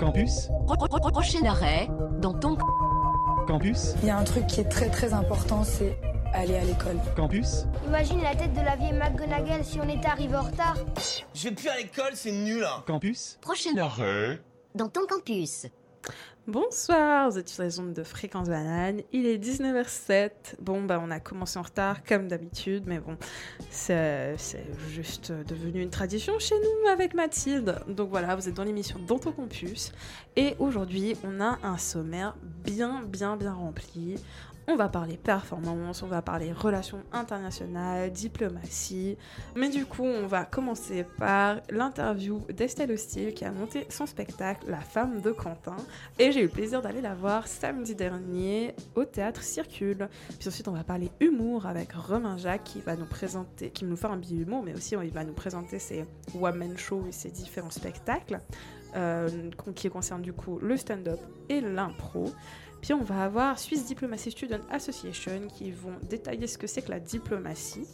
Campus Prochain arrêt, dans ton Campus Il y a un truc qui est très très important, c'est aller à l'école. Campus Imagine la tête de la vieille McGonagall si on était arrivé en retard. Je vais plus à l'école, c'est nul hein. Campus prochain arrêt, dans ton campus. Bonsoir, vous êtes sur les ondes de Fréquence Banane. Il est 19h07. Bon, bah, on a commencé en retard, comme d'habitude, mais bon, c'est juste devenu une tradition chez nous avec Mathilde. Donc voilà, vous êtes dans l'émission Dans ton campus. Et aujourd'hui, on a un sommaire bien, bien, bien rempli. On va parler performance, on va parler relations internationales, diplomatie. Mais du coup, on va commencer par l'interview d'Estelle Hostil qui a monté son spectacle La femme de Quentin. Et j'ai eu le plaisir d'aller la voir samedi dernier au théâtre Circule. Puis ensuite, on va parler humour avec Romain Jacques qui va nous présenter, qui nous fait un billet humour, mais aussi il va nous présenter ses one-man shows et ses différents spectacles. euh, qui concernent du coup le stand-up et l'impro. Puis on va avoir Swiss Diplomacy Student Association qui vont détailler ce que c'est que la diplomatie.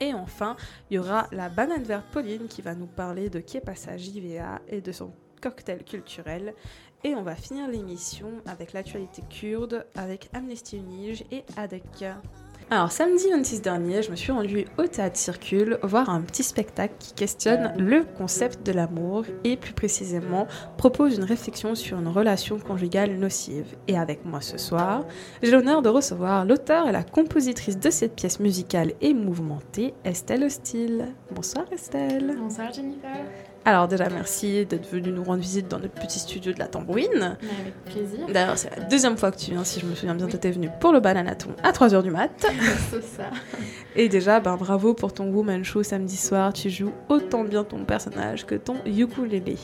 Et enfin, il y aura la banane verte Pauline qui va nous parler de Quai Passage JVA et de son cocktail culturel. Et on va finir l'émission avec l'actualité kurde, avec Amnesty Unige et ADEC. Alors, samedi 26 dernier, je me suis rendue au Théâtre Circule voir un petit spectacle qui questionne le concept de l'amour et plus précisément propose une réflexion sur une relation conjugale nocive. Et avec moi ce soir, j'ai l'honneur de recevoir l'auteur et la compositrice de cette pièce musicale et mouvementée, Estelle Hostil. Bonsoir Estelle. Bonsoir Jennifer. Alors déjà, merci d'être venue nous rendre visite dans notre petit studio de la Tambouine. Mais avec plaisir. D'ailleurs, c'est la deuxième fois que tu viens, si je me souviens bien, tu étais venue pour le bananaton à 3h du mat. C'est ça. Et déjà, ben, bravo pour ton woman show samedi soir. Tu joues autant bien ton personnage que ton ukulélé.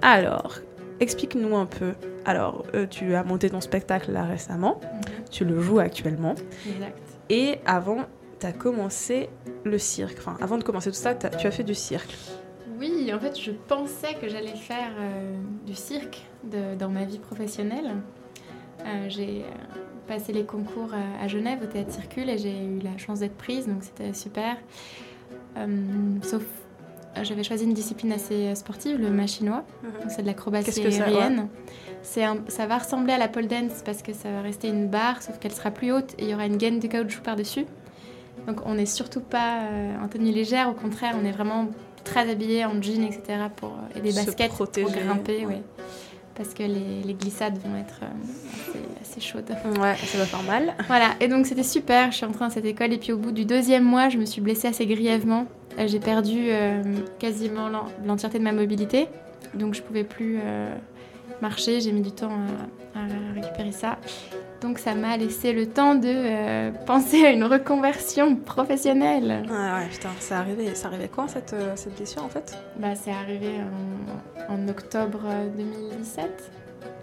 Alors, explique-nous un peu. Alors, euh, tu as monté ton spectacle là récemment. Tu le joues actuellement. Exact. Et avant, tu as commencé le cirque. Enfin, avant de commencer tout ça, tu as fait du cirque. Oui, en fait, je pensais que j'allais faire euh, du cirque de- dans ma vie professionnelle. Euh, j'ai euh, passé les concours à, à Genève au Théâtre Circule et j'ai eu la chance d'être prise, donc c'était super. Euh, sauf, j'avais choisi une discipline assez sportive, le machinois. Donc c'est de l'acrobatie que aérienne. C'est un- ça va ressembler à la pole dance parce que ça va rester une barre, sauf qu'elle sera plus haute et il y aura une gaine de caoutchouc par-dessus. Donc on n'est surtout pas en tenue légère, au contraire, on est vraiment très habillé en jean, etc. Pour, euh, et des baskets protéger, pour grimper, ouais. Parce que les, les glissades vont être euh, assez, assez chaudes. Ouais, ça va faire mal. Voilà, et donc c'était super, je suis entrée dans cette école et puis au bout du deuxième mois, je me suis blessée assez grièvement. Euh, J'ai perdu euh, quasiment l'en- l'entièreté de ma mobilité, donc je pouvais plus euh, marcher, j'ai mis du temps à, à récupérer ça. Donc ça m'a laissé le temps de euh, penser à une reconversion professionnelle. Ah ouais, putain, ça arrivait, ça arrivait quand cette, euh, cette blessure en fait? Bah c'est arrivé en, en octobre euh, 2017.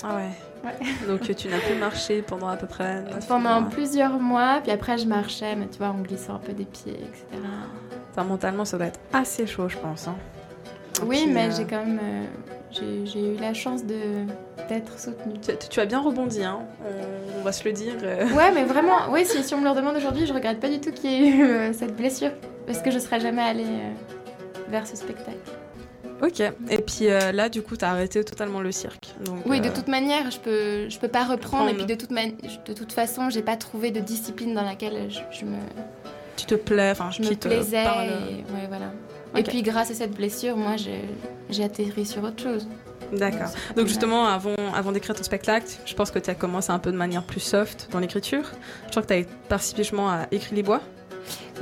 Ah ouais. Ouais. Donc tu n'as plus marché pendant à peu près Pendant mois. plusieurs mois, puis après je marchais, mais tu vois, en glissant un peu des pieds, etc. Enfin, mentalement, ça doit être assez chaud, je pense. hein. Oui, mais euh, j'ai quand même euh, j'ai- eu la chance de d'être soutenue. Tu, tu as bien rebondi, hein. on, on va se le dire. euh. Ouais, mais vraiment, oui, si, si on me le redemande aujourd'hui, je regrette pas du tout qu'il y ait eu euh, cette blessure, parce que je serais jamais allée euh, vers ce spectacle. Ok, et puis euh, là, du coup, tu as arrêté totalement le cirque. Donc, Oui, de euh, toute manière, je peux je peux pas reprendre, et puis de toute de toute façon, j'ai pas trouvé de discipline dans laquelle je, je me tu te plais, enfin, je me qui te plaisais. parle. Et, ouais, voilà. Et puis grâce à cette blessure, moi, j'ai atterri sur autre chose. D'accord. Donc justement, avant, avant d'écrire ton spectacle, je pense que tu as commencé un peu de manière plus soft dans l'écriture. Je crois que tu as participé justement à Écrit les bois.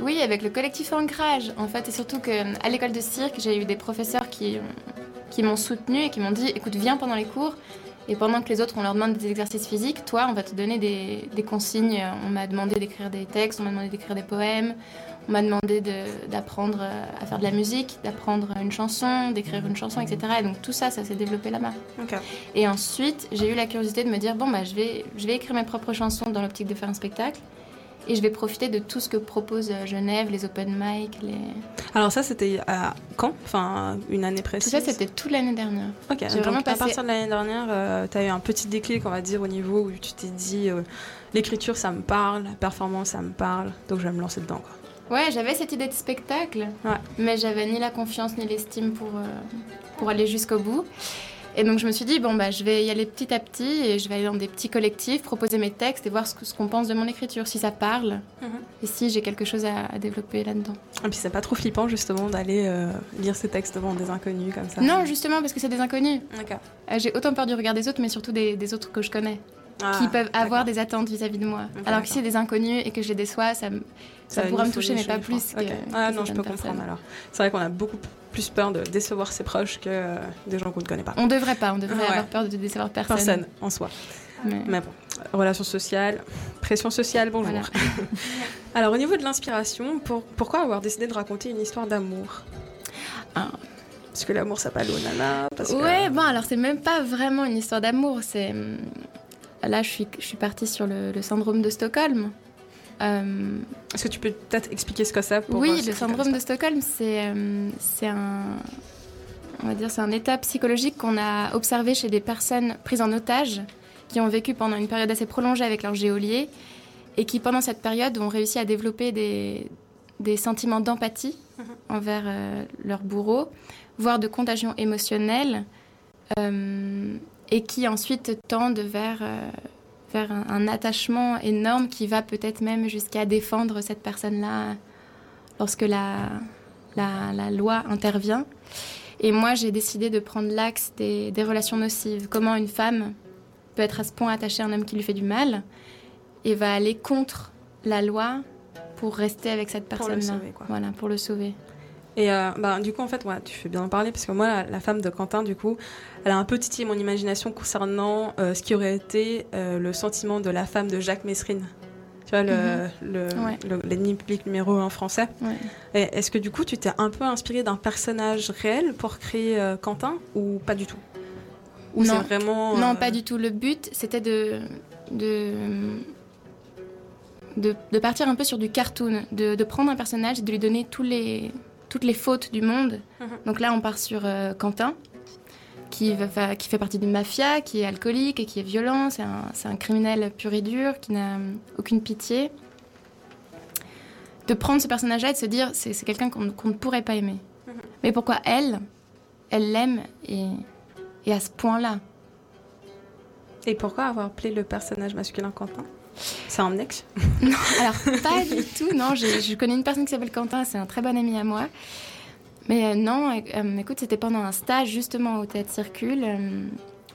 Oui, avec le collectif Ancrage, en fait, et surtout que à l'école de cirque, j'ai eu des professeurs qui, qui m'ont soutenu et qui m'ont dit écoute, viens pendant les cours, et pendant que les autres, on leur demande des exercices physiques, toi, on va te donner des, des consignes. On m'a demandé d'écrire des textes, on m'a demandé d'écrire des poèmes, on m'a demandé de- d'apprendre à faire de la musique, d'apprendre une chanson, d'écrire une chanson, etc. Et donc tout ça, ça s'est développé là-bas. Et ensuite, j'ai eu la curiosité de me dire bon, bah, je vais, je vais écrire mes propres chansons dans l'optique de faire un spectacle. Et je vais profiter de tout ce que propose euh, Genève, les open mic, les... Alors ça, c'était à quand? Enfin, une année Tout précise ça, c'était toute l'année dernière. Ok, donc vraiment à passé- partir de l'année dernière, tu as eu un petit déclic, on va dire, au niveau où tu t'es dit, euh, l'écriture, ça me parle, la performance, ça me parle, donc je vais me lancer dedans. Quoi. Ouais, j'avais cette idée de spectacle, Ouais. mais j'avais ni la confiance ni l'estime pour, euh, pour aller jusqu'au bout. Et donc je me suis dit, bon, bah, je vais y aller petit à petit et je vais aller dans des petits collectifs, proposer mes textes et voir ce qu'on pense de mon écriture, si ça parle Mhm. et si j'ai quelque chose à, à développer là-dedans. Et puis c'est pas trop flippant justement d'aller euh, lire ces textes devant des inconnus comme ça. Non, justement, parce que c'est des inconnus. D'accord. Euh, j'ai autant peur du regard des autres, mais surtout des, des autres que je connais, qui peuvent avoir des attentes vis-à-vis de moi. Alors que si c'est des inconnus et que je les déçois, ça, pourra me toucher, mais pas plus que. Ah non, je peux comprendre alors. C'est vrai qu'on a beaucoup plus peur de décevoir ses proches que euh, des gens qu'on ne connaît pas. On devrait pas, on devrait Ouais. avoir peur de décevoir personne. Personne en soi. Mais- Mais bon, relations sociales, pression sociale, bonjour. Voilà. Alors au niveau de l'inspiration, pour- pourquoi avoir décidé de raconter une histoire d'amour? Ah. Parce que l'amour ça pas l'eau nana. Parce que- Ouais, bon, alors c'est même pas vraiment une histoire d'amour. C'est hum, là, je suis, je suis partie sur le, le syndrome de Stockholm. Euh, Est-ce que tu peux peut-être expliquer ce que c'est pour euh, oui, ceux le syndrome de Stockholm, c'est euh, c'est un, on va dire, c'est un état psychologique qu'on a observé chez des personnes prises en otage qui ont vécu pendant une période assez prolongée avec leur geôlier et qui, pendant cette période, ont réussi à développer des, des sentiments d'empathie envers euh, leur bourreau, voire de contagion émotionnelle, euh, et qui ensuite tendent vers, euh, vers un, un attachement énorme qui va peut-être même jusqu'à défendre cette personne-là lorsque la, la, la loi intervient. Et moi, j'ai décidé de prendre l'axe des, des relations nocives. Comment une femme peut être à ce point attachée à un homme qui lui fait du mal et va aller contre la loi pour rester avec cette Pour le personne-là. Voilà, pour le sauver. Et euh, bah, du coup, en fait, ouais, tu fais bien en parler parce que moi, la, la femme de Quentin, du coup, elle a un peu titillé mon imagination concernant euh, ce qui aurait été euh, le sentiment de la femme de Jacques Messrine. Tu vois, le, le- Ouais. le- l'ennemi public numéro un français. Ouais. Est-ce que du coup, tu t'es un peu inspiré d'un personnage réel pour créer euh, Quentin ou pas du tout? Ou Non. c'est vraiment. Non, pas du tout. Le but, c'était de, de, de, de partir un peu sur du cartoon, de, de prendre un personnage et de lui donner tous les, toutes les fautes du monde. Mhm. Donc là, on part sur euh, Quentin, qui, va- va- qui fait partie d'une mafia, qui est alcoolique et qui est violent. C'est un, criminel pur et dur qui n'a euh, aucune pitié. De prendre ce personnage-là et de se dire, c'est quelqu'un qu'on qu'on ne pourrait pas aimer. Mhm. Mais pourquoi elle, elle l'aime et, et à ce point-là? Et pourquoi avoir appelé le personnage masculin Quentin? C'est un ex Alors, pas du tout, non. Je connais une personne qui s'appelle Quentin, c'est un très bon ami à moi. Mais euh, non, euh, euh, écoute, c'était pendant un stage justement au Théâtre Circule, euh,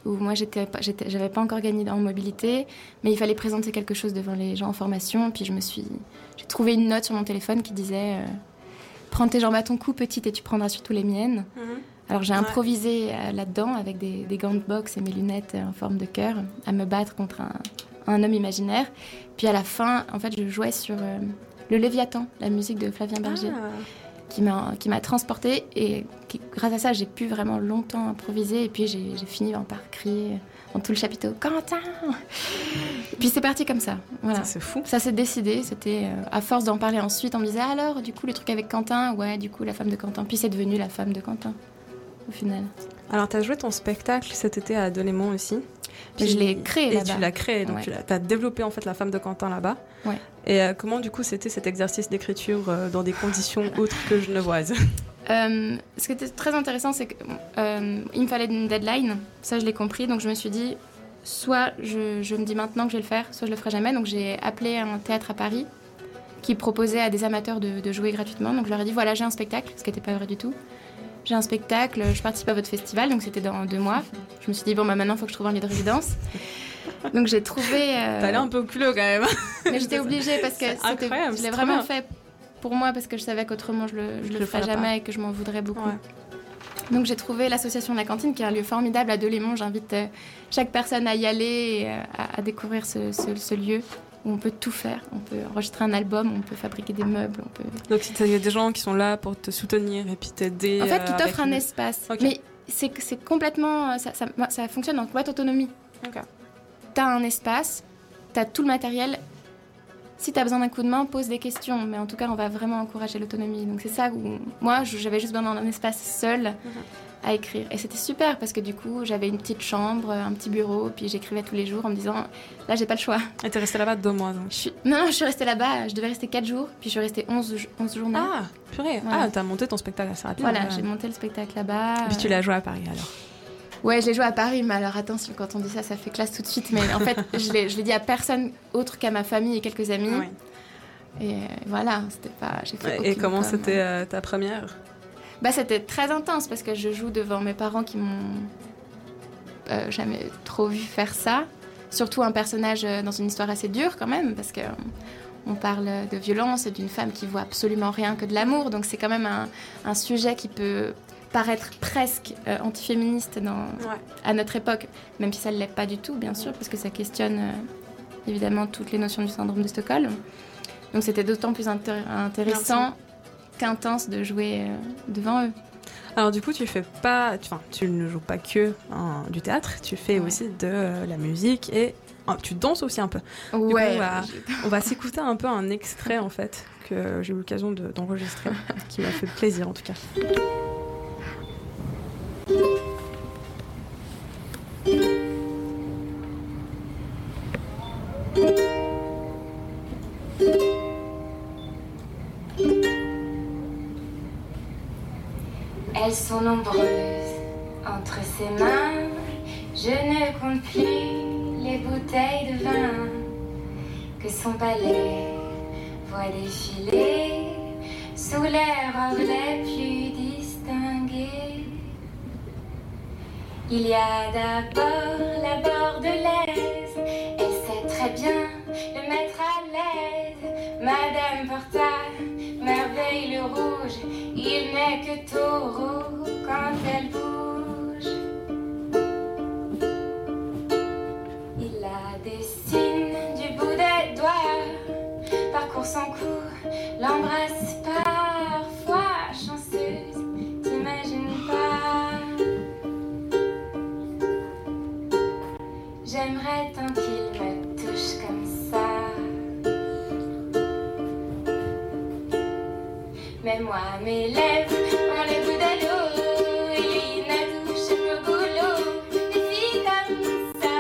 où moi, j'étais, j'avais pas encore gagné en mobilité, mais il fallait présenter quelque chose devant les gens en formation. Puis je me suis. J'ai trouvé une note sur mon téléphone qui disait Prends tes jambes à ton cou, petite, et tu prendras surtout les miennes. Alors j'ai improvisé là-dedans avec des, des gants de boxe et mes lunettes en forme de cœur à me battre contre un, un homme imaginaire. Puis à la fin, en fait, je jouais sur euh, le Léviathan, la musique de Flavien Berger, Ah. qui m'a qui m'a transportée et qui- grâce à ça, j'ai pu vraiment longtemps improviser. Et puis j'ai fini par crier dans tout le chapiteau Quentin. Et puis c'est parti comme ça. Voilà. Ça, c'est fou. Ça s'est décidé, c'était euh, à force d'en parler ensuite, on me disait alors du coup le truc avec Quentin, ouais du coup la femme de Quentin, puis c'est devenu la femme de Quentin au final. Alors, tu as joué ton spectacle cet été à Delémont aussi? Mais je l'ai créé Et là-bas. tu l'as créé, donc Ouais. tu as développé en fait la femme de Quentin là-bas. Ouais. Et euh, comment du coup c'était cet exercice d'écriture euh, dans des conditions autres que genevoises? Euh, ce qui était très intéressant, c'est qu'il me fallait une deadline, ça je l'ai compris, donc je me suis dit soit je, je me dis maintenant que je vais le faire, soit je le ferai jamais. Donc j'ai appelé un théâtre à Paris qui proposait à des amateurs de, de jouer gratuitement. Donc je leur ai dit voilà j'ai un spectacle, ce qui n'était pas vrai du tout. J'ai un spectacle, je participe à votre festival, donc c'était dans deux mois. Je me suis dit bon bah maintenant il faut que je trouve un lieu de résidence. Donc j'ai trouvé. euh, T'as l'air un peu au culot quand même. mais j'étais obligée parce que je l'ai vraiment bien. fait pour moi parce que je savais qu'autrement je le, je Je le le ferais jamais et que je m'en voudrais beaucoup. Ouais. Donc j'ai trouvé l'association la cantine qui est un lieu formidable à Delémont. J'invite euh, chaque personne à y aller et euh, à, à découvrir ce, ce- ce lieu où on peut tout faire. On peut enregistrer un album, on peut fabriquer des meubles, on peut... Donc il y a des gens qui sont là pour te soutenir et puis t'aider. En fait, euh, qui avec t'offre un une- espace. Mais c'est complètement... euh, Ça, ça, ça fonctionne en complète autonomie. Ok. T'as un espace, t'as tout le matériel. Si t'as besoin d'un coup de main, pose des questions. Mais en tout cas, on va vraiment encourager l'autonomie. Donc c'est ça où moi, j'avais juste besoin d'un espace seul. À écrire. Et c'était super parce que du coup, j'avais une petite chambre, un petit bureau, puis j'écrivais tous les jours en me disant là, j'ai pas le choix. Et t'es restée là-bas deux mois donc Je suis... Non, non, je suis restée là-bas, je devais rester 4 jours, puis je suis restée 11, 11 journées. Ah, purée. Voilà. Ah, t'as monté ton spectacle assez rapidement. voilà, j'ai monté le spectacle là-bas. Puis tu l'as joué à Paris alors. Ouais, je l'ai joué à Paris, mais alors attention, quand on dit ça, ça fait classe tout de suite. Mais en fait, je l'ai dit à personne autre qu'à ma famille et quelques amis. Et euh, voilà, c'était pas. j'ai fait Et comment com. c'était euh, ta première? Bah, c'était très intense parce que je joue devant mes parents qui m'ont euh, jamais trop vu faire ça. Surtout un personnage euh, dans une histoire assez dure quand même, parce que on parle de violence et d'une femme qui voit absolument rien que de l'amour. Donc c'est quand même un, un sujet qui peut paraître presque euh, antiféministe dans, Ouais. à notre époque, même si ça ne l'est pas du tout, bien sûr, parce que ça questionne euh, évidemment toutes les notions du syndrome de Stockholm. Donc c'était d'autant plus intér- intéressant qu'intense de jouer euh, devant eux. Alors du coup, tu fais pas, tu, enfin, tu ne joues pas que hein, du théâtre, tu fais Ouais. aussi de euh, la musique et ah, tu danses aussi un peu. Ouais, on va- s'écouter un peu un extrait en fait que j'ai eu l'occasion de- d'enregistrer, qui m'a fait plaisir en tout cas. Elles sont nombreuses entre ses mains. Je ne compte plus les bouteilles de vin que son palais voit défiler sous les robes les plus distinguées. Il y a d'abord la bordelaise, elle sait très bien le mettre à l'aise. Madame Porta, merveille le rouge, il n'est que taureau quand elle bouge. Il la dessine du bout des doigts, parcourt son cou, l'embrasse parfois, chanceuse, t'imagines pas? J'aimerais tant qu'il Mais moi, mes lèvres ont le goût de l'eau. Et ne touche le boulot. Des filles comme ça,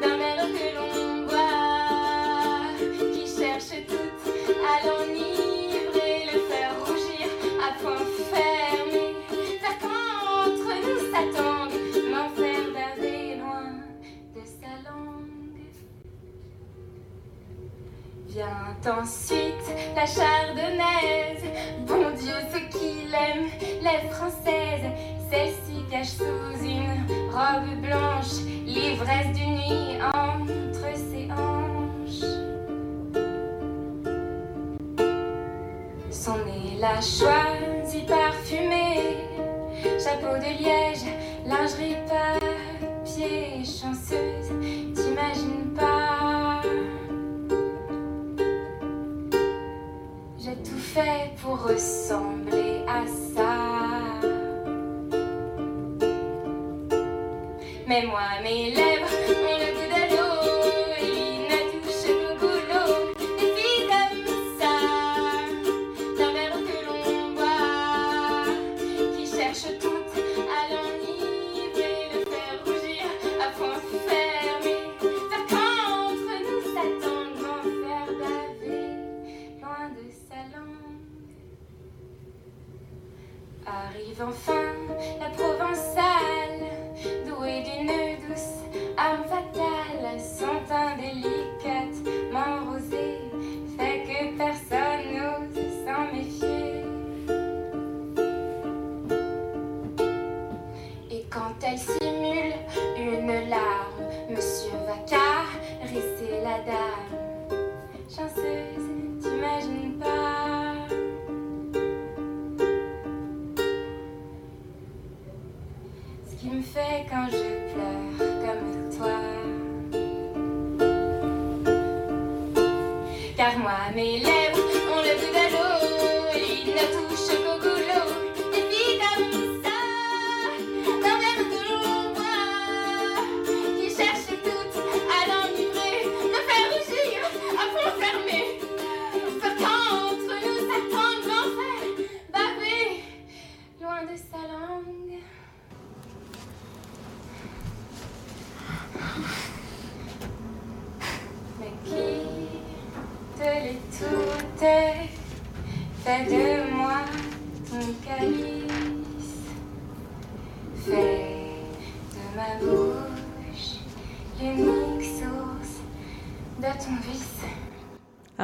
d'un verre que l'on boit, qui cherchent toutes à l'enivrer, le faire rougir à point fermé. Faire qu'entre nous ça tangue, m'en faire baver loin de sa langue. Vient ensuite la chardonnaise. Bon Dieu, ce qu'il aime, les françaises. Celle-ci cache sous une robe blanche l'ivresse d'une nuit entre ses hanches. Son nez la choisie parfumée. Chapeau de liège, lingerie papier, chanceuse, t'imagines pas. Pour ressembler à ça. Mais moi, mes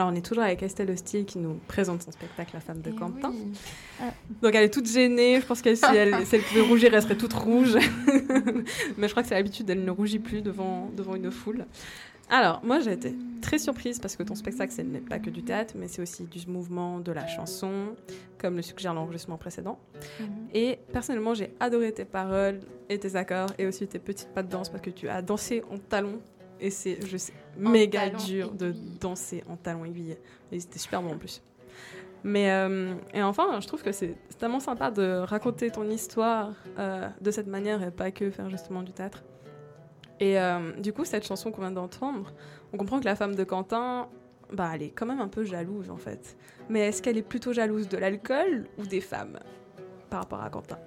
Alors, on est toujours avec Estelle Hostil qui nous présente son spectacle La femme de Eh Quentin. oui. Donc, elle est toute gênée. Je pense que si elle, si elle pouvait rougir, elle serait toute rouge. Mais je crois que c'est l'habitude, elle ne rougit plus devant, devant une foule. Alors, moi, j'ai été très surprise parce que ton spectacle, ce n'est pas que du théâtre, mais c'est aussi du mouvement, de la chanson, comme le suggère l'enregistrement précédent. Mhm. Et personnellement, j'ai adoré tes paroles et tes accords et aussi tes petites pas de danse parce que tu as dansé en talons et c'est je sais méga dur de danser en talons aiguilles et c'était super bon en plus. Mais euh, et enfin, je trouve que c'est c'est tellement sympa de raconter ton histoire euh, de cette manière et pas que faire justement du théâtre. Et euh, du coup, cette chanson qu'on vient d'entendre, on comprend que la femme de Quentin, bah, elle est quand même un peu jalouse en fait. Mais est-ce qu'elle est plutôt jalouse de l'alcool ou des femmes par rapport à Quentin?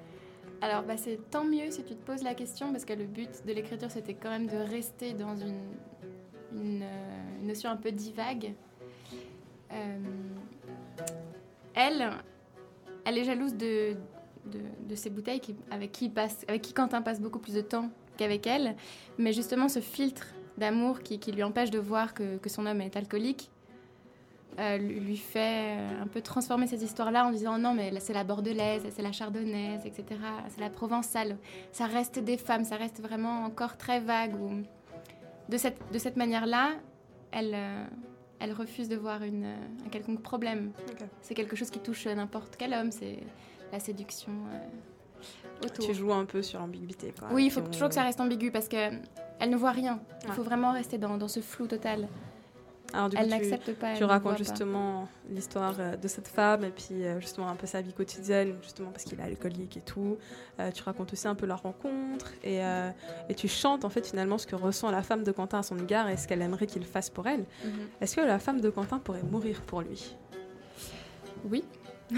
Alors, bah, c'est tant mieux si tu te poses la question, parce que le but de l'écriture, c'était quand même de rester dans une, une, notion un peu divague. Euh, elle, elle est jalouse de, de, ces bouteilles avec, qui passe, avec qui Quentin passe beaucoup plus de temps qu'avec elle. Mais justement, ce filtre d'amour qui, qui lui empêche de voir que, que son homme est alcoolique, euh, lui fait euh, un peu transformer ces histoires-là en disant non mais c'est la bordelaise, c'est la chardonnaise, etc. C'est la provençale. Ça reste des femmes, ça reste vraiment encore très vague. De cette, de cette manière-là, elle, euh, elle refuse de voir une, euh, un quelconque problème. C'est quelque chose qui touche n'importe quel homme, c'est la séduction euh, autour. Tu joues un peu sur l'ambiguïté. Oui, il faut on- toujours que ça reste ambigu parce que elle ne voit rien. Il Ouais. faut vraiment rester dans, dans ce flou total. Alors, du elle tu- n'accepte pas. Tu racontes justement l'histoire euh, de cette femme et puis euh, justement un peu sa vie quotidienne, justement parce qu'il est alcoolique et tout. Euh, tu racontes aussi un peu leur rencontre et, euh, et tu chantes en fait finalement ce que ressent la femme de Quentin à son égard et ce qu'elle aimerait qu'il fasse pour elle. Mhm. Est-ce que la femme de Quentin pourrait mourir pour lui? Oui.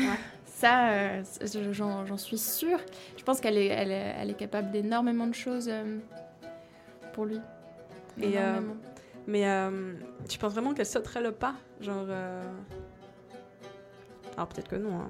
Ça, euh, j'en suis sûre. Je pense qu'elle est, elle est, elle est capable d'énormément de choses pour lui. Et. Mais euh, tu penses vraiment qu'elle sauterait le pas? Genre. euh, Alors peut-être que non. hein,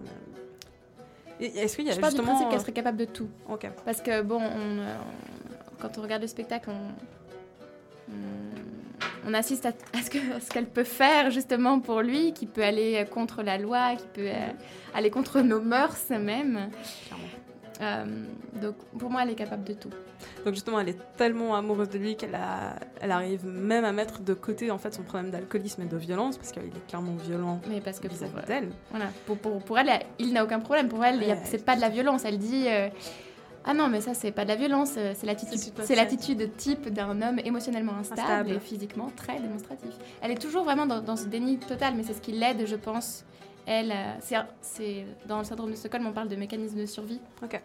mais- Est-ce qu'il y a Je du justement. principe qu'elle serait capable de tout. Ok. Parce que, bon, on, euh, on- quand on regarde le spectacle, on, on- on assiste à, à ce que- à ce qu'elle peut faire justement pour lui, qui peut aller contre la loi, qui peut euh, aller contre nos mœurs même. Clairement. Euh, donc, pour moi, elle est capable de tout. Donc justement, elle est tellement amoureuse de lui qu'elle elle arrive même à mettre de côté en fait son problème d'alcoolisme et de violence parce qu'il est clairement violent Mais parce que pour, vis-à-vis euh, d'elle. voilà, pour, pour, pour elle, il n'a aucun problème. Pour elle, Ouais. c'est pas de la violence. Elle dit euh, Ah non, mais ça, c'est pas de la violence, euh, c'est l'attitude, C'est l'attitude type d'un homme émotionnellement instable, Instable. et physiquement très démonstratif. Elle est toujours vraiment dans, dans ce déni total, mais c'est ce qui l'aide, je pense. Elle, c'est, dans le syndrome de Stockholm, on parle de mécanisme de survie. Ok.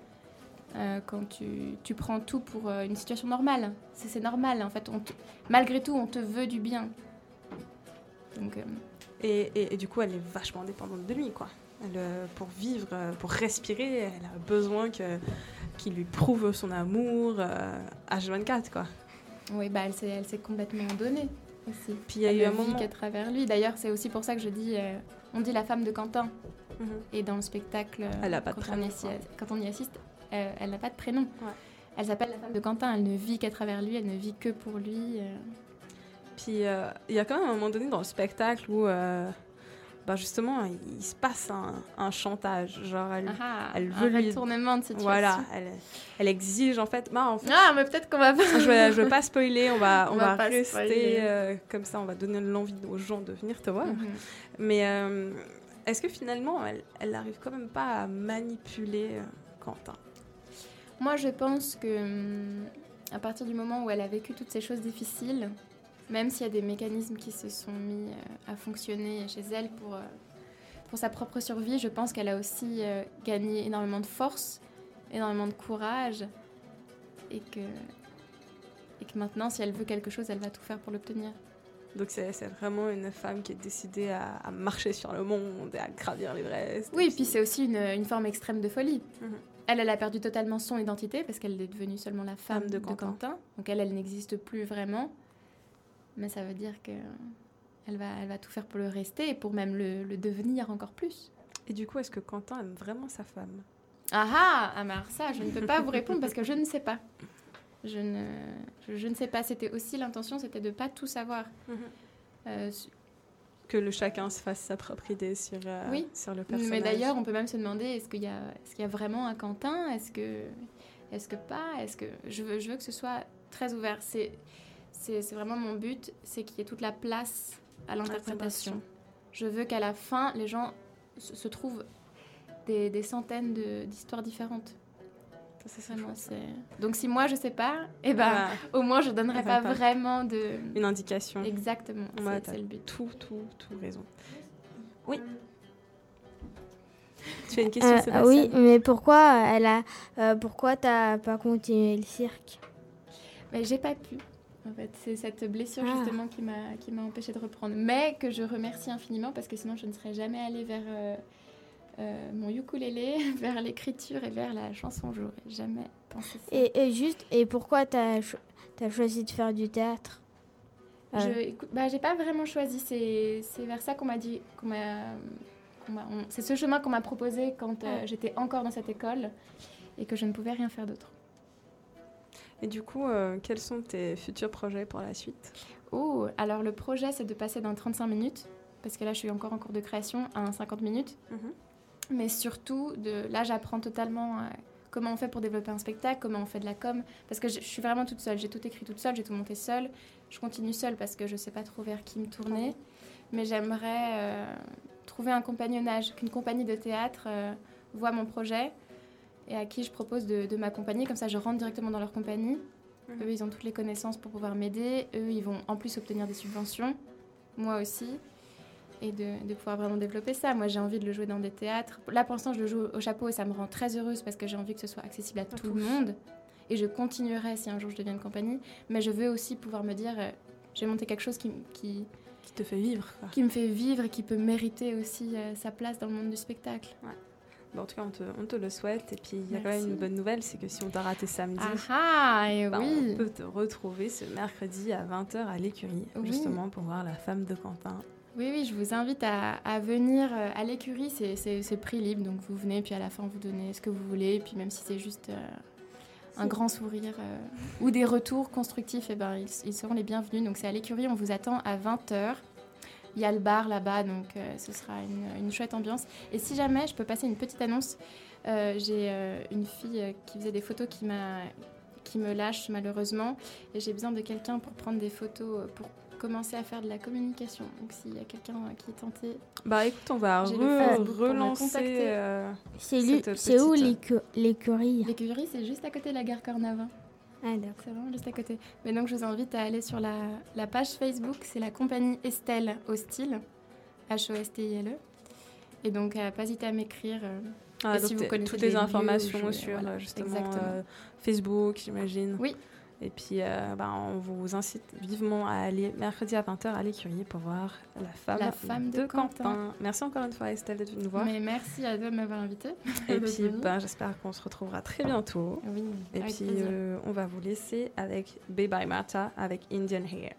Euh, quand tu, tu prends tout pour euh, une situation normale, c'est, normal. En fait, on te- malgré tout, on te veut du bien. Donc, euh, Et, et- et du coup, elle est vachement dépendante de lui, quoi. Elle, pour vivre, pour respirer, elle a besoin que qu'il lui prouve son amour euh, H24, quoi. oui, bah, elle, s'est, elle s'est complètement donnée aussi. Puis il y a Elle eu un moment. qu'à travers lui. D'ailleurs, c'est aussi pour ça que je dis, on dit la femme de Quentin. Mhm. Et dans le spectacle, Elle a pas de quand, prénom, on y, assi- quoi. quand on y assiste, euh, elle n'a pas de prénom. Ouais. Elle s'appelle la femme de Quentin. Elle ne vit qu'à travers lui. Elle ne vit que pour lui. euh. Puis euh, il y a quand même un moment donné dans le spectacle où, bah, justement, il, il se passe un, un chantage. Genre, elle, Ah, elle un veut lui- retournement de situation. voilà, elle, elle exige en fait. Bah, en fait Ah, mais peut-être qu'on va pas. je vais, je vais pas spoiler, on va, on On va va rester euh, comme ça, on va donner l'envie aux gens de venir te voir. Mhm. Mais euh, est-ce que finalement, elle, elle n'arrive quand même pas à manipuler euh, Quentin? Moi, je pense que hum, à partir du moment où elle a vécu toutes ces choses difficiles, même s'il y a des mécanismes qui se sont mis euh, à fonctionner chez elle pour, euh, pour sa propre survie, je pense qu'elle a aussi euh, gagné énormément de force, énormément de courage, et que, et que maintenant, si elle veut quelque chose, elle va tout faire pour l'obtenir. Donc c'est vraiment une femme qui est décidée à, à marcher sur le monde et à gravir l'Everest. Oui, et puis c'est aussi une, une forme extrême de folie. Mhm. Elle, elle a perdu totalement son identité parce qu'elle est devenue seulement la femme, Femme de, de Quentin. Donc elle, elle n'existe plus vraiment. Mais ça veut dire que elle va, elle va tout faire pour le rester et pour même le, le devenir encore plus. Et du coup, est-ce que Quentin aime vraiment sa femme? Ah ah Ah, ça, je ne peux pas vous répondre parce que je ne sais pas. Je ne, je, je ne sais pas. C'était aussi l'intention, c'était de pas tout savoir. Euh, su- Que le chacun se fasse sa propre idée sur, euh, Oui. sur le personnage. mais d'ailleurs, on peut même se demander est-ce qu'il y qu'il y a vraiment un Quentin? Est-ce que, est-ce que pas? Est-ce que je veux, je veux que ce soit très ouvert. C'est, vraiment mon but, c'est qu'il y ait toute la place à l'interprétation. Je veux qu'à la fin, les gens se, se trouvent des, des centaines de- d'histoires différentes. Ça, c'est Vraiment, chouette. c'est... Donc si moi je sais pas, eh ben au moins je donnerai pas pas. vraiment de. une indication. Exactement, c'est, Ouais, t'as c'est le but. Tout, tout, tout raison. Oui. Tu as une question, Euh, Sébastien oui, mais pourquoi elle a, euh, pourquoi t'as pas continué le cirque? Mais j'ai pas pu. En fait, c'est cette blessure Ah. justement qui m'a qui m'a empêché de reprendre. Mais que je remercie infiniment parce que sinon je ne serais jamais allée vers euh, euh, mon ukulélé, vers l'écriture et vers la chanson. J'aurais jamais pensé ça. et, et juste, et pourquoi t'as cho- as choisi de faire du théâtre? Euh, Je, bah, j'ai pas vraiment choisi. C'est, c'est vers ça qu'on m'a dit. Qu'on m'a, c'est ce chemin qu'on m'a proposé quand euh, j'étais encore dans cette école et que je ne pouvais rien faire d'autre. Et du coup, euh, quels sont tes futurs projets pour la suite? Oh, alors le projet, c'est de passer d'un 35 minutes, parce que là, je suis encore en cours de création, à un 50 minutes. Mhm. Mais surtout, de, là, j'apprends totalement euh, comment on fait pour développer un spectacle, comment on fait de la com, parce que je, je suis vraiment toute seule. J'ai tout écrit toute seule, j'ai tout monté seule. Je continue seule parce que je sais pas trop vers qui me tourner. Mais j'aimerais euh, trouver un compagnonnage, qu'une compagnie de théâtre euh, voit mon projet et à qui je propose de, de m'accompagner. Comme ça, je rentre directement dans leur compagnie. Mhm. Eux, ils ont toutes les connaissances pour pouvoir m'aider. Eux, ils vont en plus obtenir des subventions. Moi aussi. Et de, de pouvoir vraiment développer ça. Moi, j'ai envie de le jouer dans des théâtres. Là, pour l'instant, je le joue au chapeau et ça me rend très heureuse parce que j'ai envie que ce soit accessible à tout le monde. Et je continuerai si un jour je deviens une compagnie. Mais je veux aussi pouvoir me dire, euh, j'ai monté quelque chose qui, qui, Qui te fait vivre quoi. qui me fait vivre et qui peut mériter aussi euh, sa place dans le monde du spectacle. Bon, en tout cas, on te, on te le souhaite. Et puis, il y a quand même une bonne nouvelle c'est que si on t'a raté samedi, Ah ah, et bah, oui on peut te retrouver ce mercredi à 20h à l'écurie, Oui. justement pour voir la femme de Quentin. Oui, oui, je vous invite à, à venir euh, à l'écurie. C'est- prix libre, donc vous venez, puis à la fin, vous donnez ce que vous voulez. Et puis même si c'est juste euh, un grand sourire euh, ou des retours constructifs, eh ben, ils, ils seront les bienvenus. Donc c'est à l'écurie, on vous attend à 20h. Il y a le bar là-bas, donc euh, ce sera une, une chouette ambiance. Et si jamais je peux passer une petite annonce, j'ai une fille qui faisait des photos qui m'a qui me lâche malheureusement et j'ai besoin de quelqu'un pour prendre des photos pour commencer à faire de la communication. Donc s'il y a quelqu'un euh, qui est tenté, Bah écoute, on va re- relancer. euh, C'est où l'écurie? L'écurie c'est juste à côté de la gare Cornavin. Ah d'accord. C'est vraiment juste à côté. Mais donc, je vous invite à aller sur la, la page Facebook. C'est la compagnie Estelle Hostile. H-O-S-T-I-L-E. E. Et donc, euh, pas hésiter à m'écrire. euh, ah, si vous t'es- connaissez toutes les informations sur voilà, justement exactement. euh, Facebook, j'imagine. Oui. Et puis, euh, bah, on vous incite vivement à aller mercredi à 20h à l'écurie pour voir la femme, La femme de Quentin. Merci encore une fois, Estelle, d'être venue nous voir. Mais merci à toi de m'avoir invité. Et puis, ben, j'espère qu'on se retrouvera très bientôt. Oui, Et puis, euh, on va vous laisser avec Bye Bye Martha avec Indian Hair.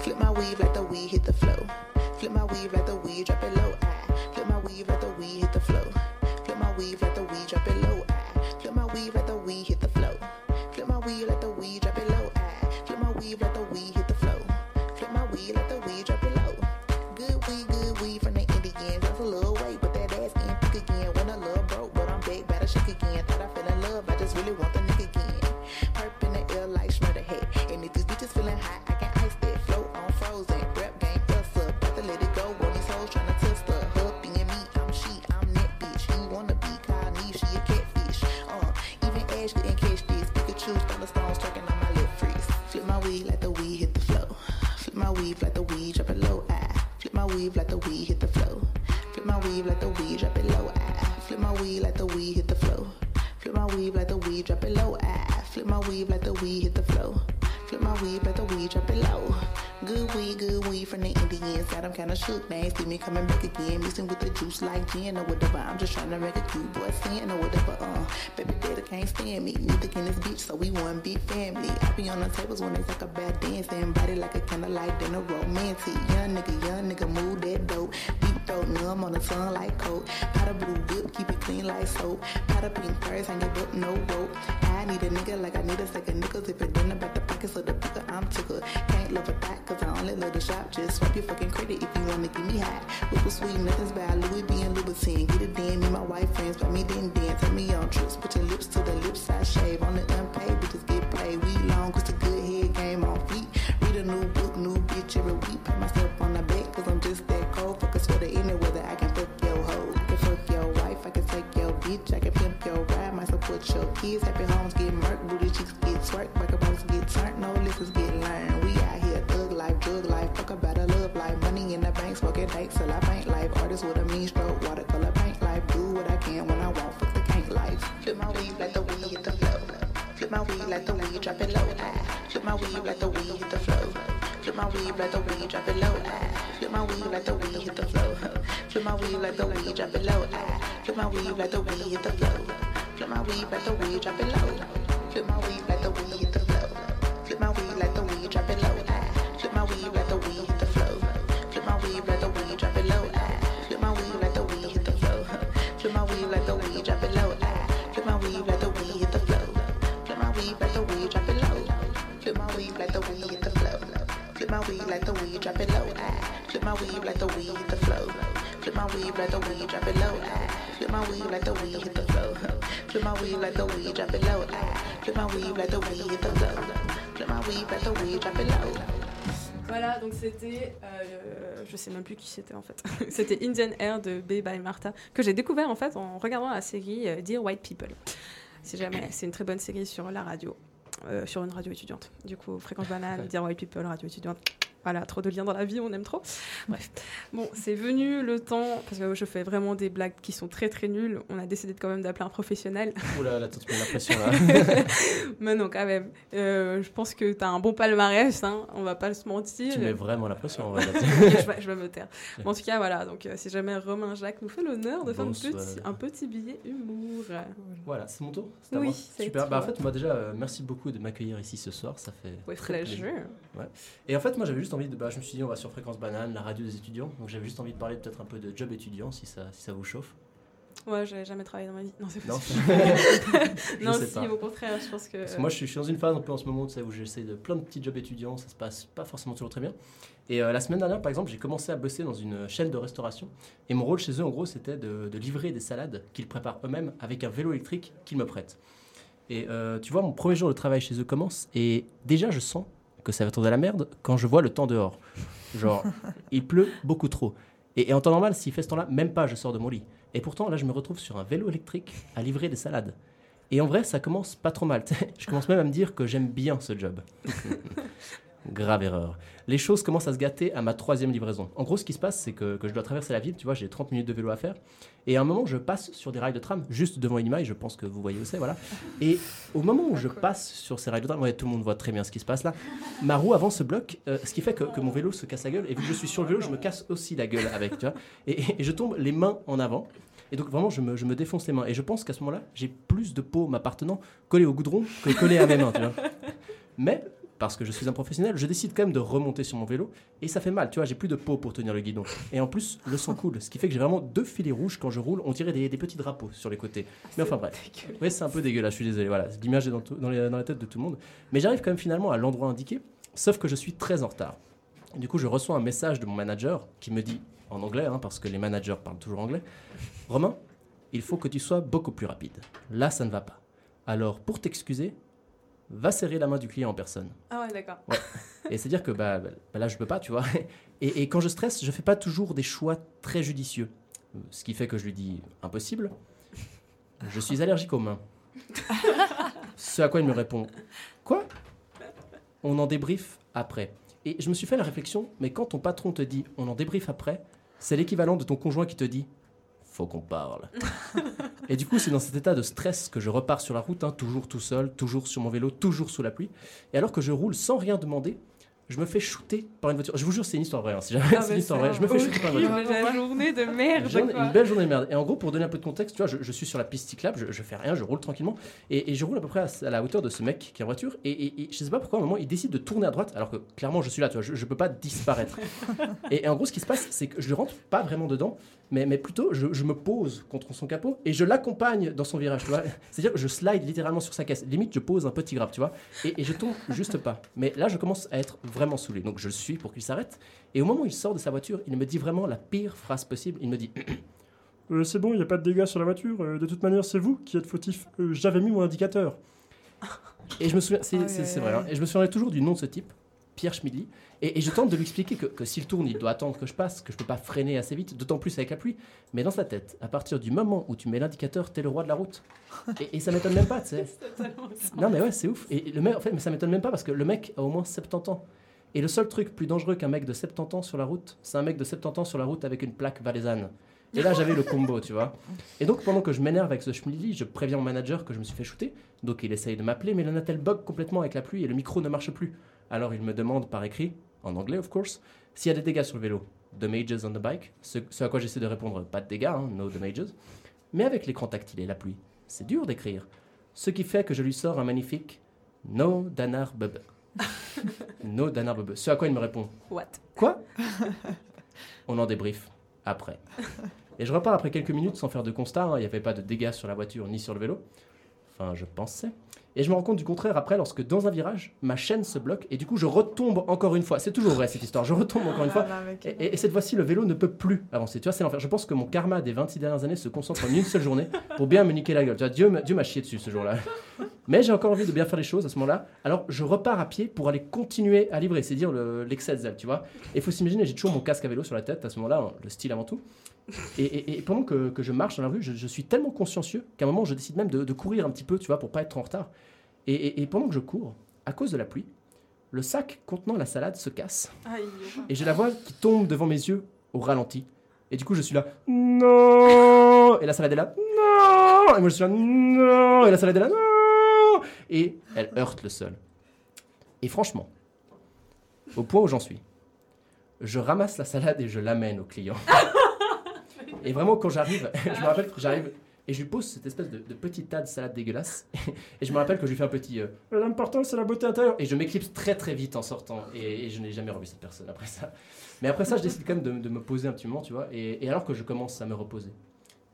Flip my weave like the weed hit the flow. Flip my weave like drop it low. Kinda shook. See me coming back again, mixing with the juice like gin or whatever. I'm just trying to make a cute boy sin or whatever. Uh, baby daddy can't stand me, neither can this bitch, so we one big family. I be on the tables when they talk about dancing, body like a candlelight dinner romantic. Young nigga, young nigga, move that dope. Deep throat, numb on the sun like coat. Powder blue whip, keep it clean like soap. Powder pink purse, ain't give up no rope. I need a nigga like I need a second niggas. If it done about the pockets of the picker, I'm. Can't love a thought, cause I only love the shop. Just swipe your fucking credit if you wanna give me high. Whipple sweet, nothing's bad. Louis V and Louboutin. Get it damn, me, my wife friends, but me then dance. Take me on trips, put your lips to the lips, I shave. On the unpaid, bitches get paid. We long, cause the good head game on feet. Read a new book, new bitch every week. Pat myself on the back, cause I'm just that cold. Fuck a sweater any weather, I can fuck your hoe. I can fuck your wife, I can take your bitch, I can pimp your ride, might support your kids. Happy homes get murked, booty cheeks get twerked, Flip my weed like the weed, drop it low. Ah. Flip my weed like the weed hit the flow. Flip my weed like the weed, drop it low. Ah. Flip my weed like the weed hit the flow. Flip my weed like the weed, drop it low. Ah. Flip my weed like the weed hit the flow. Flip my weed like the weed, drop it low. Flip my weed like the weed hit the flow. Flip my weed like the weed, drop it low. Ah. Flip my weed like the weed the flow. Flip my weed like the weed, drop it low. Ah. Flip my weed like the weed the flow. Flip my weed like the weed, drop it low. Voilà, donc c'était. euh, je sais même plus qui c'était en fait. c'était Indian Air de Bay by Martha, que j'ai découvert en fait en regardant la série euh, Dear White People. Si jamais, c'est une très bonne série sur la radio, sur une radio étudiante. Du coup, Fréquence Banane, Dear White People, radio étudiante. Voilà, trop de liens dans la vie, on aime trop. Bref. Bon, c'est venu le temps, parce que je fais vraiment des blagues qui sont très très nulles. On a décidé de quand même d'appeler un professionnel. Oula, là, tu te mets la pression là. Mais non, quand même. Euh, je pense que tu as un bon palmarès, hein, on va pas se mentir. tu mets vraiment la pression en vrai. là. je, vais, je vais me taire. En tout cas, voilà. Donc, euh, si jamais Romain Jacques nous fait l'honneur de faire un petit, un petit billet humour. Voilà, c'est mon tour à Oui, moi c'est Super. Bah, en fait, moi déjà, euh, merci beaucoup de m'accueillir ici ce soir. Ça fait. Ouais, très plaisir. Ouais. Et en fait, moi, j'avais juste envie de. Bah, je me suis dit, on va sur Fréquence Banane, la radio des étudiants. Donc, j'avais juste envie de parler peut-être un peu de job étudiant, si ça, si ça vous chauffe. Ouais, j'ai jamais travaillé dans ma vie. Non, c'est pas Non, non, si, pas. au contraire, je pense que. Parce que moi, je suis, je suis dans une phase un peu en ce moment tu sais, où j'essaie de plein de petits jobs étudiants, ça se passe pas forcément toujours très bien. Et euh, la semaine dernière, par exemple, j'ai commencé à bosser dans une chaîne de restauration. Et mon rôle chez eux, en gros, c'était de, de livrer des salades qu'ils préparent eux-mêmes avec un vélo électrique qu'ils me prêtent. Et euh, tu vois, mon premier jour de travail chez eux commence, et déjà, je sens que ça va tourner à la merde quand je vois le temps dehors. Genre, il pleut beaucoup trop. Et, et en temps normal, s'il fait ce temps-là, même pas je sors de mon lit. Et pourtant, là, je me retrouve sur un vélo électrique à livrer des salades. Et en vrai, ça commence pas trop mal. je commence même à me dire que j'aime bien ce job. Grave erreur. Les choses commencent à se gâter à ma troisième livraison. En gros, ce qui se passe, c'est que, que je dois traverser la ville. Tu vois, j'ai 30 minutes de vélo à faire. Et à un moment, je passe sur des rails de tram, juste devant une image. Je pense que vous voyez où c'est, voilà. Et au moment où je passe sur ces rails de tram, ouais, tout le monde voit très bien ce qui se passe là. Ma roue avant se bloque, euh, ce qui fait que, que mon vélo se casse la gueule. Et vu que je suis sur le vélo, je me casse aussi la gueule avec, tu vois. Et, et je tombe les mains en avant. Et donc vraiment, je me, je me défonce les mains. Et je pense qu'à ce moment-là, j'ai plus de peau m'appartenant collée au goudron que collée à mes mains, tu vois. Mais parce que je suis un professionnel, je décide quand même de remonter sur mon vélo et ça fait mal, tu vois, j'ai plus de peau pour tenir le guidon. Et en plus, le son coule, ce qui fait que j'ai vraiment deux filets rouges quand je roule, on dirait des, des petits drapeaux sur les côtés. Mais enfin bref. Oui, c'est un peu dégueulasse, je suis désolé, voilà, l'image est dans, tout- dans, les- dans la tête de tout le monde. Mais j'arrive quand même finalement à l'endroit indiqué, sauf que je suis très en retard. Et du coup, je reçois un message de mon manager qui me dit, en anglais, hein, parce que les managers parlent toujours anglais, Romain, il faut que tu sois beaucoup plus rapide. Là, ça ne va pas. Alors, pour t'excuser, va serrer la main du client en personne. Ah ouais, d'accord. Ouais. Et c'est-à-dire que bah, bah, bah, là, je peux pas, tu vois. Et, et quand je stresse, je fais pas toujours des choix très judicieux. Euh, Ce qui fait que je lui dis impossible. Je suis allergique aux mains. Ce à quoi il me répond Quoi? On en débrief après. Et je me suis fait la réflexion, mais quand ton patron te dit on en débrief après, c'est l'équivalent de ton conjoint qui te dit faut qu'on parle. et du coup, c'est dans cet état de stress que je repars sur la route, hein, toujours tout seul, toujours sur mon vélo, toujours sous la pluie. Et alors que je roule sans rien demander, je me fais shooter par une voiture. Je vous jure, c'est une histoire vraie. hein, si jamais Ah, c'est une histoire vraie. Je me fais shooter par une voiture. La journée de merde. Une journée- quoi. une belle journée de merde. Et en gros, pour donner un peu de contexte, tu vois, je, je suis sur la piste cyclable, je, je fais rien, je roule tranquillement. Et, et je roule à peu près à, à la hauteur de ce mec qui est en voiture. Et, et- et je sais pas pourquoi, à un moment, il décide de tourner à droite, alors que clairement, je suis là, tu vois, je, je peux pas disparaître. et, et en gros, ce qui se passe, c'est que je rentre pas vraiment dedans, mais, mais plutôt, je, je me pose contre son capot et je l'accompagne dans son virage, tu vois. C'est-à-dire, je slide littéralement sur sa caisse. Limite, je pose un petit grave, tu vois. Et, et je tombe juste pas. Mais là, je commence à être vraiment saoulé. Donc, je le suis pour qu'il s'arrête. Et au moment où il sort de sa voiture, il me dit vraiment la pire phrase possible. Il me dit Euh, c'est bon, il n'y a pas de dégâts sur la voiture. euh, de toute manière, c'est vous qui êtes fautif. Euh, J'avais mis mon indicateur. Et je me souviens, c'est c'est vrai, hein. et je me souviendrai toujours du nom de ce type, Pierre Schmidli. Et, et je tente de lui expliquer que, que s'il tourne, il doit attendre que je passe, que je peux pas freiner assez vite, d'autant plus avec la pluie. Mais dans sa tête, à partir du moment où tu mets l'indicateur, t'es le roi de la route. Et, et ça m'étonne même pas, tu sais. Non, mais ouais, c'est ouf. Et le mec, en fait, mais ça m'étonne même pas parce que le mec a au moins 70 ans. Et le seul truc plus dangereux qu'un mec de 70 ans sur la route, c'est un mec de 70 ans sur la route avec une plaque valaisanne. Et là, j'avais le combo, tu vois. Et donc, pendant que je m'énerve avec ce Schmidli, je préviens mon manager que je me suis fait shooter. Donc, il essaye de m'appeler, mais le Natel bug complètement avec la pluie et le micro ne marche plus. Alors, il me demande par écrit, en anglais, of course, s'il y a des dégâts sur le vélo. Damages on the bike. Ce, ce à quoi j'essaie de répondre, pas de dégâts, hein, no damages. Mais avec l'écran tactile et la pluie, c'est dur d'écrire. Ce qui fait que je lui sors un magnifique No Danar Bubbe. no Danar Bubbe. Ce à quoi il me répond What? Quoi? On en débrief après. Et je repars après quelques minutes sans faire de constat. hein. Il n'y avait pas de dégâts sur la voiture ni sur le vélo. Enfin, je pensais. Et je me rends compte du contraire après lorsque dans un virage, ma chaîne se bloque et du coup je retombe encore une fois. C'est toujours vrai cette histoire. Je retombe encore une fois. Et, et- et cette fois-ci, le vélo ne peut plus avancer. Tu vois, c'est l'enfer. Je pense que mon karma des 26 dernières années se concentre en une seule journée pour bien me niquer la gueule. Tu vois, Dieu, m'a- Dieu m'a chié dessus ce jour-là. Mais j'ai encore envie de bien faire les choses à ce moment-là. Alors je repars à pied pour aller continuer à livrer. C'est dire le- l'excès de zèle, tu vois. Et il faut s'imaginer, j'ai toujours mon casque à vélo sur la tête à ce moment-là, hein, le style avant tout. Et, et- et pendant que, que je marche dans la rue, je, je suis tellement consciencieux qu'à un moment, je décide même de, de courir un petit peu, tu vois, pour pas être en retard. Et, et- et pendant que je cours, à cause de la pluie, le sac contenant la salade se casse. Aïe. Et j'ai la voix qui tombe devant mes yeux au ralenti. Et du coup, je suis là, non Et la salade est là, non Et moi, je suis là, non Et la salade est là, non Et elle heurte le sol. Et franchement, au point où j'en suis, je ramasse la salade et je l'amène au client. Et vraiment, quand j'arrive, je me rappelle que j'arrive et je lui pose cette espèce de, de petit tas de salade dégueulasse. Et je me rappelle que je lui fais un petit. euh, L'important, c'est la beauté intérieure. Et je m'éclipse très très vite en sortant. Et, et je n'ai jamais revu cette personne après ça. Mais après ça, je décide quand même de, de me poser un petit moment, tu vois. Et, et alors que je commence à me reposer,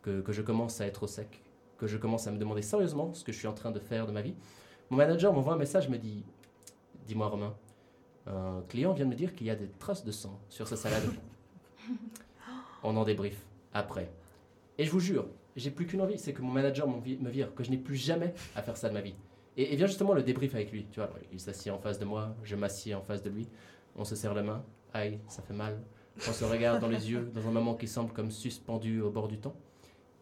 que, que je commence à être au sec, que je commence à me demander sérieusement ce que je suis en train de faire de ma vie, mon manager m'envoie un message, me dit Dis-moi, Romain, un client vient de me dire qu'il y a des traces de sang sur sa salade. On en débrief après. Et je vous jure, j'ai plus qu'une envie, c'est que mon manager me vire, que je n'ai plus jamais à faire ça de ma vie. Et, et vient justement le débrief avec lui. Tu vois, il s'assied en face de moi, je m'assieds en face de lui, on se serre la main, aïe, ça fait mal. On se regarde dans les yeux dans un moment qui semble comme suspendu au bord du temps.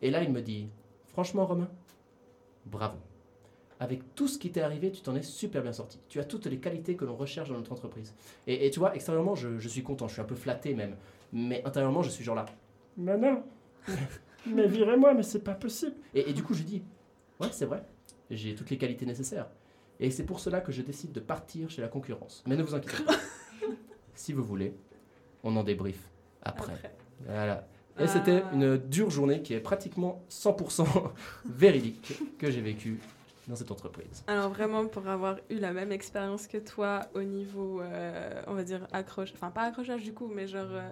Et là, il me dit, franchement, Romain, bravo. Avec tout ce qui t'est arrivé, tu t'en es super bien sorti. Tu as toutes les qualités que l'on recherche dans notre entreprise. Et, et tu vois, extérieurement, je, je suis content, je suis un peu flatté même. Mais intérieurement, je suis genre là. Mais non Mais virez-moi, mais c'est pas possible. Et, et du coup, je dis, ouais, c'est vrai, j'ai toutes les qualités nécessaires. Et c'est pour cela que je décide de partir chez la concurrence. Mais ne vous inquiétez pas. si vous voulez, on en débrief après. Voilà. Et c'était une dure journée qui est pratiquement 100% véridique que j'ai vécue dans cette entreprise. Alors vraiment, pour avoir eu la même expérience que toi au niveau, euh, on va dire, accroche, enfin pas accrochage du coup, mais genre euh,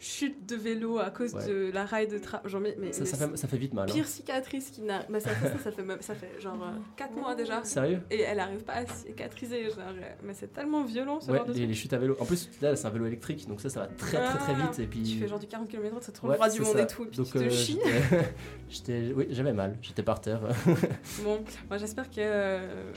chute de vélo à cause Ouais. de la raille de train. Genre, mais, mais- Ça- ça mais fait- ça fait vite mal, hein. Pire cicatrice qui n'a. Bah, ça, ça, ça fait ça fait genre 4 mois déjà. Sérieux? Et elle arrive pas à cicatriser. Genre, euh, mais c'est tellement violent ce Ouais, genre de les, chutes à vélo. En plus, là, c'est un vélo électrique, donc ça, ça va très très très Ah, vite. Et puis... Tu fais genre du 40 km, c'est trop Ouais, le droit du monde ça. et tout. Et puis Donc, tu te euh, chies. j'étais- oui, j'avais mal, j'étais par terre. Bon, moi j'espère que. euh,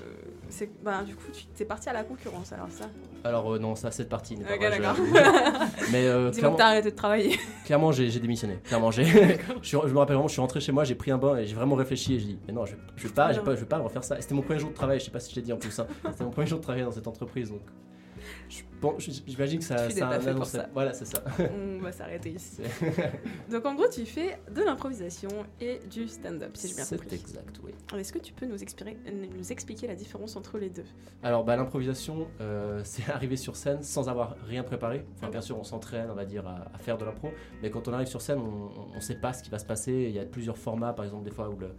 c'est bah, du coup, tu t'es parti à la concurrence alors ça? Alors, euh, non, ça, cette partie n'est pas Ok, vraie, je d'accord. l'avoue. Mais euh, clairement, t'as arrêté de travailler. clairement j'ai démissionné. Clairement, j'ai. je, me rappelle vraiment, je suis rentré chez moi, j'ai pris un bain et j'ai vraiment réfléchi et j'ai dit, mais non, je, je vais pas, je vais pas, je vais pas refaire ça. C'était mon premier jour de travail, je sais pas si je l'ai dit en plus. hein. C'était mon premier jour de travail dans cette entreprise, donc. Bon, j'imagine que ça, ça a pas un fait pour ça. Voilà, c'est ça. On va s'arrêter ici. Donc en gros, tu fais de l'improvisation et du stand-up, si j'ai bien C'est compris. exact, oui. Est-ce que tu peux nous expliquer, nous expliquer la différence entre les deux? Alors, bah, l'improvisation, euh, c'est arriver sur scène sans avoir rien préparé. Enfin, bien sûr, on s'entraîne, on va dire, à, à faire de l'impro. Mais quand on arrive sur scène, on ne sait pas ce qui va se passer. Il y a plusieurs formats, par exemple, des fois où le,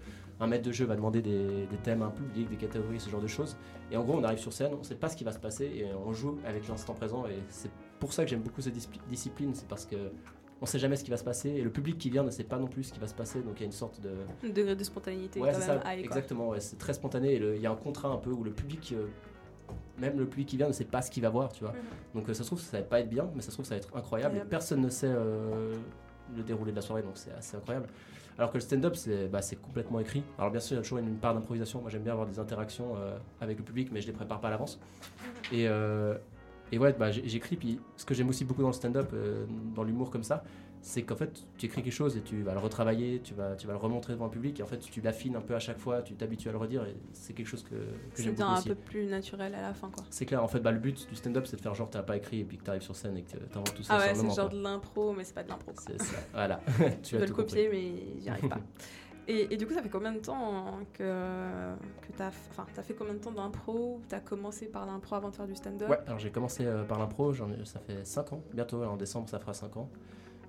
un maître de jeu va demander des, des thèmes à un public, des catégories, ce genre de choses. Et en gros, on arrive sur scène, on ne sait pas ce qui va se passer et on joue avec l'instant présent. Et c'est pour ça que j'aime beaucoup cette dis- discipline, c'est parce que on sait jamais ce qui va se passer et le public qui vient ne sait pas non plus ce qui va se passer. Donc il y a une sorte de, Un degré de spontanéité Ouais, quand c'est même ça, high, quoi. exactement. ouais, c'est très spontané. et Il y a un contrat un peu où le public, euh, même le public qui vient, ne sait pas ce qu'il va voir, tu vois. Mhm. Donc euh, ça se trouve, ça va pas être bien, mais ça se trouve, ça va être incroyable. Et Incroyable. personne ne sait euh, le déroulé de la soirée, donc c'est assez incroyable. Alors que le stand-up, c'est bah, complètement écrit. Alors bien sûr, il y a toujours une part d'improvisation. Moi, j'aime bien avoir des interactions euh, avec le public, mais je les prépare pas à l'avance. Et, euh, et ouais, bah, j'écris. Puis ce que j'aime aussi beaucoup dans le stand-up, euh, dans l'humour comme ça, c'est qu'en fait, tu écris quelque chose et tu vas le retravailler, tu vas, tu vas le remontrer devant le public. Et en fait, tu l'affines un peu à chaque fois, tu t'habitues à le redire. Et c'est quelque chose que, que C'est j'aime beaucoup un aussi. peu plus naturel à la fin, quoi. C'est clair, en fait, bah, le but du stand-up, c'est de faire genre t'as pas écrit et puis que t'arrives sur scène et que t'inventes tout ça Ah ouais, c'est genre quoi. de l'impro, mais c'est pas de l'impro. C'est ça, voilà. tu Je as veux le copier, compris. mais j'y arrive pas. Et, et du coup, ça fait combien de temps que, que t'as enfin, t'as fait combien de temps d'impro T'as commencé par l'impro avant de faire du stand-up? Ouais, alors j'ai commencé euh, par l'impro, ça fait 5 ans, bientôt en décembre ça fera 5 ans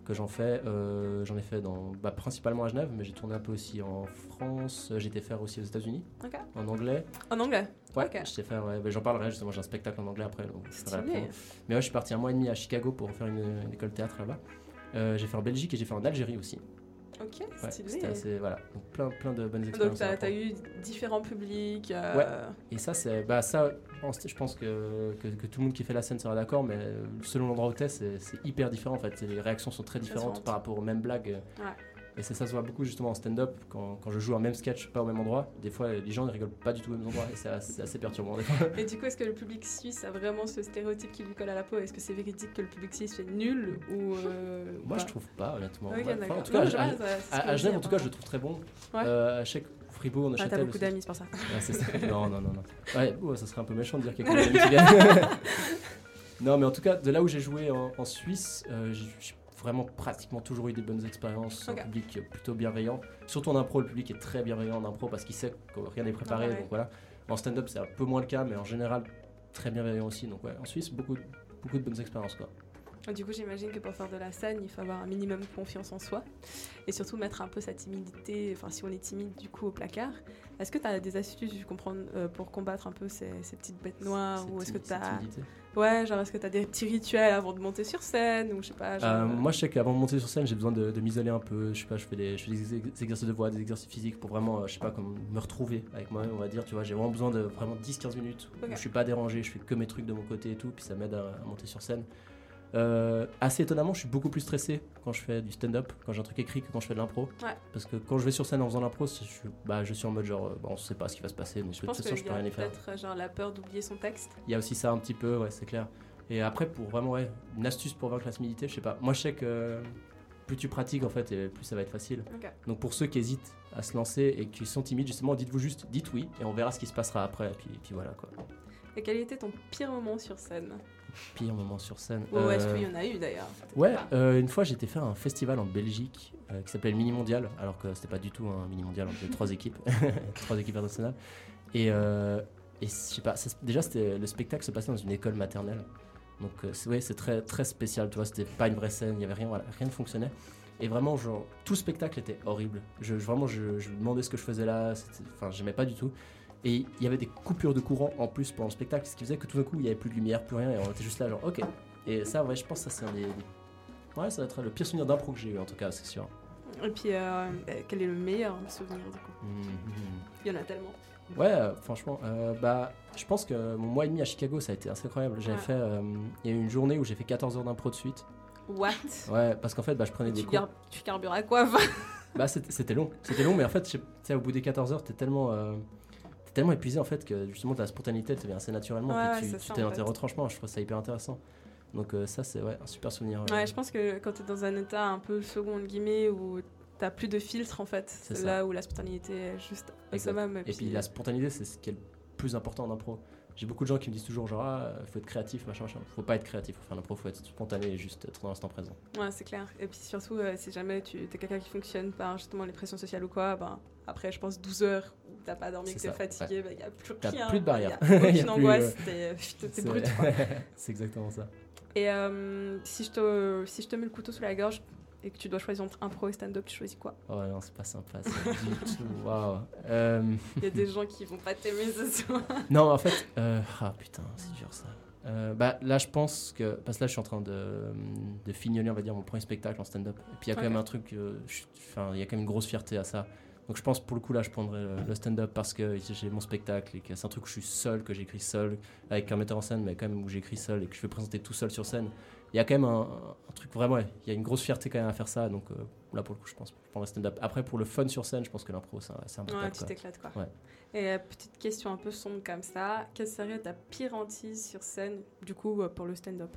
que j'en fais. Euh, j'en ai fait dans, bah, principalement à Genève, mais j'ai tourné un peu aussi en France, euh, j'ai été faire aussi aux États-Unis, en anglais. En anglais? Ouais, j'étais faire, ouais, bah, j'en parlerai justement, j'ai un spectacle en anglais après, donc je ferai. Mais ouais, je suis parti un mois et demi à Chicago pour faire une, une école de théâtre là-bas. Euh, j'ai fait en Belgique et j'ai fait en Algérie aussi. Ok, Ouais, stylé. c'était assez, voilà, donc plein, plein de bonnes Donc expériences. t'as apprendre. as eu différents publics. euh, Ouais. Et ça, c'est, bah ça, je pense que, que, que tout le monde qui fait la scène sera d'accord, mais euh, selon l'endroit où t'es, c'est, c'est hyper différent en fait. Les réactions sont très différentes Différentes. par rapport aux mêmes blagues. Ouais. Et ça se voit beaucoup justement en stand-up, quand, quand je joue un même sketch, pas au même endroit. Des fois, les gens ne rigolent pas du tout au même endroit et c'est assez, perturbant des fois. Et du coup, est-ce que le public suisse a vraiment ce stéréotype qui lui colle à la peau? Est-ce que c'est véridique que le public suisse est nul ou euh, Moi, je trouve pas, honnêtement. Ok, Ouais, enfin, d'accord. en tout cas, Non, à, je vois, à- Genève, en tout cas, je le trouve très bon. Ouais. Euh, à chaque Fribourg, Ah, Neuchâtel. t'as beaucoup d'amis, c'est pour ça. Ouais, c'est ça. Non, non, non, non. Ouais, ça serait un peu méchant de dire qu'il y a que des amis qui viennent. non, mais en tout cas, de là où j'ai joué en, en Suisse, euh, j'ai vraiment pratiquement toujours eu des bonnes expériences. Ok. Un public plutôt bienveillant. Surtout en impro, le public est très bienveillant en impro parce qu'il sait que rien n'est préparé. Ah ouais. Donc voilà. En stand-up, c'est un peu moins le cas, mais en général, très bienveillant aussi. Donc ouais, en Suisse, beaucoup, beaucoup de bonnes expériences. Quoi. Du coup, j'imagine que pour faire de la scène, il faut avoir un minimum de confiance en soi et surtout mettre un peu sa timidité, enfin si on est timide du coup au placard. Est-ce que tu as des astuces je comprends, euh, pour combattre un peu ces, ces petites bêtes noires Cette ou est-ce que tu as. Ouais, genre est-ce que tu as des petits rituels avant de monter sur scène ou je sais pas genre, Euh, euh, moi, je sais qu'avant de monter sur scène, j'ai besoin de, de m'isoler un peu. Je sais pas, je fais des, je fais des ex- exercices de voix, des exercices physiques pour vraiment, euh, je sais pas, comme me retrouver avec moi-même, on va dire. Tu vois, j'ai vraiment besoin de vraiment 10-15 minutes où Ok. je suis pas dérangé, je fais que mes trucs de mon côté et tout, puis ça m'aide à, à monter sur scène. Euh, assez étonnamment, je suis beaucoup plus stressé quand je fais du stand-up, quand j'ai un truc écrit, que quand je fais de l'impro. Ouais. Parce que quand je vais sur scène en faisant l'impro, c'est- je, suis- bah, je suis en mode genre, euh, bah, on sait pas ce qui va se passer, donc je de pense toute façon, je peux rien y faire. peut-être euh, genre la peur d'oublier son texte. Il y a aussi ça un petit peu, ouais, c'est clair. Et après, pour vraiment, ouais, une astuce pour vaincre la timidité, je sais pas. Moi, je sais que plus tu pratiques, en fait, et plus ça va être facile. Donc, pour ceux qui hésitent à se lancer et qui sont timides, justement, dites-vous juste, dites oui, et on verra ce qui se passera après. Et puis, et puis voilà, quoi. Et quel était ton pire moment sur scène? Pire moment sur scène. Ou est-ce Euh, qu'il y en a eu d'ailleurs Ouais, euh, une fois, j'étais faire un festival en Belgique euh, qui s'appelait le Mini Mondial, alors que c'était pas du tout un Mini Mondial, on était trois équipes, trois équipes internationales. Et, et je sais pas, déjà, le spectacle se passait dans une école maternelle. Donc, c'est ouais, c'est très, très spécial, tu vois, c'était pas une vraie scène, il y avait rien, voilà, rien ne fonctionnait. Et vraiment, genre, tout le spectacle était horrible. Je, je- vraiment, je, je me demandais ce que je faisais là, enfin, j'aimais pas du tout. Et il y avait des coupures de courant en plus pendant le spectacle, ce qui faisait que tout d'un coup, il y avait plus de lumière, plus rien, et on était juste là, genre, ok. Et ça, ouais, je pense que ça, c'est un des, Ouais, ça va être le pire souvenir d'impro que j'ai eu, en tout cas, c'est sûr. Et puis, euh, euh, quel est le meilleur souvenir du coup? Mhm. Il y en a tellement. Ouais, euh, franchement, euh, bah, je pense que mon mois et demi à Chicago, ça a été assez incroyable. J'avais Ouais. fait, il y a eu une journée où j'ai fait 14 heures d'impro de suite. What? Ouais, parce qu'en fait, bah, je prenais des tu, cours. gar- tu carbures à quoi Bah, c'était long, c'était long, mais en fait, au bout des 14 heures, t'es tellement, tellement épuisé en fait que justement ta spontanéité te vient assez naturellement. Ouais, puis tu t'es dans tes retranchements. Je trouve ça hyper intéressant. Donc euh, ça, c'est ouais, un super souvenir. euh, Ouais, je pense que quand tu es dans un état un peu second guillemets où t'as plus de filtre en fait, c'est ça. là où la spontanéité est juste summum. Et puis la spontanéité, c'est ce qui est le plus important en impro. J'ai beaucoup de gens qui me disent toujours genre, ah, faut être créatif, machin, machin. Faut pas être créatif, faut faire l'impro, faut être spontané et juste être dans l'instant présent. Ouais, c'est clair. Et puis surtout, euh, si jamais tu es quelqu'un qui fonctionne par justement les pressions sociales ou quoi, ben, après, je pense 12 heures t'as pas dormi, que t'es fatigué, ouais. il n'y a plus T'as rien. plus de barrière. Il y a Y a aucune plus, angoisse, euh, t'es brut. c'est exactement ça. Et euh, si, je te, si je te mets le couteau sous la gorge et que tu dois choisir entre impro et stand-up, tu choisis quoi? Oh non, c'est pas sympa, ça, du tout. Waouh. Euh, Il y a des gens qui vont pas t'aimer ce soir. Non, en fait, euh, ah putain, c'est dur ça. Euh, bah, là, je pense que. Parce que là, je suis en train de, de fignoler, on va dire, mon premier spectacle en stand-up. Et puis, il y a quand même un truc. euh, Enfin, il y a quand même une grosse fierté à ça. Donc, je pense pour le coup, là, je prendrais le, stand-up parce que j'ai mon spectacle et que c'est un truc où je suis seul, que j'écris seul, avec un metteur en scène, mais quand même où j'écris seul et que je vais présenter tout seul sur scène. Il y a quand même un, un truc vraiment. Il y a une grosse fierté quand même à faire ça. Donc, euh, là, pour le coup, je pense que je prendrais stand-up. Après, pour le fun sur scène, je pense que l'impro, c'est c'est un Ouais, tu t'éclates quoi. Ouais. Et euh, petite question un peu sombre comme ça, quelle serait ta pire hantise sur scène, du coup, euh, pour le stand-up?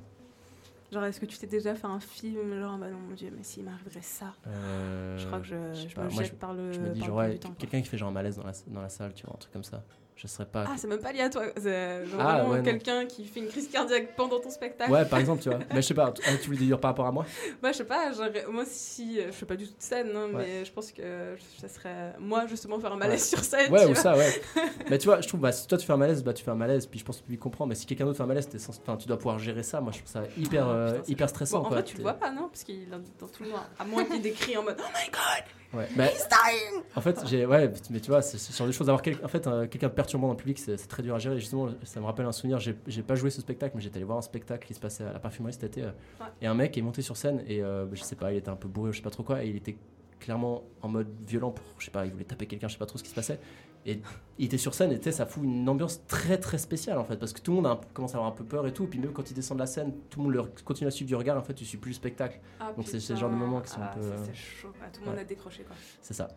Genre, est-ce que tu t'es déjà fait un film, genre, bah non, mon dieu, mais s'il m'arriverait ça Euh, Je crois que je, je me moi, jette par le. Je me dis, genre, ouais, quelqu'un qui fait genre un malaise dans la, dans la salle, tu vois, un truc comme ça. Je serais pas. Ah, c'est même pas lié à toi. C'est genre Ah, vraiment ouais, quelqu'un qui fait une crise cardiaque pendant ton spectacle. ouais, par exemple, tu vois. Mais je sais pas, tu ah, tu voulais dire par rapport à moi? Moi, je sais pas, genre, moi, si. euh, Je fais pas du tout de scène, hein, Ouais. mais je pense que ça serait. Moi, justement, faire un malaise sur scène. Ouais, tu ou vois. ça, ouais. mais tu vois, je trouve, bah, si toi tu fais un malaise, bah tu fais un malaise, puis je pense que tu lui comprends. Mais si quelqu'un d'autre fait un malaise, censé- enfin, tu dois pouvoir gérer ça. Moi, je trouve ça hyper, Ah, euh, putain, hyper stressant. Bon, en quoi. vrai, tu le vois pas, non? Parce qu'il est dans tout le noir. À moins qu'il décrit en mode Oh my god Ouais, mais He's dying en fait, j'ai, ouais, mais tu vois, c'est ce genre de choses. D'avoir quel- en fait, euh, quelqu'un de perturbant dans le public, c'est très dur à gérer. Et justement, ça me rappelle un souvenir. J'ai pas joué ce spectacle, mais j'étais allé voir un spectacle qui se passait à la parfumerie cet été. euh, Ouais. Et un mec est monté sur scène et euh, je sais pas, il était un peu bourré, je sais pas trop quoi, et il était clairement en mode violent pour, je sais pas, il voulait taper quelqu'un, je sais pas trop ce qui se passait. Et il était sur scène et tu sais, ça fout une ambiance très très spéciale en fait, parce que tout le monde a commence à avoir un peu peur et tout. Et puis même quand il descend de la scène, tout le monde continue à suivre du regard. En fait, tu suis plus le spectacle. Ah, Donc c'est ce genre de moments qui sont Ah, un peu. ça, euh, c'est chaud. Ah, tout le monde a décroché, quoi. C'est ça.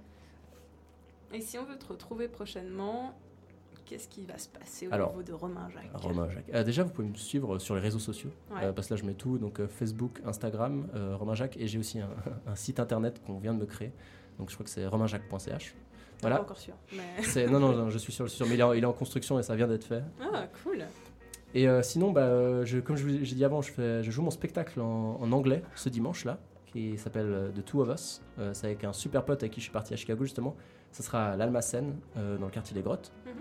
Et si on veut te retrouver prochainement, qu'est-ce qui va se passer au Alors, niveau de Romain Jacques Romain Jacques. Euh, déjà, vous pouvez me suivre sur les réseaux sociaux, Ouais. euh, parce que là, je mets tout, donc euh, Facebook, Instagram, Romain Jacques, et j'ai aussi un, un site internet qu'on vient de me créer. Donc je crois que c'est romainjacques.ch. Voilà. Pas encore sûr, mais- Non, non, non, je suis sûr, sûr mais il est, en, il est en construction et ça vient d'être fait. Ah, cool. Et sinon, bah, je, comme je vous ai j'ai dit avant, je, fais, je joue mon spectacle en, en anglais ce dimanche là, qui s'appelle The Two of Us. C'est avec un super pote avec qui je suis parti à Chicago justement. Ça sera à l'Almacène, euh, dans le quartier des Grottes. Mhm.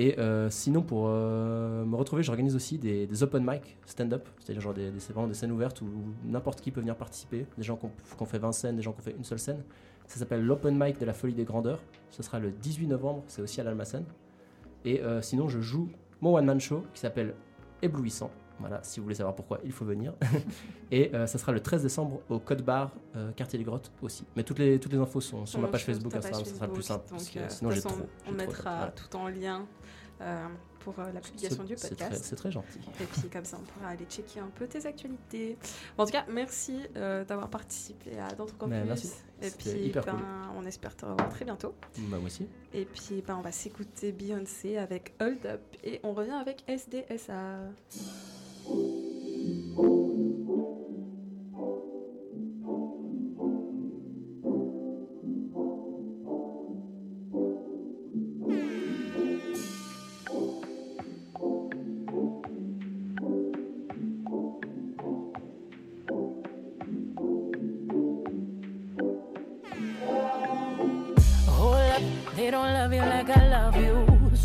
Et euh, sinon, pour euh, me retrouver, j'organise aussi des, des open mic stand-up, c'est-à-dire genre des, des, vraiment des scènes ouvertes où n'importe qui peut venir participer. Des gens qui ont, qui ont fait 20 scènes, des gens qui ont fait une seule scène. Ça s'appelle l'open mic de la folie des grandeurs. Ce sera le 18 novembre, c'est aussi à l'Almacène. Et euh, sinon, je joue mon one-man show qui s'appelle Éblouissant. Voilà, si vous voulez savoir pourquoi, il faut venir. et euh, ça sera le 13 décembre au Code Bar, euh, quartier des Grottes aussi. Mais toutes les, toutes les infos sont sur ma page Facebook, Instagram, ça sera le plus simple. Parce donc, que sinon, j'ai trop. On trop- mettra voilà. tout en lien pour euh, la publication du podcast. c'est très gentil. Et puis comme ça, on pourra aller checker un peu tes actualités. Bon, en tout cas, merci euh, d'avoir participé à Dans ton campus. Merci. Et puis, hyper ben, cool. on espère te revoir très bientôt. Bah, moi aussi. Et puis, ben, on va s'écouter Beyoncé avec Hold Up et on revient avec SDSA.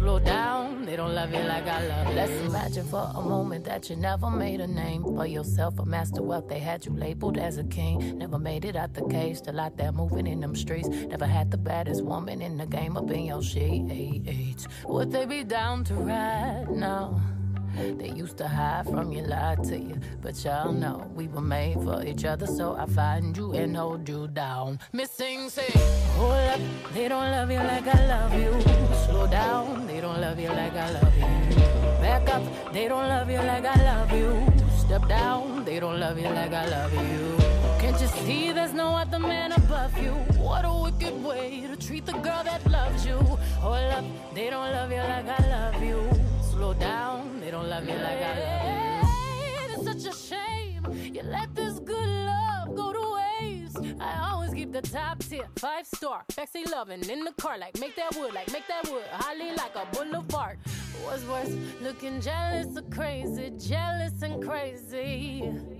Slow down, they don't love you like I love you. Let's imagine for a moment that you never made a name for yourself, a master wealth. They had you labeled as a king. Never made it out the cave, still out there moving in them streets. Never had the baddest woman in the game up in your sheets. Would they be down to ride now? They used to hide from you, lie to you. But y'all know we were made for each other, so I find you and hold you down. Missing, say, hold up, they don't love you like I love you. Slow down, they don't love you like I love you. Back up, they don't love you like I love you. Step down, they don't love you like I love you. Can't you see there's no other man above you? What a wicked way to treat the girl that loves you. Hold up, they don't love you like I love you. Slow down, they don't love you like I love you. It's such a shame you let this good love go to waste. I always keep the top tier, five star, sexy loving in the car, like make that wood, like make that wood, holly like a boulevard. What's worse, looking jealous or crazy, jealous and crazy.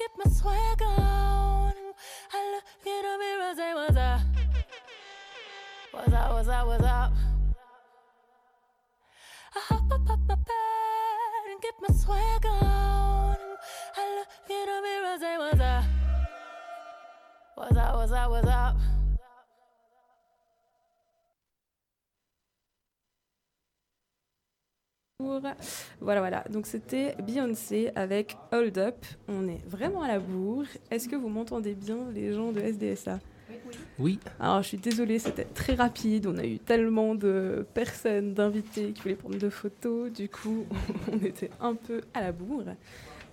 Get my swag on. I look in the mirror, say what's up. What's up, what's up, what's up? I hop up off my bed and get my swag on. I look in the mirror, say what's up. What's up, what's up, what's up? Voilà, voilà. Donc c'était Beyoncé avec Hold Up. On est vraiment à la bourre. Est-ce que vous m'entendez bien, les gens de SDSA Oui. Alors je suis désolée, c'était très rapide. On a eu tellement de personnes, d'invités qui voulaient prendre de photos. Du coup, on était un peu à la bourre.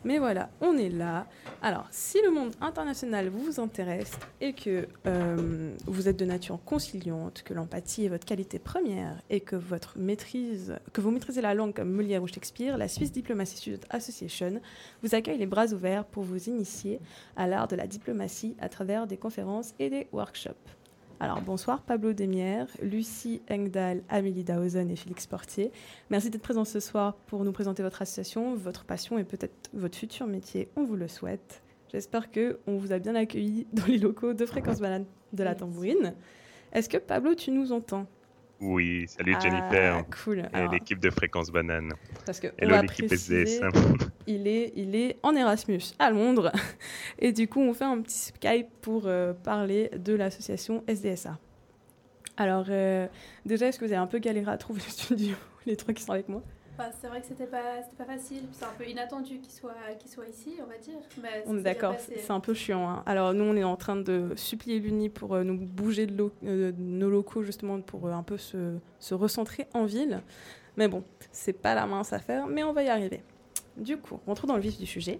Mais voilà, on est là. Alors, si le monde international vous intéresse et que euh, vous êtes de nature conciliante, que l'empathie est votre qualité première et que, que vous maîtrisez la langue comme Molière ou Shakespeare, la Swiss Diplomacy Student Association vous accueille les bras ouverts pour vous initier à l'art de la diplomatie à travers des conférences et des workshops. Alors bonsoir Pablo Demière, Lucie Engdahl, Amélie Dausen et Félix Portier. Merci d'être présents ce soir pour nous présenter votre association, votre passion et peut-être votre futur métier. On vous le souhaite. J'espère que on vous a bien accueilli dans les locaux de Fréquence Banane de la Tambourine. Est-ce que Pablo, tu nous entends? Oui, salut Ah, Jennifer. cool. Et Alors- l'équipe de Fréquence Banane. Parce que Hello l'équipe SDS. il est, il est en Erasmus à Londres. Et du coup, on fait un petit Skype pour euh, parler de l'association SDSA. Alors, euh, déjà, est-ce que vous avez un peu galéré à trouver le studio, les trois qui sont avec moi? C'est vrai que c'était pas, pas facile, c'est un peu inattendu qu'il soit, qu'il soit ici, on va dire. Mais On est d'accord, c'est c'est un peu chiant. hein. Alors, nous, on est en train de supplier l'Uni pour euh, nous bouger de, lo- euh, de nos locaux, justement, pour euh, un peu se, se recentrer en ville. Mais bon, c'est pas la mince affaire, mais on va y arriver. Du coup, rentrons dans le vif du sujet.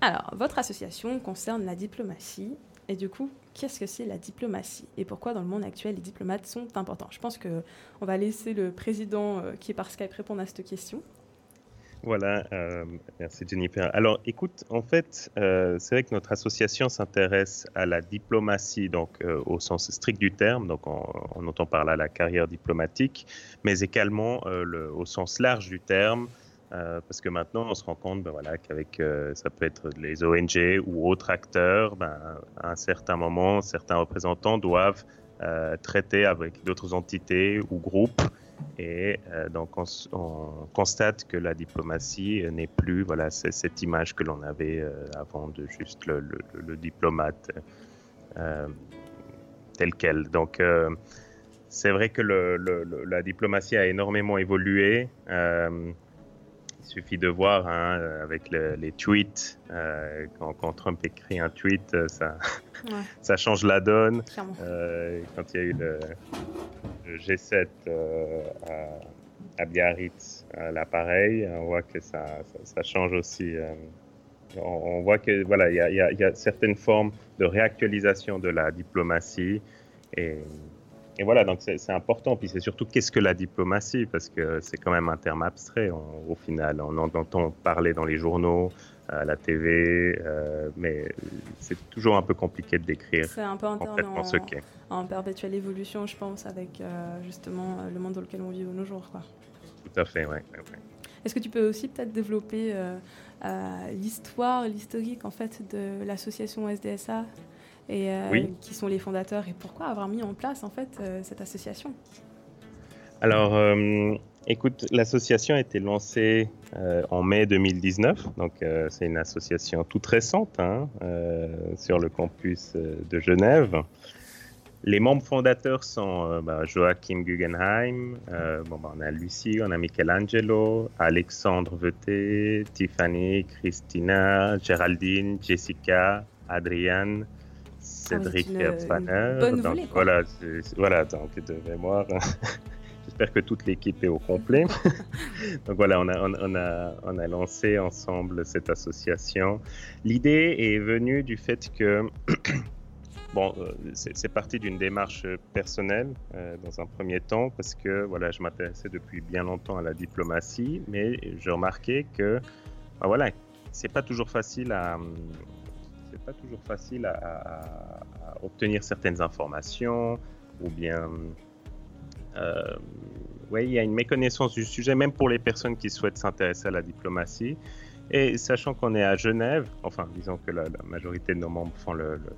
Alors, votre association concerne la diplomatie. Et du coup, qu'est-ce que c'est la diplomatie Et pourquoi dans le monde actuel les diplomates sont importants? Je pense que on va laisser le président euh, qui est par Skype répondre à cette question. Voilà, euh, merci Jennifer. Alors écoute, en fait, euh, c'est vrai que notre association s'intéresse à la diplomatie, donc euh, au sens strict du terme, donc on, on entend par là la carrière diplomatique, mais également le- au sens large du terme, euh, parce que maintenant on se rend compte ben, voilà, qu'avec, euh, ça peut être les ONG ou autres acteurs, ben, à un certain moment, certains représentants doivent euh, traiter avec d'autres entités ou groupes. Et donc on, constate que la diplomatie n'est plus voilà cette image que l'on avait avant de juste le, diplomate tel quel. Donc c'est vrai que la diplomatie a énormément évolué. Euh, il suffit de voir hein, avec le- les tweets, euh, quand, quand Trump écrit un tweet, euh, ça, Ouais. ça change la donne. Euh, quand il y a eu le, G7 euh, à, à Biarritz, à l'appareil, on voit que ça, ça, ça change aussi. euh, on, on voit que voilà, il y y a certaines formes de réactualisation de la diplomatie et, et voilà, donc c'est important. Puis c'est surtout qu'est-ce que la diplomatie, parce que c'est quand même un terme abstrait on- au final. On en entend parler dans les journaux, à la TV, euh, mais c'est toujours un peu compliqué de décrire C'est un peu en, ce qu'est. en perpétuelle évolution, je pense, avec euh, justement euh, le monde dans lequel on vit de nos jours. Quoi. Tout à fait, ouais. ouais, ouais. Est-ce que tu peux aussi peut-être développer euh, l'histoire, l'historique en fait de l'association SDSA et euh, Oui. qui sont les fondateurs et pourquoi avoir mis en place en fait euh, cette association? Alors, euh, écoute, l'association a été lancée en mai 2019, donc c'est une association toute récente hein, sur le campus de Genève. Les membres fondateurs sont bah, Joachim Guggenheim, bon, bah, on a Lucie, on a Michelangelo, Alexandre Veté, Tiffany, Christina, Géraldine, Jessica, Adrienne, Cédric une bonne Donc, voilà, voilà, donc de mémoire. J'espère que toute l'équipe est au complet. donc voilà, on a, on, a, on a lancé ensemble cette association. L'idée est venue du fait que Bon, euh, c'est parti d'une démarche personnelle euh, dans un premier temps parce que voilà, je m'intéressais depuis bien longtemps à la diplomatie, mais je remarquais que bah, voilà, c'est pas toujours facile à pas toujours facile à, à- à obtenir certaines informations ou bien euh, ouais, il y a une méconnaissance du sujet même pour les personnes qui souhaitent s'intéresser à la diplomatie. Et sachant qu'on est à Genève, enfin disons que la, la majorité de nos membres font le, le-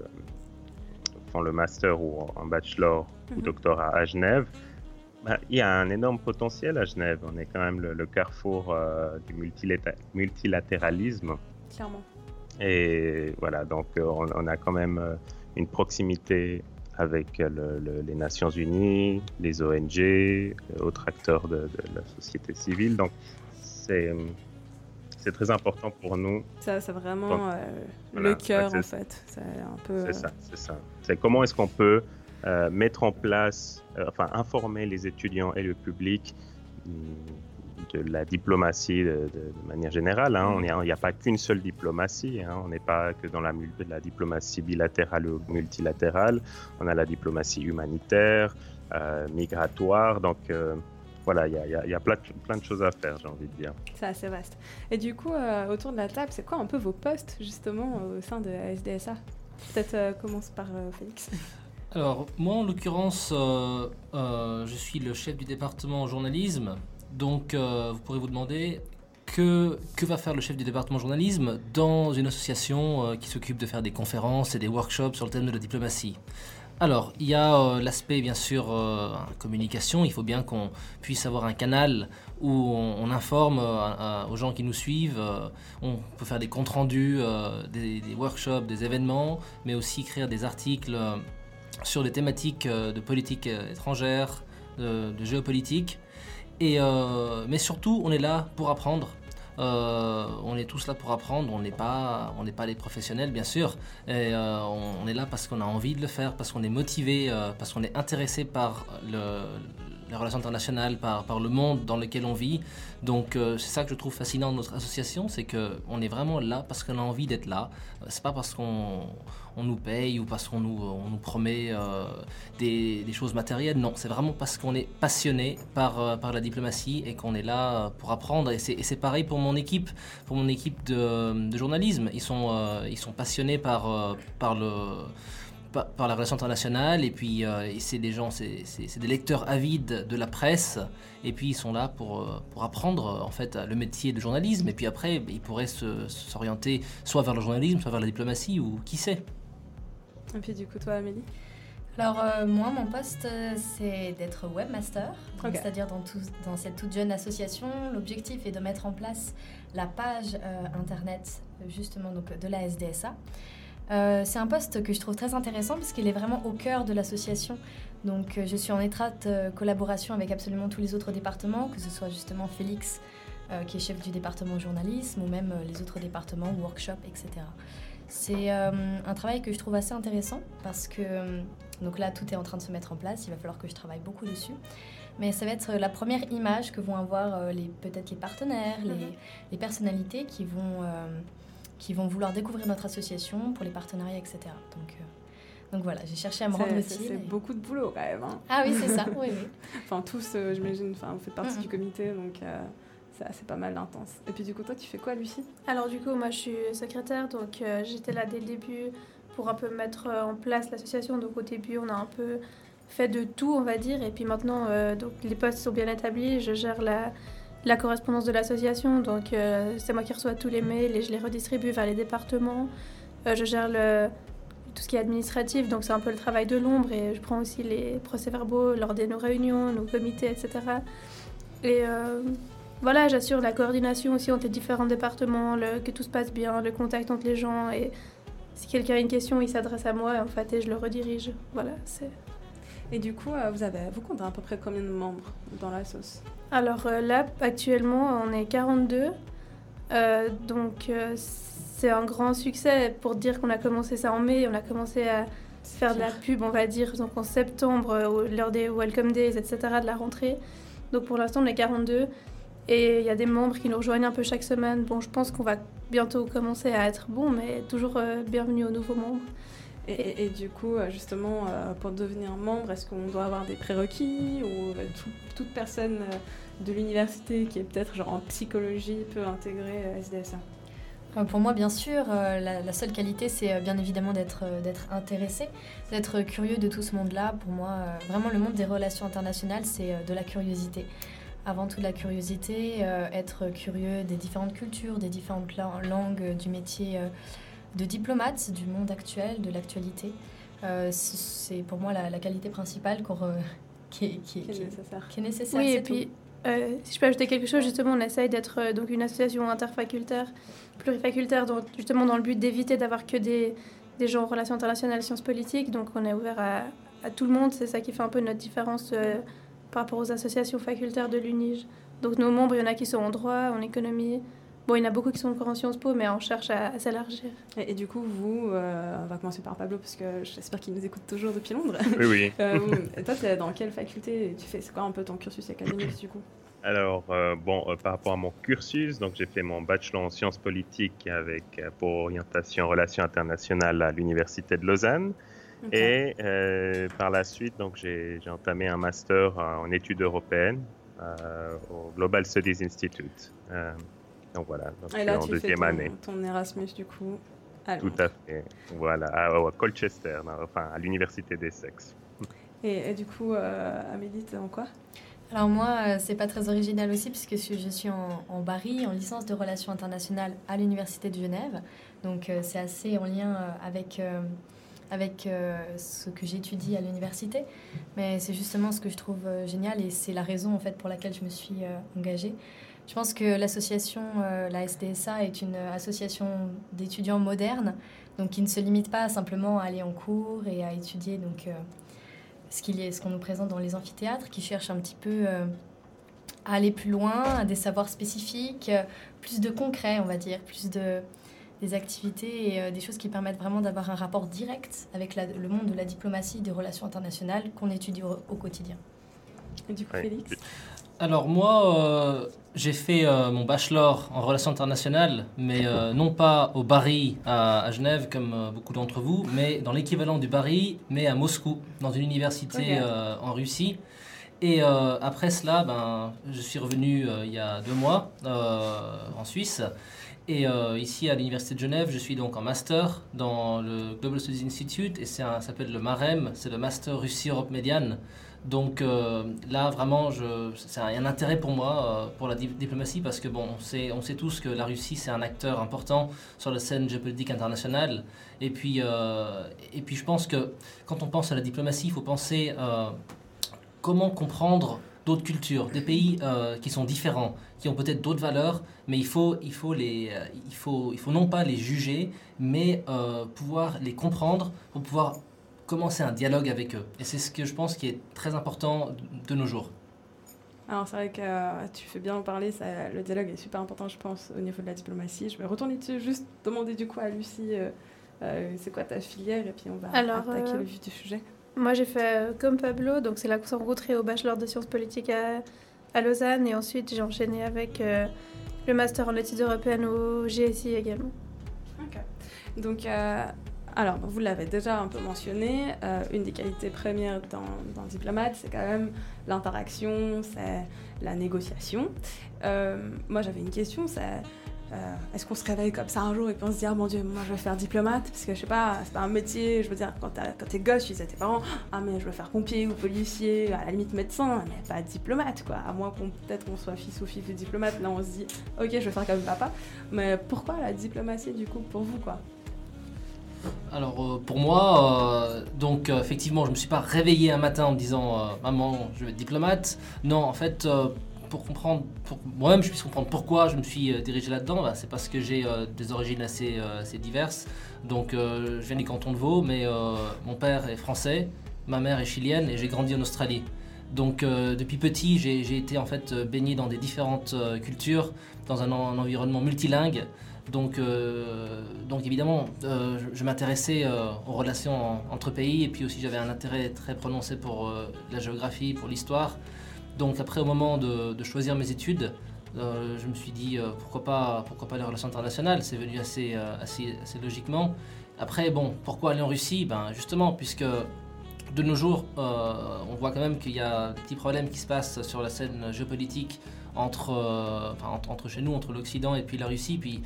font le master ou un bachelor ou Mhm. doctorat à Genève, bah, il y a un énorme potentiel à Genève. On est quand même le, le carrefour euh, du multilatéralisme. Clairement. Et voilà, donc euh, on, on a quand même euh, une proximité avec euh, le- le- les Nations Unies, les ONG, autres acteurs de, de la société civile. Donc c'est c'est très important pour nous. Ça, c'est vraiment Donc, euh, voilà, le cœur en fait. C'est euh, ça, c'est ça. C'est comment est-ce qu'on peut euh, mettre en place, enfin informer les étudiants et le public hum, de la diplomatie de, de- de manière générale. hein. On est- Il n'y a pas qu'une seule diplomatie. hein. On n'est pas que dans la, la diplomatie bilatérale ou multilatérale. On a la diplomatie humanitaire, euh, migratoire. Donc euh, voilà, il y a, il y a- il y a plein, de, plein de choses à faire, j'ai envie de dire. C'est assez vaste. Et du coup, euh, autour de la table, c'est quoi un peu vos postes justement au sein de la SDSA Peut-être euh, commence par euh, Félix. Alors, moi, en l'occurrence, euh, euh, je suis le chef du département journalisme. Donc, euh, vous pourrez vous demander que, que va faire le chef du département journalisme dans une association euh, qui s'occupe de faire des conférences et des workshops sur le thème de la diplomatie. Alors, il y a euh, l'aspect, bien sûr, communication. Il faut bien qu'on puisse avoir un canal où on, informe aux gens qui nous suivent. on peut faire des comptes rendus, des, workshops, des événements, mais aussi écrire des articles sur des thématiques de politique étrangère, de géopolitique. Euh, mais surtout, on est là pour apprendre. Euh, on est tous là pour apprendre. On n'est pas, on n'est pas des professionnels, bien sûr. Et euh, on, est là parce qu'on a envie de le faire, parce qu'on est motivé, parce qu'on est intéressé par le, les relations internationales, par, le monde dans lequel on vit. Donc euh, c'est ça que je trouve fascinant de notre association, c'est que on est vraiment là parce qu'on a envie d'être là. Euh, C'est pas parce qu'on on nous paye ou parce qu'on nous, nous promet euh, des, choses matérielles. Non, c'est vraiment parce qu'on est passionné par, euh, la diplomatie et qu'on est là euh, pour apprendre. Et c'est pareil pour mon équipe, pour mon équipe de, journalisme. Ils sont, euh, passionnés euh, par le par, par la relation internationale et puis euh, c'est des gens, c'est des lecteurs avides de la presse et puis ils sont là pour, euh, pour apprendre euh, en fait le métier de journalisme et puis après ils pourraient se- s'orienter soit vers le journalisme, soit vers la diplomatie ou qui sait. Et puis du coup, toi, Amélie? Alors euh, moi, mon poste, euh, c'est d'être webmaster, c'est-à-dire dans, tout- dans cette toute jeune association. L'objectif est de mettre en place la page euh, internet justement donc, de la SDSA. Euh, c'est un poste que je trouve très intéressant parce qu'il est vraiment au cœur de l'association. Donc euh, je suis en étroite euh, collaboration avec absolument tous les autres départements, que ce soit justement Félix euh, qui est chef du département journalisme ou même les autres départements, workshop, etc. C'est euh, un travail que je trouve assez intéressant parce que donc là tout est en train de se mettre en place, il va falloir que je travaille beaucoup dessus. Mais ça va être la première image que vont avoir les peut-être les partenaires, les, Mhm. les personnalités qui vont qui vont vouloir découvrir notre association pour les partenariats, etc. Donc euh, donc voilà, j'ai cherché à me rendre utile. c'est et- beaucoup de boulot quand même. hein. Ah oui, c'est ça, oui, oui. enfin, tous, euh, j'imagine, enfin, vous faites partie Mhm. du comité, donc euh, c'est pas mal intense. Et puis du coup, toi, tu fais quoi, Lucie? Alors du coup, moi je suis secrétaire, donc euh, j'étais là dès le début pour un peu mettre en place l'association. Donc au début, on a un peu fait de tout, on va dire, et puis maintenant, euh, donc les postes sont bien établis. Je gère la, la correspondance de l'association, donc euh, c'est moi qui reçois tous les mails et je les redistribue vers les départements. Euh, je gère tout ce qui est administratif, donc c'est un peu le travail de l'ombre, et je prends aussi les procès-verbaux lors de nos réunions, nos comités, etc. Et euh, voilà, j'assure la coordination aussi entre les différents départements, que tout se passe bien, le contact entre les gens. Et si quelqu'un a une question, il s'adresse à moi en fait et je le redirige. Voilà, c'est. Et du coup, vous avez, vous comptez à peu près combien de membres dans la sauce? Alors euh, là, actuellement, on est 42. Euh, donc euh, c'est un grand succès pour dire qu'on a commencé ça en mai. On a commencé à faire de la pub, on va dire, donc en septembre, lors des Welcome Days, etc., de la rentrée. Donc pour l'instant, on est 42. Et il y a des membres qui nous rejoignent un peu chaque semaine. Bon, je pense qu'on va bientôt commencer à être bon, mais toujours bienvenue aux nouveaux membres. Et, du coup, euh, justement, euh, pour devenir membre, est-ce qu'on doit avoir des prérequis ou euh, tout- toute personne de l'université qui est peut-être en psychologie peut intégrer SDSA Pour moi, bien sûr, la, la seule qualité, c'est bien évidemment d'être intéressé, d'être curieux de tout ce monde-là. Pour moi, vraiment, le monde des relations internationales, c'est de la curiosité. Avant tout, de la curiosité, être curieux des différentes cultures, des différentes la- langues, du métier de diplomate, du monde actuel, de l'actualité. Euh, c'est pour moi la, la qualité principale re- qui, est- qui est- Qui est qui est- nécessaire. qui est nécessaire, Oui, et tout. puis, euh, si je peux ajouter quelque chose, justement, on essaye d'être euh, donc une association interfacultaire, plurifacultaire, donc, justement dans le but d'éviter d'avoir que des, des gens en relations internationales, sciences politiques. Donc, on est ouvert à, à tout le monde. C'est ça qui fait un peu notre différence euh, par rapport aux associations facultaires de l'UNIGE. Donc, nos membres, il y en a qui sont en droit, en économie. Bon, il y en a beaucoup qui sont encore en Sciences Po, mais on cherche à, à s'élargir. Et, et du coup, vous, euh, on va commencer par Pablo, parce que j'espère qu'il nous écoute toujours depuis Londres. Oui, oui. Euh, toi, t'es dans quelle faculté tu fais C'est quoi un peu ton cursus académique, du coup? Alors, euh, bon, euh, par rapport à mon cursus, donc j'ai fait mon bachelor en sciences politiques avec euh, pour orientation relations internationales à l'université de Lausanne. Et euh, par la suite, donc j'ai entamé un master en études européennes euh, au Global Studies Institute. Donc voilà, donc je Et suis là, en tu fais deuxième ton, année. ton Erasmus, du coup, à Tout à fait. Voilà, à, à Colchester, enfin à l'université d'Essex. Et, et du coup, euh, Amélie, t'es en quoi? Alors moi, euh, c'est pas très original aussi puisque je suis- je en, en Barry, en licence de relations internationales à l'Université de Genève. Donc euh, c'est assez en lien euh, avec, euh, avec euh, ce que j'étudie à l'université. Mais c'est justement ce que je trouve euh, génial et c'est la raison en fait pour laquelle je me suis euh, engagée. Je pense que l'association, euh, la SDSA, est une association d'étudiants modernes, donc qui ne se limite pas simplement à aller en cours et à étudier donc, euh, ce qu'on nous présente dans les amphithéâtres, qui cherche un petit peu euh, à aller plus loin, à des savoirs spécifiques, euh, plus de concret, on va dire, plus de des activités et euh, des choses qui permettent vraiment d'avoir un rapport direct avec la- le monde de la diplomatie, des relations internationales qu'on étudie au, au quotidien. Et du coup, Ouais. Félix? Alors moi, euh, j'ai fait euh, mon bachelor en relations internationales, mais euh, non pas au Barry à, à Genève comme beaucoup d'entre vous, mais dans l'équivalent du Barry, mais à Moscou, dans une université en Russie. Et après cela, ben, je suis revenu il y a deux mois en Suisse. Et ici à l'université de Genève, je suis donc en master dans le Global Studies Institute et un- ça s'appelle le MAREM, c'est le Master Russie-Europe Médiane. Donc euh, là, vraiment, je, c'est un, un intérêt pour moi, euh, pour la di- diplomatie, parce que bon, on sait, tous que la Russie, c'est un acteur important sur la scène géopolitique internationale. Et puis, euh, et puis je pense que quand on pense à la diplomatie, il faut penser comment comprendre d'autres cultures, des pays qui sont différents, qui ont peut-être d'autres valeurs, mais il faut, il, faut les, il, faut, il faut non pas les juger, mais pouvoir les comprendre pour pouvoir commencer un dialogue avec eux. Et c'est ce que je pense qui est très important de nos jours. Alors c'est vrai que euh, tu fais bien en parler, ça, le dialogue est super important je pense au niveau de la diplomatie. Je vais retourner dessus, juste demander du coup à Lucie, euh, euh, c'est quoi ta filière et puis on va Alors, attaquer euh, le vif du sujet. Moi, j'ai fait euh, comme Pablo, donc c'est là qu'on s'est rencontrés au bachelor de sciences politiques à, à Lausanne, et ensuite j'ai enchaîné avec euh, le master en études européennes au GSI également. Donc, euh, alors, vous l'avez déjà un peu mentionné, euh, une des qualités premières le diplomate, c'est quand même l'interaction, c'est la négociation. Euh, moi, j'avais une question, c'est euh, est-ce qu'on se réveille comme ça un jour et puis on se dit, ah mon dieu, moi je vais faire diplomate? Parce que je sais pas, c'est pas un métier, je veux dire, quand t'es gosse, tu disais à tes parents, ah mais je veux faire pompier ou policier, à la limite médecin, mais pas diplomate quoi. À moins qu'on peut-être qu'on soit fils ou fille de diplomate, là on se dit, ok, je vais faire comme papa. Mais pourquoi la diplomatie du coup pour vous quoi? Alors euh, pour moi, euh, donc euh, effectivement, je me suis pas réveillé un matin en me disant maman, je vais être diplomate. Non, en fait, pour comprendre, pour moi-même, je puisse comprendre pourquoi je me suis dirigé là-dedans, bah, c'est parce que j'ai des origines assez, diverses. Donc je viens du canton de Vaud, mais mon père est français, ma mère est chilienne et j'ai grandi en Australie. Donc depuis petit, j'ai été en fait baigné dans des différentes cultures, dans un environnement multilingue. Donc, euh, donc évidemment, euh, je, m'intéressais euh, aux relations en- entre pays et puis aussi j'avais un intérêt très prononcé pour la géographie, pour l'histoire. Donc après, au moment de, choisir mes études, je me suis dit pourquoi, pas, pourquoi pas les relations internationales, c'est venu assez, assez, assez logiquement. Après, bon, pourquoi aller en Russie? Ben, Justement, puisque de nos jours, on voit quand même qu'il y a des petits problèmes qui se passent sur la scène géopolitique entre, entre, entre chez nous, entre l'Occident et puis la Russie. Puis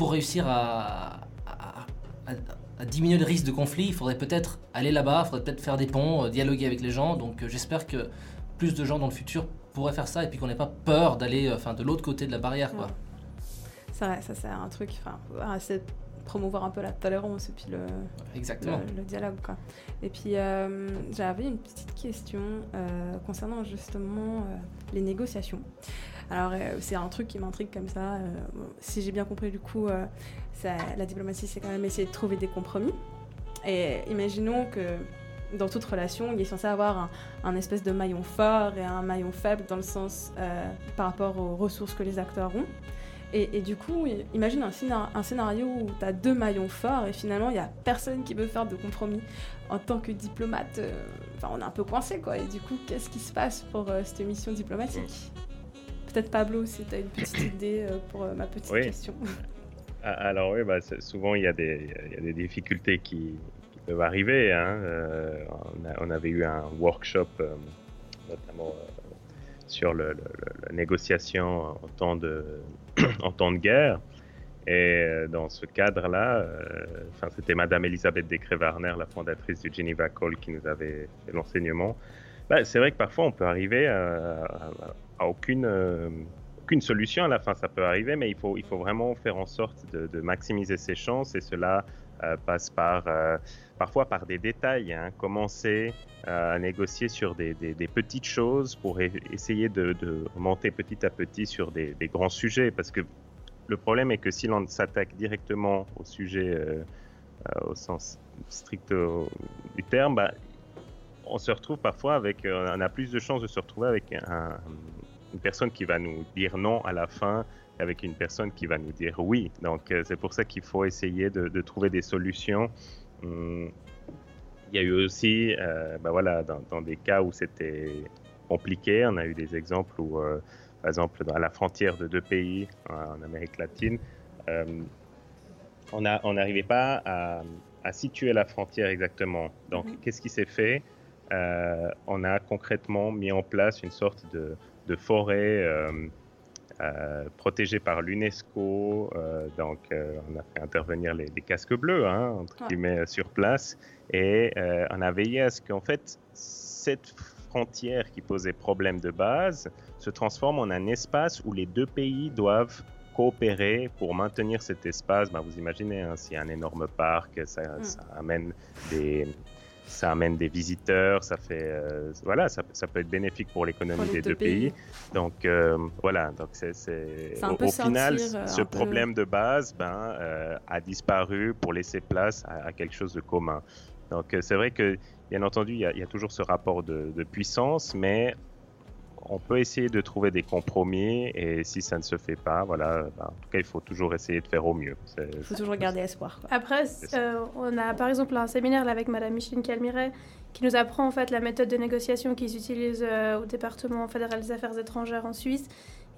pour réussir à, à- à- à diminuer le risque de conflit, il faudrait peut-être aller là-bas, il faudrait peut-être faire des ponts, euh, dialoguer avec les gens. Donc euh, j'espère que plus de gens dans le futur pourraient faire ça et puis qu'on n'ait pas peur d'aller euh, enfin, de l'autre côté de la barrière. Quoi. C'est vrai, ça c'est un truc, enfin, essayer de promouvoir un peu la tolérance et puis le, Exactement. le, le dialogue. Quoi. Et puis euh, j'avais une petite question euh, concernant justement euh, les négociations. Alors euh, c'est un truc qui m'intrigue comme ça. euh, si j'ai bien compris du coup, euh, la diplomatie c'est quand même essayer de trouver des compromis. Et imaginons que dans toute relation, il est censé avoir un, espèce de maillon fort et un maillon faible dans le sens par rapport aux ressources que les acteurs ont. Et, du coup, imagine un, scénar- un scénario où tu as deux maillons forts et finalement, il n'y a personne qui veut faire de compromis. En tant que diplomate, euh, on est un peu coincé, quoi. Et du coup, qu'est-ce qui se passe pour cette mission diplomatique? Peut-être Pablo, si tu as une petite idée euh, pour euh, ma petite Oui. question. Ah, Alors oui, bah, souvent il y, a des, il y a des difficultés qui, qui peuvent arriver. hein. Euh, on, a- on avait eu un workshop euh, notamment euh, sur le, le- le- la négociation en temps de, en temps de guerre. Et dans ce cadre-là, c'était Madame Elisabeth Descré-Warner, la fondatrice du Geneva Call, qui nous avait fait l'enseignement. Bah, c'est vrai que parfois on peut arriver à, à- à aucune, euh, aucune solution à la fin, ça peut arriver, mais il faut, il faut vraiment faire en sorte de, maximiser ses chances et cela euh, passe par, euh, parfois par des détails. hein. Commencer à négocier sur des, des- petites choses pour essayer de, monter petit à petit sur des, grands sujets parce que le problème est que si l'on s'attaque directement au sujet au sens strict du terme, bah, on se retrouve parfois avec, on a plus de chances de se retrouver avec un- une personne qui va nous dire non à la fin, avec une personne qui va nous dire oui. Donc euh, c'est pour ça qu'il faut essayer de, de trouver des solutions. Hum, il y a eu aussi, euh, bah voilà, dans, dans des cas où c'était compliqué, on a eu des exemples où, euh, par exemple, à la frontière de deux pays en Amérique latine, euh, on n'arrivait pas à, à situer la frontière exactement. Donc, qu'est-ce qui s'est fait? On a concrètement mis en place une sorte de, de forêt euh, euh, protégée par l'UNESCO. euh, donc, on a fait intervenir les, les casques bleus, hein, entre Ouais. guillemets, sur place. Et on a veillé à ce qu'en fait, cette frontière qui posait problème de base se transforme en un espace où les deux pays doivent coopérer pour maintenir cet espace. Ben, vous imaginez, hein, s'il y a un énorme parc, ça, Mm. ça amène des ça amène des visiteurs, ça fait euh, voilà, ça, ça peut être bénéfique pour l'économie des deux pays. pays. Donc euh, voilà, donc c'est au, au final euh, ce peu- problème de base ben euh, a disparu pour laisser place à, à quelque chose de commun. Donc euh, c'est vrai que bien entendu il y a, il y a toujours ce rapport de, de puissance, mais on peut essayer de trouver des compromis et si ça ne se fait pas, voilà, ben, en tout cas, il faut toujours essayer de faire au mieux. Il faut toujours garder espoir. quoi. Après, euh, on a par exemple un séminaire là, avec Madame Micheline Calmiret qui nous apprend en fait la méthode de négociation qu'ils utilisent euh, au département fédéral des affaires étrangères en Suisse.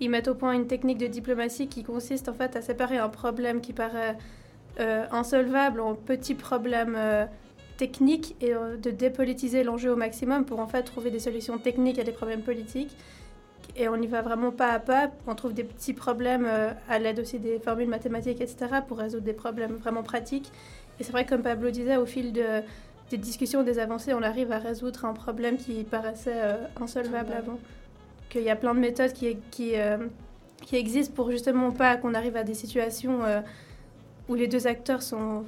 Ils mettent au point une technique de diplomatie qui consiste en fait à séparer un problème qui paraît euh, insolvable en petits problèmes techniques et euh, de dépolitiser l'enjeu au maximum pour en fait trouver des solutions techniques à des problèmes politiques. Et on y va vraiment pas à pas. On trouve des petits problèmes euh, à l'aide aussi des formules mathématiques, etc., pour résoudre des problèmes vraiment pratiques. Et c'est vrai, comme Pablo disait, au fil de, des discussions, des avancées, on arrive à résoudre un problème qui paraissait euh, insolvable avant. Qu'il y a plein de méthodes qui, qui, euh, qui existent pour justement pas qu'on arrive à des situations euh, où les deux acteurs sont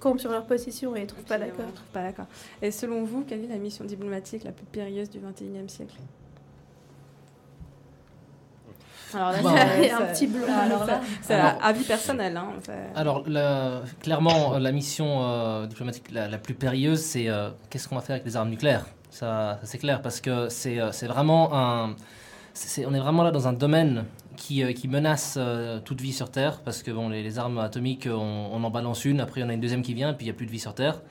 campent sur leur position et ne trouvent pas euh, d'accord. pas d'accord. Et selon vous, quelle est la mission diplomatique la plus périlleuse du 21e siècle? Alors là, Bon. c'est- Et un petit bleu. Alors là, c'est avis personnel. Hein, Alors, la- clairement, la mission euh, diplomatique la, la plus périlleuse, c'est euh, qu'est-ce qu'on va faire avec les armes nucléaires? Ça, ça, c'est clair, parce que c'est euh, c'est vraiment un. on est vraiment là dans un domaine qui, euh, qui menace euh, toute vie sur Terre, parce que bon, les, armes atomiques, on, on en balance une, après il y en a une deuxième qui vient, puis il n'y a plus de vie sur Terre.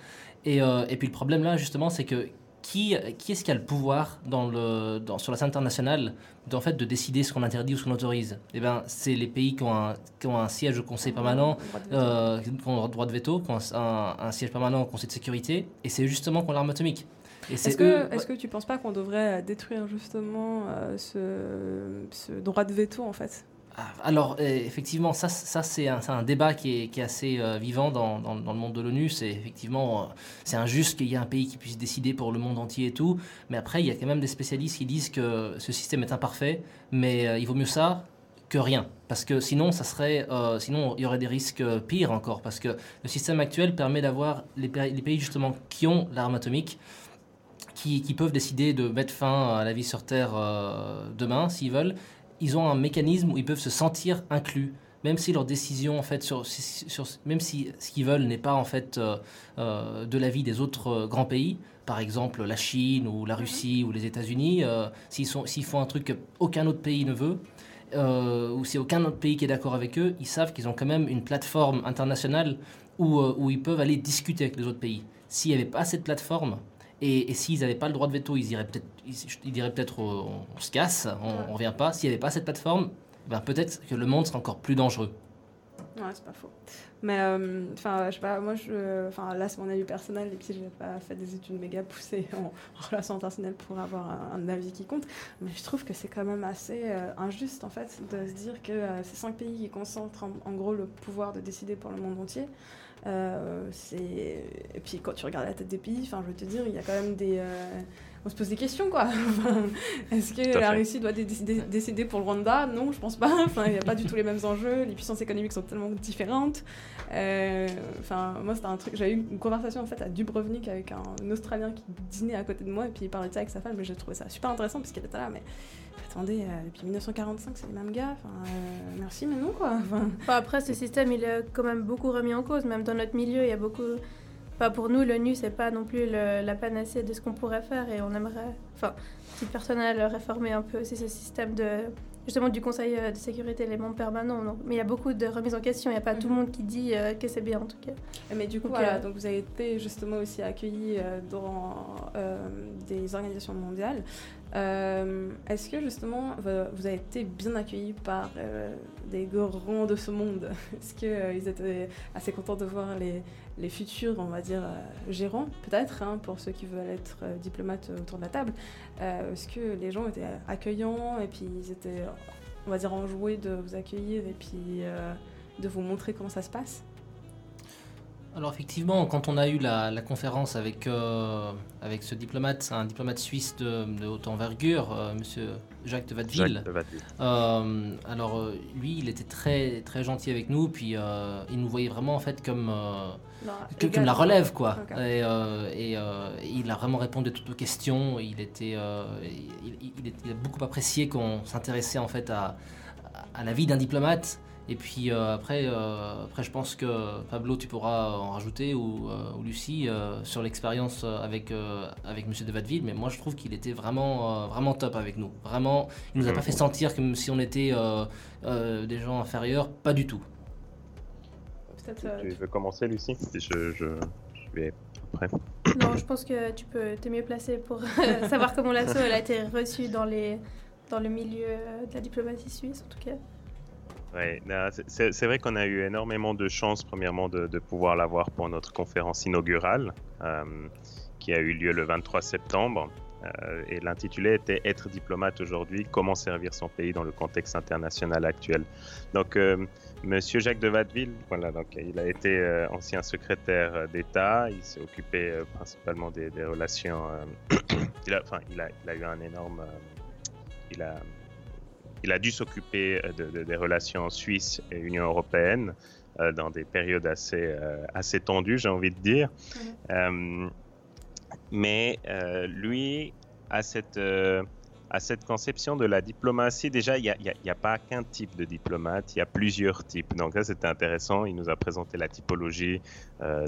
Et, euh, et puis le problème là, justement, c'est que qui, qui est-ce qui a le pouvoir dans le, dans, sur la scène internationale d'en fait, de décider ce qu'on interdit ou ce qu'on autorise? Eh bien, c'est les pays qui ont, un, qui ont un siège au Conseil permanent, euh, qui ont droit de veto, qui ont un, un siège permanent au Conseil de sécurité, et c'est justement qu'on l'arme atomique. Est-ce que, tu penses pas qu'on devrait détruire justement euh, ce, ce droit de veto en fait? Alors, euh, effectivement, ça, ça c'est un, débat qui est, qui est assez euh, vivant dans, dans- dans le monde de l'ONU. C'est effectivement, euh, c'est injuste qu'il y ait un pays qui puisse décider pour le monde entier et tout. Mais après, il y a quand même des spécialistes qui disent que ce système est imparfait, mais il vaut mieux ça que rien. Parce que sinon, ça serait, euh, sinon, il y aurait des risques euh, pires encore. Parce que le système actuel permet d'avoir les, les pays justement qui ont l'arme atomique qui, qui peuvent décider de mettre fin à la vie sur Terre euh, demain, s'ils veulent, ils ont un mécanisme où ils peuvent se sentir inclus, même si leur décision, en fait, sur, sur- même si ce qu'ils veulent n'est pas en fait euh, euh, de l'avis des autres euh, grands pays, par exemple la Chine ou la Russie ou les États-Unis, s'ils font un truc qu'aucun autre pays ne veut, euh, ou si aucun autre pays qui est d'accord avec eux, ils savent qu'ils ont quand même une plateforme internationale où, euh, où ils peuvent aller discuter avec les autres pays. S'il n'y avait pas cette plateforme, et, et s'ils n'avaient pas le droit de veto, ils, iraient peut-être, ils, ils diraient peut-être on, on se casse, on ne revient pas. S'il n'y avait pas cette plateforme, ben peut-être que le monde serait encore plus dangereux. Ouais, c'est pas faux. Mais euh, enfin, je sais pas, moi, je, enfin, là, c'est mon avis personnel, et puis je n'ai pas fait des études méga poussées en, en relations internationales pour avoir un, un avis qui compte. Mais je trouve que c'est quand même assez euh, injuste, en fait, de se dire que euh, ces cinq pays qui concentrent en, en gros le pouvoir de décider pour le monde entier. Euh, et puis quand tu regardes la tête des pays, enfin, je veux te dire, il y a quand même des euh, on se pose des questions quoi. Est-ce que la fait. Russie doit dé- dé- décider pour le Rwanda? Non, je pense pas. Enfin, il n'y a pas du tout les mêmes enjeux. Les puissances économiques sont tellement différentes. Euh, Enfin, moi, c'était un truc. J'avais eu une conversation en fait à Dubrovnik avec un, Australien qui dînait à côté de moi et puis il parlait de ça avec sa femme. Mais j'ai trouvé ça super intéressant parce était là. Mais attendez, euh, depuis 1945, c'est les mêmes gars. Euh, merci, mais non quoi. Enfin, après, ce système, il est quand même beaucoup remis en cause. Même dans notre milieu, il y a beaucoup. Enfin, pour nous, l'ONU, c'est pas non plus le- la panacée de ce qu'on pourrait faire et on aimerait, enfin, titre personnel, réformer un peu aussi ce système de justement du Conseil euh, de sécurité, les membres permanents. Mais il y a beaucoup de remises en question. Il n'y a pas tout le monde qui dit euh, que c'est bien en tout cas. Mais du coup, Donc, voilà, euh, donc vous avez été justement aussi accueillis euh, dans euh, des organisations mondiales. Euh, Est-ce que justement vous avez été bien accueillis par euh, des grands de ce monde? Est-ce qu'ils étaient assez contents de voir les, futurs, on va dire, euh, gérants, peut-être, hein, pour ceux qui veulent être euh, diplomates autour de la table? Euh, Est-ce que les gens étaient accueillants et puis ils étaient, on va dire, enjoués de vous accueillir et puis euh, de vous montrer comment ça se passe? Alors effectivement, quand on a eu la, la conférence avec, euh, avec ce diplomate, un diplomate suisse de, de haute envergure, euh, Monsieur Jacques de Watteville. Jacques de Watteville. euh, alors euh, lui, il était très très gentil avec nous, puis euh, il nous voyait vraiment en fait comme euh, Non, que- égal, comme la relève quoi. Et, euh, et, euh, il a vraiment répondu à toutes nos questions. Il était, euh, il, il- il est- il a beaucoup apprécié qu'on s'intéressait en fait à, à la vie d'un diplomate Et puis euh, après, euh, après, je pense que Pablo, tu pourras en rajouter ou, euh, ou Lucie euh, sur l'expérience avec, euh, avec Monsieur de Vadeville. Mais moi, je trouve qu'il était vraiment, euh, vraiment top avec nous. Vraiment, il nous a pas fait sentir comme si on était euh, euh, des gens inférieurs. Pas du tout. Tu veux commencer, Lucie? Je, je, je vais après. Non, je pense que tu peux, t'es mieux placé pour savoir comment elle a été reçue dans, les, dans le milieu de la diplomatie suisse, en tout cas. Ouais, c'est- vrai qu'on a eu énormément de chance, premièrement, de, pouvoir l'avoir pour notre conférence inaugurale, euh, qui a eu lieu le 23 septembre. Euh, et l'intitulé était Être diplomate aujourd'hui, comment servir son pays dans le contexte international actuel. Donc, euh, Monsieur Jacques de Watteville, voilà, donc il a été euh, ancien secrétaire d'État. Il s'est occupé principalement des, des relations. il, a, enfin, il a, il a eu un énorme. il a il a dû s'occuper euh, de- de- des relations Suisse et Union européenne euh, dans des périodes assez, euh, assez tendues, j'ai envie de dire. Mais lui a cette, a cette conception de la diplomatie. Déjà, il n'y a, pas qu'un type de diplomate, il y a plusieurs types. Donc ça, c'était intéressant. Il nous a présenté la typologie.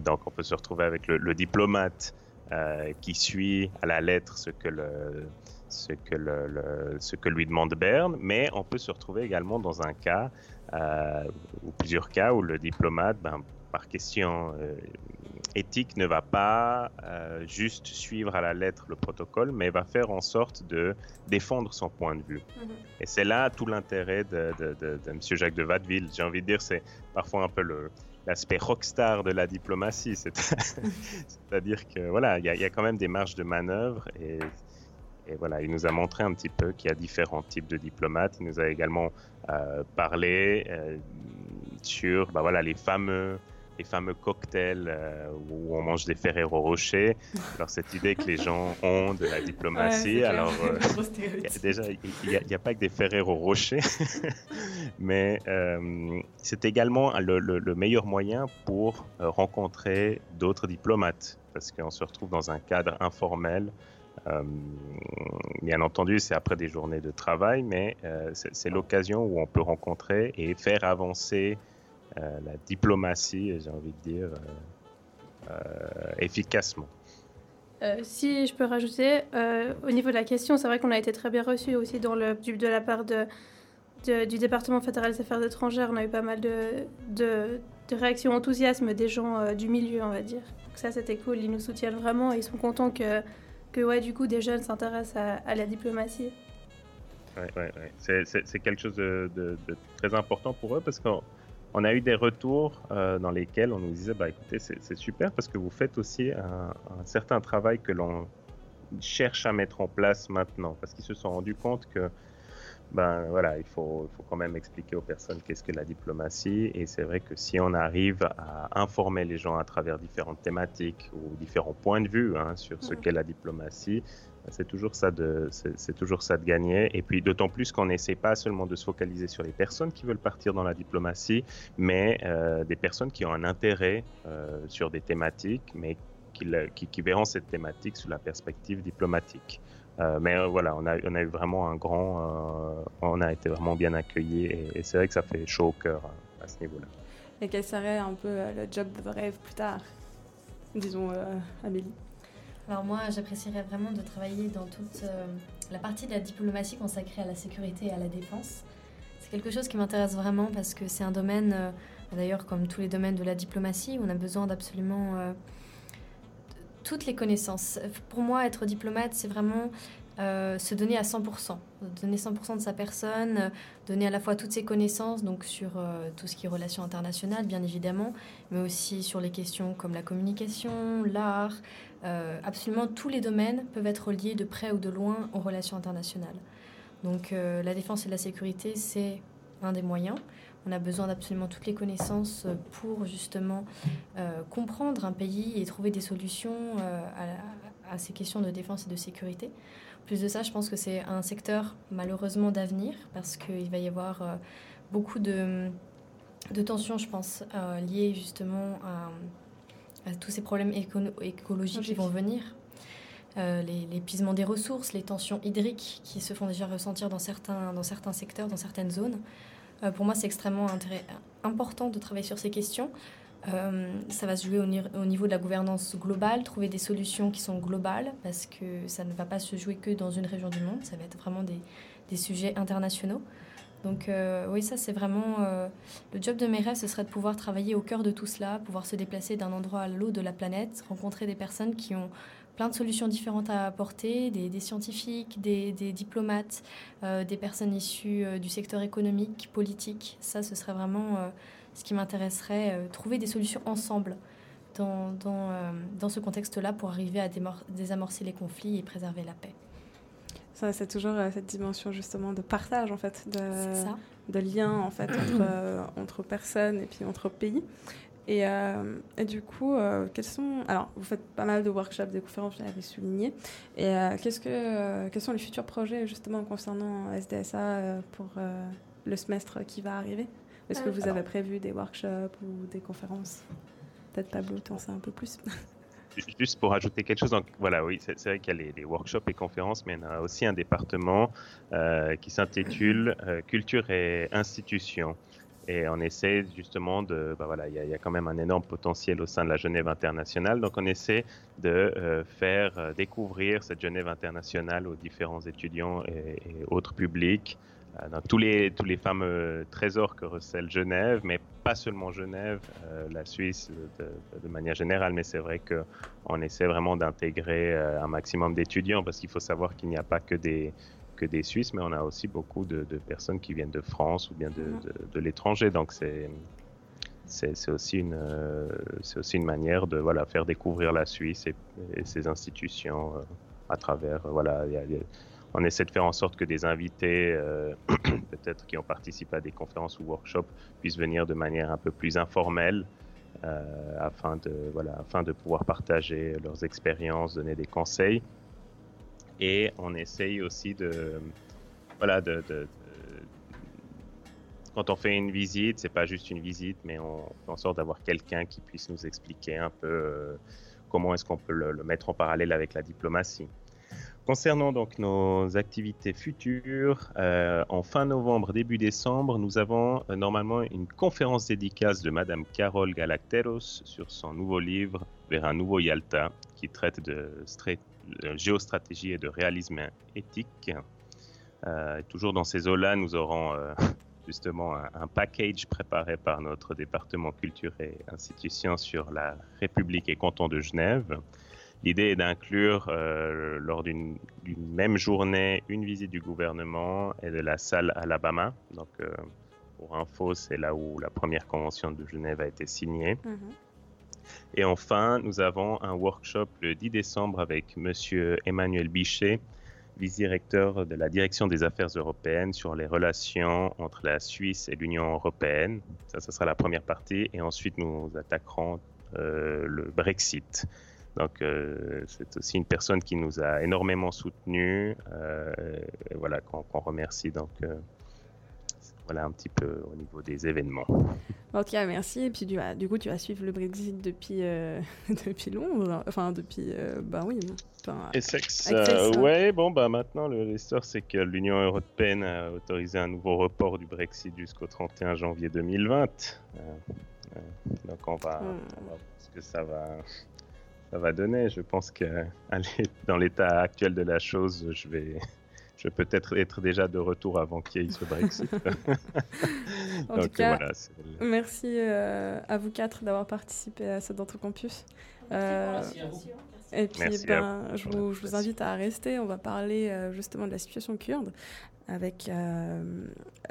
Donc on peut se retrouver avec le, le diplomate qui suit à la lettre ce que le ce que, le, le- ce que lui demande Berne, mais on peut se retrouver également dans un cas, euh, ou plusieurs cas, où le diplomate, ben, par question euh, éthique, ne va pas euh, juste suivre à la lettre le protocole, mais va faire en sorte de défendre son point de vue. Et c'est là tout l'intérêt de, de, de, de M. Jacques de Watteville. J'ai envie de dire, c'est parfois un peu le, l'aspect rockstar de la diplomatie. C'est- C'est-à-dire que voilà, il y, y a quand même des marges de manœuvre et, et voilà, il nous a montré un petit peu qu'il y a différents types de diplomates. Il nous a également euh, parlé euh, sur bah, voilà, les fameux les fameux cocktails euh, où on mange des Ferrero Rocher. Alors cette idée que les gens ont de la diplomatie, Ouais, alors euh, y a- déjà il n'y a, pas que des Ferrero Rocher, mais euh, c'est également le, le- le meilleur moyen pour rencontrer d'autres diplomates, parce qu'on se retrouve dans un cadre informel. Euh, bien entendu, c'est après des journées de travail, mais euh, c'est l'occasion où on peut rencontrer et faire avancer euh, la diplomatie, j'ai envie de dire, efficacement. Si je peux rajouter, au niveau de la question, c'est vrai qu'on a été très bien reçus aussi de la part du département fédéral des affaires étrangères. On a eu pas mal de, réactions enthousiasme des gens du milieu, on va dire. Donc ça, c'était cool. Ils nous soutiennent vraiment ils sont contents que, que ouais, du coup, des jeunes s'intéressent à, la diplomatie. Ouais, ouais, ouais. C'est, quelque chose de, de- très important pour eux parce qu'on on a eu des retours euh, dans lesquels on nous disait bah écoutez c'est, c'est super parce que vous faites aussi un, un certain travail que l'on cherche à mettre en place maintenant parce qu'ils se sont rendus compte que ben voilà il faut, il faut quand même expliquer aux personnes qu'est-ce que la diplomatie. Et c'est vrai que si on arrive à informer les gens à travers différentes thématiques ou différents points de vue hein, sur ce qu'est la diplomatie c'est toujours ça de c'est toujours ça de gagner. Et puis d'autant plus qu'on n'essaie pas seulement de se focaliser sur les personnes qui veulent partir dans la diplomatie mais euh, des personnes qui ont un intérêt euh, sur des thématiques mais qui, le- qui, qui verront cette thématique sous la perspective diplomatique Euh, mais euh, voilà on a, on a eu vraiment un grand euh, on a été vraiment bien accueillis et, et c'est vrai que ça fait chaud au cœur à ce niveau là Et quel serait un peu euh, le job de rêve plus tard Disons, euh, Amélie? Alors moi, j'apprécierais vraiment de travailler dans toute euh, la partie de la diplomatie consacrée à la sécurité et à la défense. C'est quelque chose qui m'intéresse vraiment parce que c'est un domaine, euh, d'ailleurs comme tous les domaines de la diplomatie, où on a besoin d'absolument euh, toutes les connaissances. Pour moi, être diplomate, c'est vraiment euh, se donner à 100%, donner 100% de sa personne, donner à la fois toutes ses connaissances, donc sur euh, tout ce qui est relations internationales, bien évidemment, mais aussi sur les questions comme la communication, l'art. Euh, absolument tous les domaines peuvent être liés de près ou de loin aux relations internationales. Donc la défense et la sécurité, c'est un des moyens. On a besoin d'absolument toutes les connaissances euh, pour justement euh, comprendre un pays et trouver des solutions euh, à, à ces questions de défense et de sécurité. Plus de ça, je pense que c'est un secteur malheureusement d'avenir parce qu'il va y avoir euh, beaucoup de, de tensions, je pense, liées justement à, à tous ces problèmes écono- écologiques qui vont venir. Euh, les- l'épuisement des ressources, les tensions hydriques qui se font déjà ressentir dans certains, dans certains secteurs, dans certaines zones. Euh, pour moi, c'est extrêmement important de travailler sur ces questions. Euh, ça va se jouer au, ni- au niveau de la gouvernance globale, trouver des solutions qui sont globales, parce que ça ne va pas se jouer que dans une région du monde, ça va être vraiment des, des sujets internationaux. Donc euh, oui, ça c'est vraiment le job de mes rêves, ce serait de pouvoir travailler au cœur de tout cela, pouvoir se déplacer d'un endroit à l'autre de la planète, rencontrer des personnes qui ont plein de solutions différentes à apporter, des, des scientifiques, des, des diplomates, euh, des personnes issues euh, du secteur économique, politique. Ça, ce serait vraiment euh, ce qui m'intéresserait, trouver des solutions ensemble dans, dans, dans ce contexte-là pour arriver à désamorcer les conflits et préserver la paix. Ça, c'est toujours cette dimension justement de partage en fait, de, de lien en fait entre, entre personnes et puis entre pays. Et, euh, et du coup, euh, quels sont alors vous faites pas mal de workshops, des conférences, vous l'avez souligné. Et euh, qu'est-ce que quels sont les futurs projets justement concernant SDSA pour le semestre qui va arriver? Est-ce que vous avez prévu des workshops ou des conférences? Peut-être Pablo, t'en sais un peu plus. Juste pour ajouter quelque chose, donc voilà, oui, c'est vrai qu'il y a les, les workshops et conférences, mais il y en a aussi un département qui s'intitule Culture et institutions. Et on essaie justement de, bah voilà, il y, a- quand même un énorme potentiel au sein de la Genève internationale, donc on essaie de euh, faire euh, découvrir cette Genève internationale aux différents étudiants et, autres publics, euh, dans tous les, tous les fameux trésors que recèle Genève, mais pas seulement Genève, la Suisse de, manière générale, mais c'est vrai qu'on essaie vraiment d'intégrer un maximum d'étudiants parce qu'il faut savoir qu'il n'y a pas que des, que des Suisses, mais on a aussi beaucoup de, de personnes qui viennent de France ou bien de, de, de l'étranger. Donc c'est c'est aussi une euh, c'est aussi une manière de voilà faire découvrir la Suisse et, et ses institutions euh, à travers euh, voilà il y a- il y a- on essaie de faire en sorte que des invités euh, peut-être qui ont participé à des conférences ou workshops puissent venir de manière un peu plus informelle euh, afin de voilà afin de pouvoir partager leurs expériences donner des conseils et on essaye aussi de voilà de, quand on fait une visite, c'est pas juste une visite, mais on fait en sorte d'avoir quelqu'un qui puisse nous expliquer un peu euh, comment est-ce qu'on peut le, mettre en parallèle avec la diplomatie. Concernant donc nos activités futures, euh, en fin novembre, début décembre, nous avons euh, normalement une conférence dédicace de Madame Carole Galacteros sur son nouveau livre Vers un nouveau Yalta, qui traite de géostratégie et de réalisme éthique. Euh, toujours dans ces eaux-là, nous aurons euh, justement un, package préparé par notre département culture et institutions sur la République et canton de Genève. L'idée est d'inclure euh, lors d'une même journée une visite du gouvernement et de la salle Alabama. Donc, pour info, c'est là où la première convention de Genève a été signée. Et enfin, nous avons un workshop le 10 décembre avec Monsieur Emmanuel Bichet, vice-directeur de la Direction des Affaires européennes sur les relations entre la Suisse et l'Union européenne. Ça, ce sera la première partie. Et ensuite, nous attaquerons euh, le Brexit. Donc, euh, c'est aussi une personne qui nous a énormément soutenus, euh, voilà, qu'on remercie. Donc, voilà un petit peu au niveau des événements. En tout cas, merci. Et puis, du, du coup, tu vas suivre le Brexit depuis, euh, depuis Londres. Enfin, depuis. euh, bah oui. Enfin, Essex, Essex, euh, hein. ouais, bon, bah maintenant, l'histoire, c'est que l'Union européenne a autorisé un nouveau report du Brexit jusqu'au 31 janvier 2020. Euh, euh, donc, on va, Hmm. on va voir ce que ça va, ça va donner. Je pense que dans l'état actuel de la chose, je vais. Je vais peut-être être déjà de retour avant qu'il y ait ce Brexit. En Donc tout cas, voilà, c'est le- merci euh, à vous quatre d'avoir participé à ce Dans ton campus. Euh, Merci à vous. Et puis, Merci ben, à vous. je, vous, je vous invite à rester. On va parler euh, justement de la situation kurde avec euh,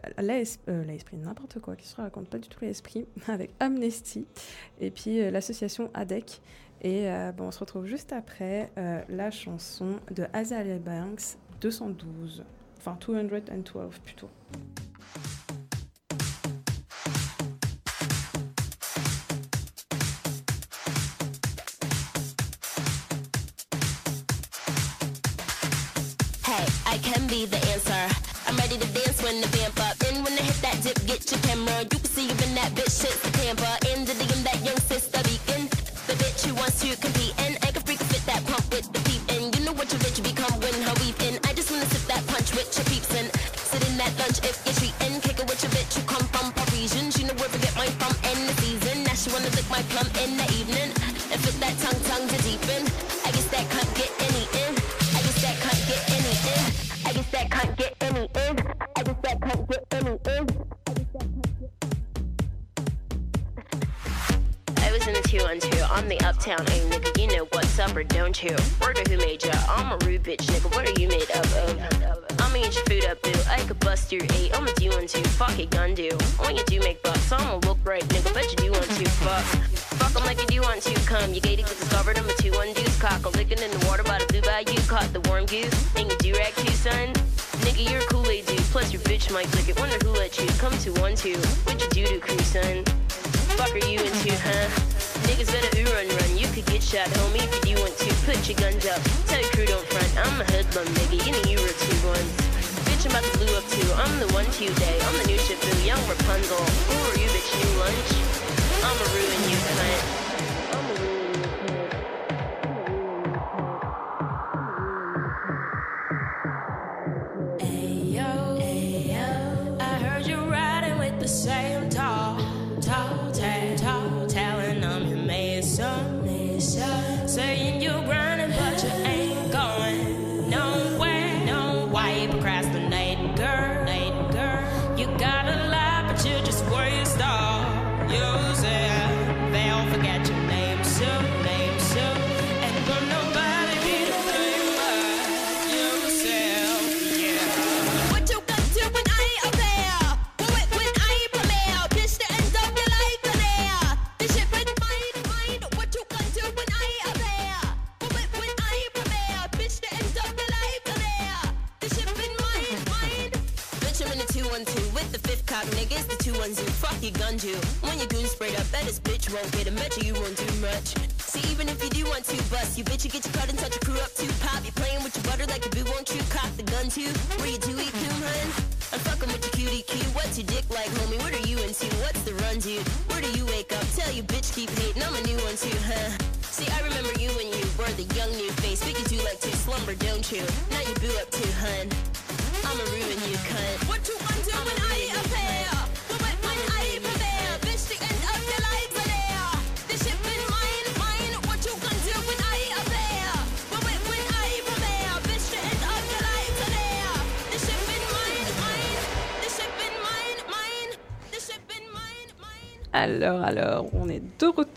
euh, l'ASP, n'importe quoi, qui se raconte pas du tout l'esprit, avec Amnesty et puis euh, l'association ADEC. Et euh, bon, on se retrouve juste après euh, la chanson de Azalea Banks 212, enfin 212 plutôt. Hey, I can be the answer. I'm ready to dance when the vamp up. And when I hit that dip, get your camera. You can see you in that bitch shit's the camper. In the DM, that young sister beacon. judge if you to two. What you do to crew, son? Fuck are you into, huh? Niggas better ooh run run. You could get shot, homie, if you want to. Put your guns up. Tell your crew don't front. I'm a hoodlum, nigga. You know you were two ones. Bitch, I'm about to blue up too. I'm the one today. I'm the new Shifu, young Rapunzel. Who are you, bitch? New lunch? I'ma ruin you, cunt.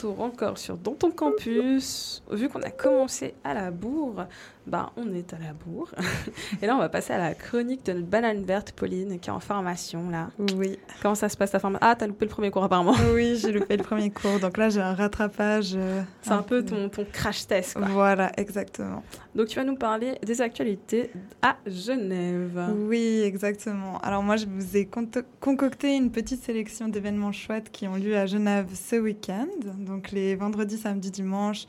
Encore sur Dans ton campus. Vu qu'on a commencé à la bourre, bah, on est à la bourre. Et là, on va passer à la chronique de notre banane verte, Pauline, qui est en formation, là. Oui. Comment ça se passe, ta formation Ah, t'as loupé le premier cours, apparemment. Oui, j'ai loupé le premier cours. Donc là, j'ai un rattrapage. euh, C'est un peu ton, ton crash test, quoi. Voilà, exactement. Donc, tu vas nous parler des actualités à Genève. Oui, exactement. Alors moi, je vous ai concocté une petite sélection d'événements chouettes qui ont lieu à Genève ce week-end, donc les vendredis, samedis, dimanches,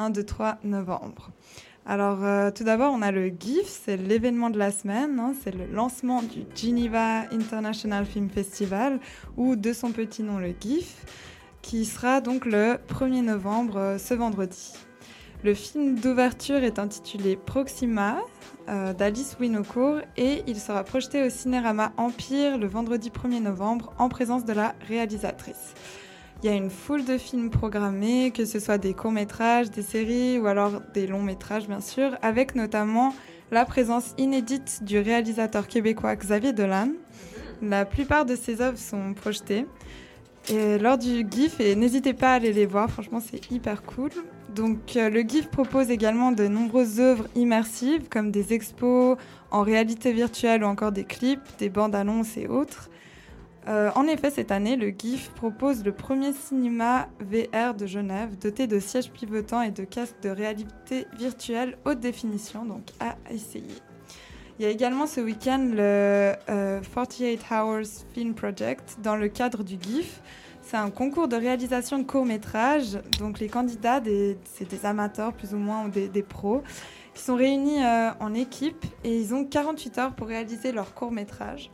1, 2, 3 novembre. Alors euh, tout d'abord, on a le GIF, c'est l'événement de la semaine, hein, c'est le lancement du Geneva International Film Festival, ou de son petit nom le GIF, qui sera donc le 1er novembre, euh, ce vendredi. Le film d'ouverture est intitulé Proxima euh, d'Alice Winocourt et il sera projeté au Cinérama Empire le vendredi 1er novembre en présence de la réalisatrice. Il y a une foule de films programmés, que ce soit des courts-métrages, des séries ou alors des longs-métrages bien sûr, avec notamment la présence inédite du réalisateur québécois Xavier Dolan. La plupart de ses œuvres sont projetées. Et lors du GIF, et n'hésitez pas à aller les voir, franchement c'est hyper cool. Donc euh, le GIF propose également de nombreuses œuvres immersives comme des expos en réalité virtuelle ou encore des clips, des bandes annonces et autres. Euh, en effet, cette année, le GIF propose le premier cinéma VR de Genève, doté de sièges pivotants et de casques de réalité virtuelle haute définition, donc à essayer. Il y a également ce week-end le euh, 48 Hours Film Project dans le cadre du GIF. C'est un concours de réalisation de courts-métrages. Donc les candidats, c'est des amateurs plus ou moins ou des, des pros, qui sont réunis euh, en équipe et ils ont 48 heures pour réaliser leur court-métrage.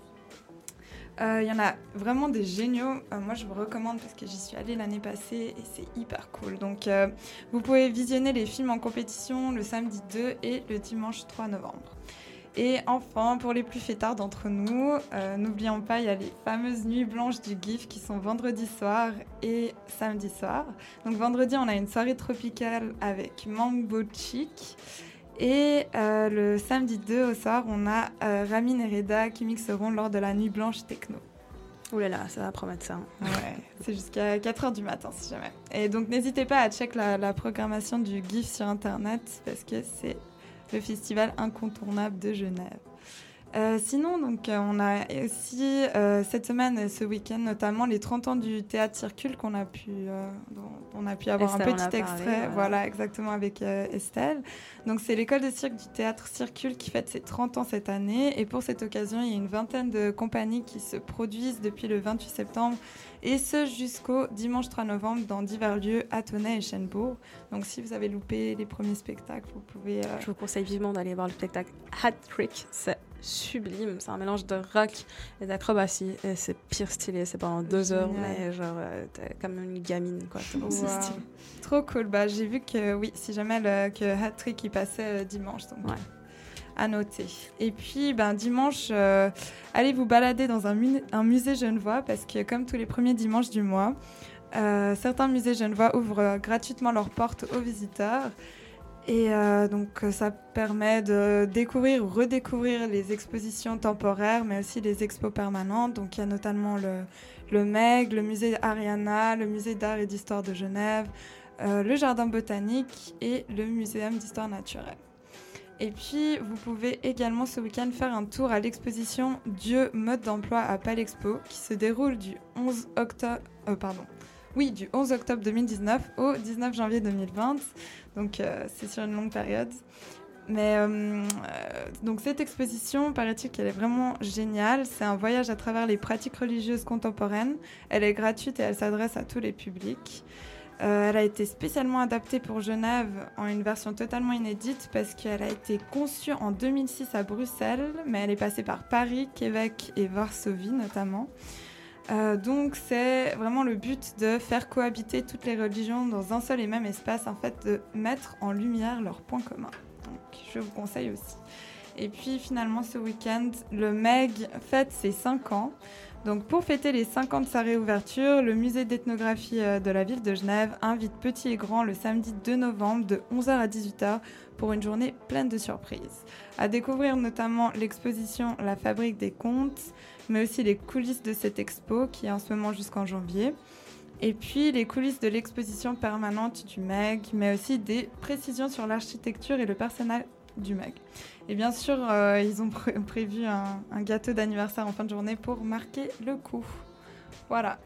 Euh, Il y en a vraiment des géniaux. Euh, moi, je vous recommande parce que j'y suis allée l'année passée et c'est hyper cool. Donc, euh, vous pouvez visionner les films en compétition le samedi 2 et le dimanche 3 novembre. Et enfin, pour les plus fêtards d'entre nous, euh, n'oublions pas, il y a les fameuses nuits blanches du GIF qui sont vendredi soir et samedi soir. Donc vendredi, on a une soirée tropicale avec Mambo Chic. Et euh, le samedi 2 au soir, on a euh, Ramin et Reda qui mixeront lors de la nuit blanche techno. Ouh là là, ça va promettre ça. hein. Ouais, c'est jusqu'à 4h du matin si jamais. Et donc n'hésitez pas à check la, la programmation du GIF sur internet parce que c'est le festival incontournable de Genève. Euh, sinon, donc, euh, on a aussi euh, cette semaine, et ce week-end notamment, les 30 ans du théâtre Circule qu'on a pu, dont on a pu avoir Estelle un petit extrait, voilà. voilà, exactement avec Estelle. Donc c'est l'école de cirque du théâtre Circule qui fête ses 30 ans cette année et pour cette occasion, il y a une vingtaine de compagnies qui se produisent depuis le 28 septembre et ce jusqu'au dimanche 3 novembre dans divers lieux à Tonnet et Chenebourg. Donc si vous avez loupé les premiers spectacles, vous pouvez... Je vous conseille vivement d'aller voir le spectacle Hat Trick. C'est sublime. C'est un mélange de rock et d'acrobatie. Et c'est pire stylé. C'est pendant deux heures, mais genre, euh, t'es comme une gamine, quoi. Wow. stylé. Trop cool. Bah, j'ai vu que oui, si jamais le, que Hat-Trick il passait euh, dimanche. Donc, à noter. Et puis, ben, dimanche, euh, allez vous balader dans un, mu- un musée genevois parce que, comme tous les premiers dimanches du mois, euh, certains musées genevois ouvrent gratuitement leurs portes aux visiteurs. Et euh, donc, euh, ça permet de découvrir ou redécouvrir les expositions temporaires, mais aussi les expos permanentes. Donc, il y a notamment le, MEG, le musée Ariana, le musée d'art et d'histoire de Genève, euh, le jardin botanique et le muséum d'histoire naturelle. Et puis, vous pouvez également ce week-end faire un tour à l'exposition Dieu mode d'emploi à Palexpo qui se déroule du 11 octobre, pardon, oui, du 11 octobre 2019 au 19 janvier 2020. Donc, euh, c'est sur une longue période. Mais euh, euh, donc cette exposition, paraît-il qu'elle est vraiment géniale. C'est un voyage à travers les pratiques religieuses contemporaines. Elle est gratuite et elle s'adresse à tous les publics. Elle a été spécialement adaptée pour Genève en une version totalement inédite parce qu'elle a été conçue en 2006 à Bruxelles, mais elle est passée par Paris, Québec et Varsovie notamment. Euh, donc c'est vraiment le but de faire cohabiter toutes les religions dans un seul et même espace, en fait de mettre en lumière leurs points communs. Donc je vous conseille aussi. Et puis finalement ce week-end, le MEG fête ses 5 ans. Donc pour fêter les 5 ans de sa réouverture, le musée d'ethnographie euh, de la ville de Genève invite petits et grands le samedi 2 novembre de 11h à 18h pour une journée pleine de surprises. À découvrir notamment l'exposition La fabrique des contes, mais aussi les coulisses de cette expo qui est en ce moment jusqu'en janvier. Et puis les coulisses de l'exposition permanente du MEG, mais aussi des précisions sur l'architecture et le personnel du MEG. Et bien sûr, euh, ils ont pré- prévu un, un gâteau d'anniversaire en fin de journée pour marquer le coup. Voilà.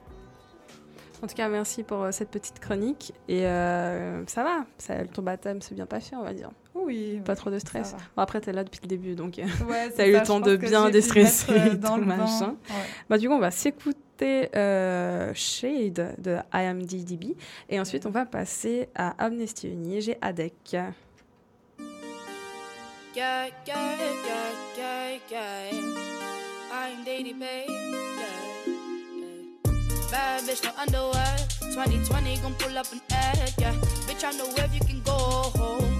En tout cas, merci pour euh, cette petite chronique. Et euh, ça va, ça, ton baptême s'est bien passé, on va dire. Oui. Pas trop de stress. Bon, après, t'es là depuis le début, donc euh, Ouais, t'as eu le temps de bien déstresser euh, et dans tout le machin. Ouais. Bah, du coup, on va s'écouter euh, Shade de IMDDB et ensuite on va passer à Amnesty Uni. J'ai ADEC. Yeah, yeah, yeah, yeah, yeah. I'm Daddy Bay. Yeah, yeah. Bad bitch, no underwear. 2020 gon' pull up an egg. Yeah, bitch, I know where you can go home.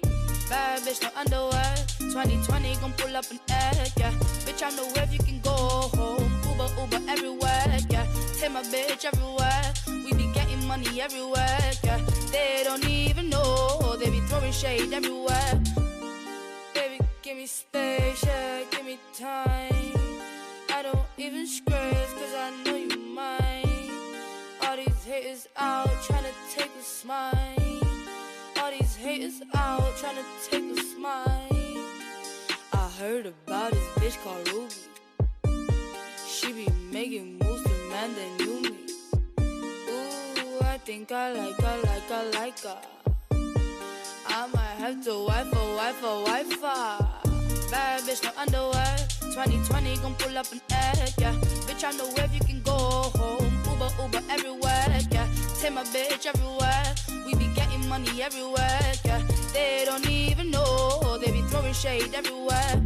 Bad bitch, no underwear. 2020 gon' pull up an egg, yeah. Bitch, I know where you can go home. Uber, Uber everywhere, yeah. Take my bitch everywhere. We be getting money everywhere, yeah. They don't even know. They be throwing shade everywhere. Baby, give me space, yeah. Give me time. I don't even scratch cause I know you mine. All these haters out trying to take a smile. Haters out trying to take a smile. I heard about this bitch called Ruby. She be making moves to man that knew me. Ooh, I think I like her, like her, like her. I might have to wife her, wife her, wife her. Bad bitch, no underwear. 2020 gon' pull up an egg, yeah. Bitch, I know where you can go home. Uber, Uber everywhere, yeah. Take my bitch everywhere. We be money everywhere, yeah. They don't even know, they be throwing shade everywhere.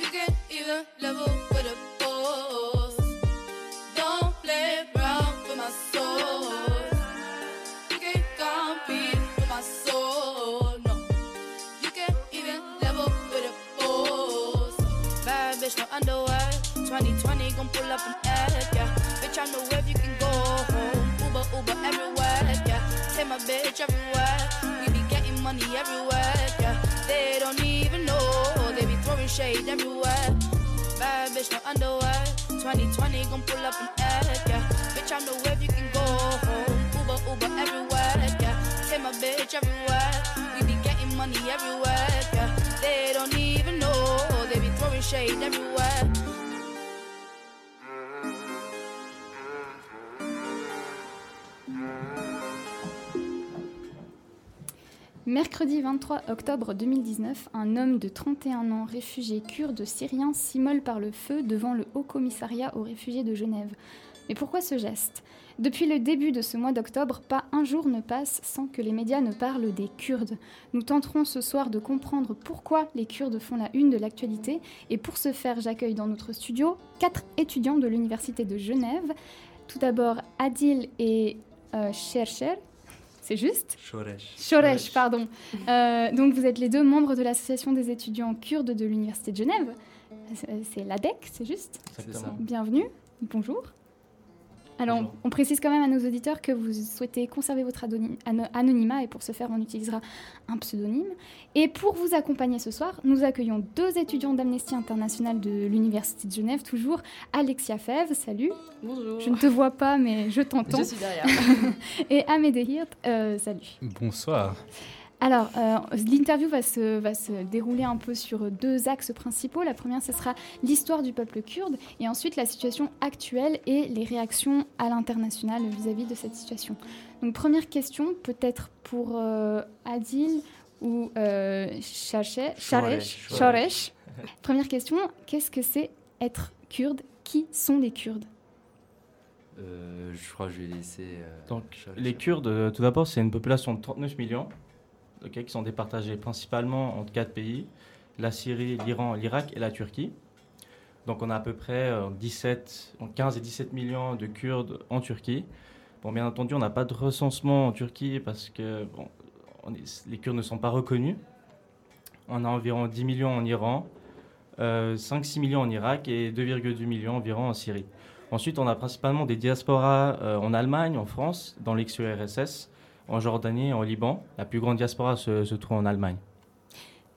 You can even level Bitch, I know if you can go home. Uber, Uber everywhere, yeah. Take my bitch everywhere. We be getting money everywhere, yeah. They don't even know, they be throwing shade everywhere. Bad bitch, no underwear. 2020 gon' pull up an egg, yeah. Bitch, I know if you can go home. Uber, Uber everywhere, yeah. Take my bitch everywhere. We be getting money everywhere, yeah. They don't even know, they be throwing shade everywhere. Mercredi 23 octobre 2019, un homme de 31 ans, réfugié kurde syrien, s'immole par le feu devant le Haut Commissariat aux réfugiés de Genève. Mais pourquoi ce geste? Depuis le début de ce mois d'octobre, pas un jour ne passe sans que les médias ne parlent des Kurdes. Nous tenterons ce soir de comprendre pourquoi les Kurdes font la une de l'actualité. Et pour ce faire, j'accueille dans notre studio quatre étudiants de l'Université de Genève. Tout d'abord, Adil et euh, Chercher. C'est juste Shoresh. Shoresh, pardon. Euh, donc vous êtes les deux membres de l'association des étudiants kurdes de l'Université de Genève. C'est- C'est l'ADEC, c'est juste Exactement. Bienvenue, bonjour. Alors, on précise quand même à nos auditeurs que vous souhaitez conserver votre anonymat et pour ce faire, on utilisera un pseudonyme. Et pour vous accompagner ce soir, nous accueillons deux étudiants d'Amnesty International de l'Université de Genève, toujours Alexia Fèvre, salut. Bonjour. Je ne te vois pas, mais je t'entends. Je suis derrière. et Amédée Hirt, euh, salut. Bonsoir. Alors, euh, l'interview va se, va se dérouler un peu sur deux axes principaux. La première, ce sera l'histoire du peuple kurde et ensuite la situation actuelle et les réactions à l'international vis-à-vis de cette situation. Donc, première question, peut-être pour euh, Adil ou euh, Sharesh. Première question, qu'est-ce que c'est être kurde? Qui sont les Kurdes? Euh, je crois que je vais laisser. euh, Donc, les Kurdes, tout d'abord, c'est une population de 39 millions, ok, qui sont départagés principalement entre quatre pays la Syrie, l'Iran, l'Irak et la Turquie. Donc, on a à peu près euh, 17, entre 15 et 17 millions de Kurdes en Turquie. Bon, bien entendu, on n'a pas de recensement en Turquie parce que les Kurdes ne sont pas reconnus. On a environ 10 millions en Iran, euh, 5-6 millions en Irak et 2,2 millions environ en Syrie. Ensuite, on a principalement des diasporas euh, en Allemagne, en France, dans l'ex-URSS, en Jordanie en Liban. La plus grande diaspora se, se trouve en Allemagne.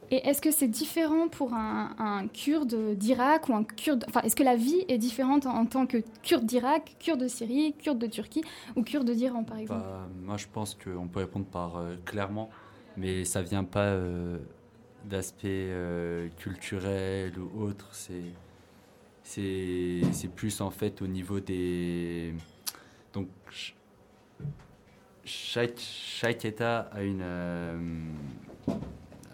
Et est-ce que c'est différent pour un, un kurde d'Irak ou un kurde... Enfin, est-ce que la vie est différente en, en tant que kurde d'Irak, kurde de Syrie, kurde de Turquie ou kurde d'Iran, par exemple? Bah, moi, je pense qu'on peut répondre par euh, clairement, mais ça vient pas euh, d'aspect euh, culturel ou autre. C'est c'est c'est plus en fait au niveau des donc chaque chaque État a une euh,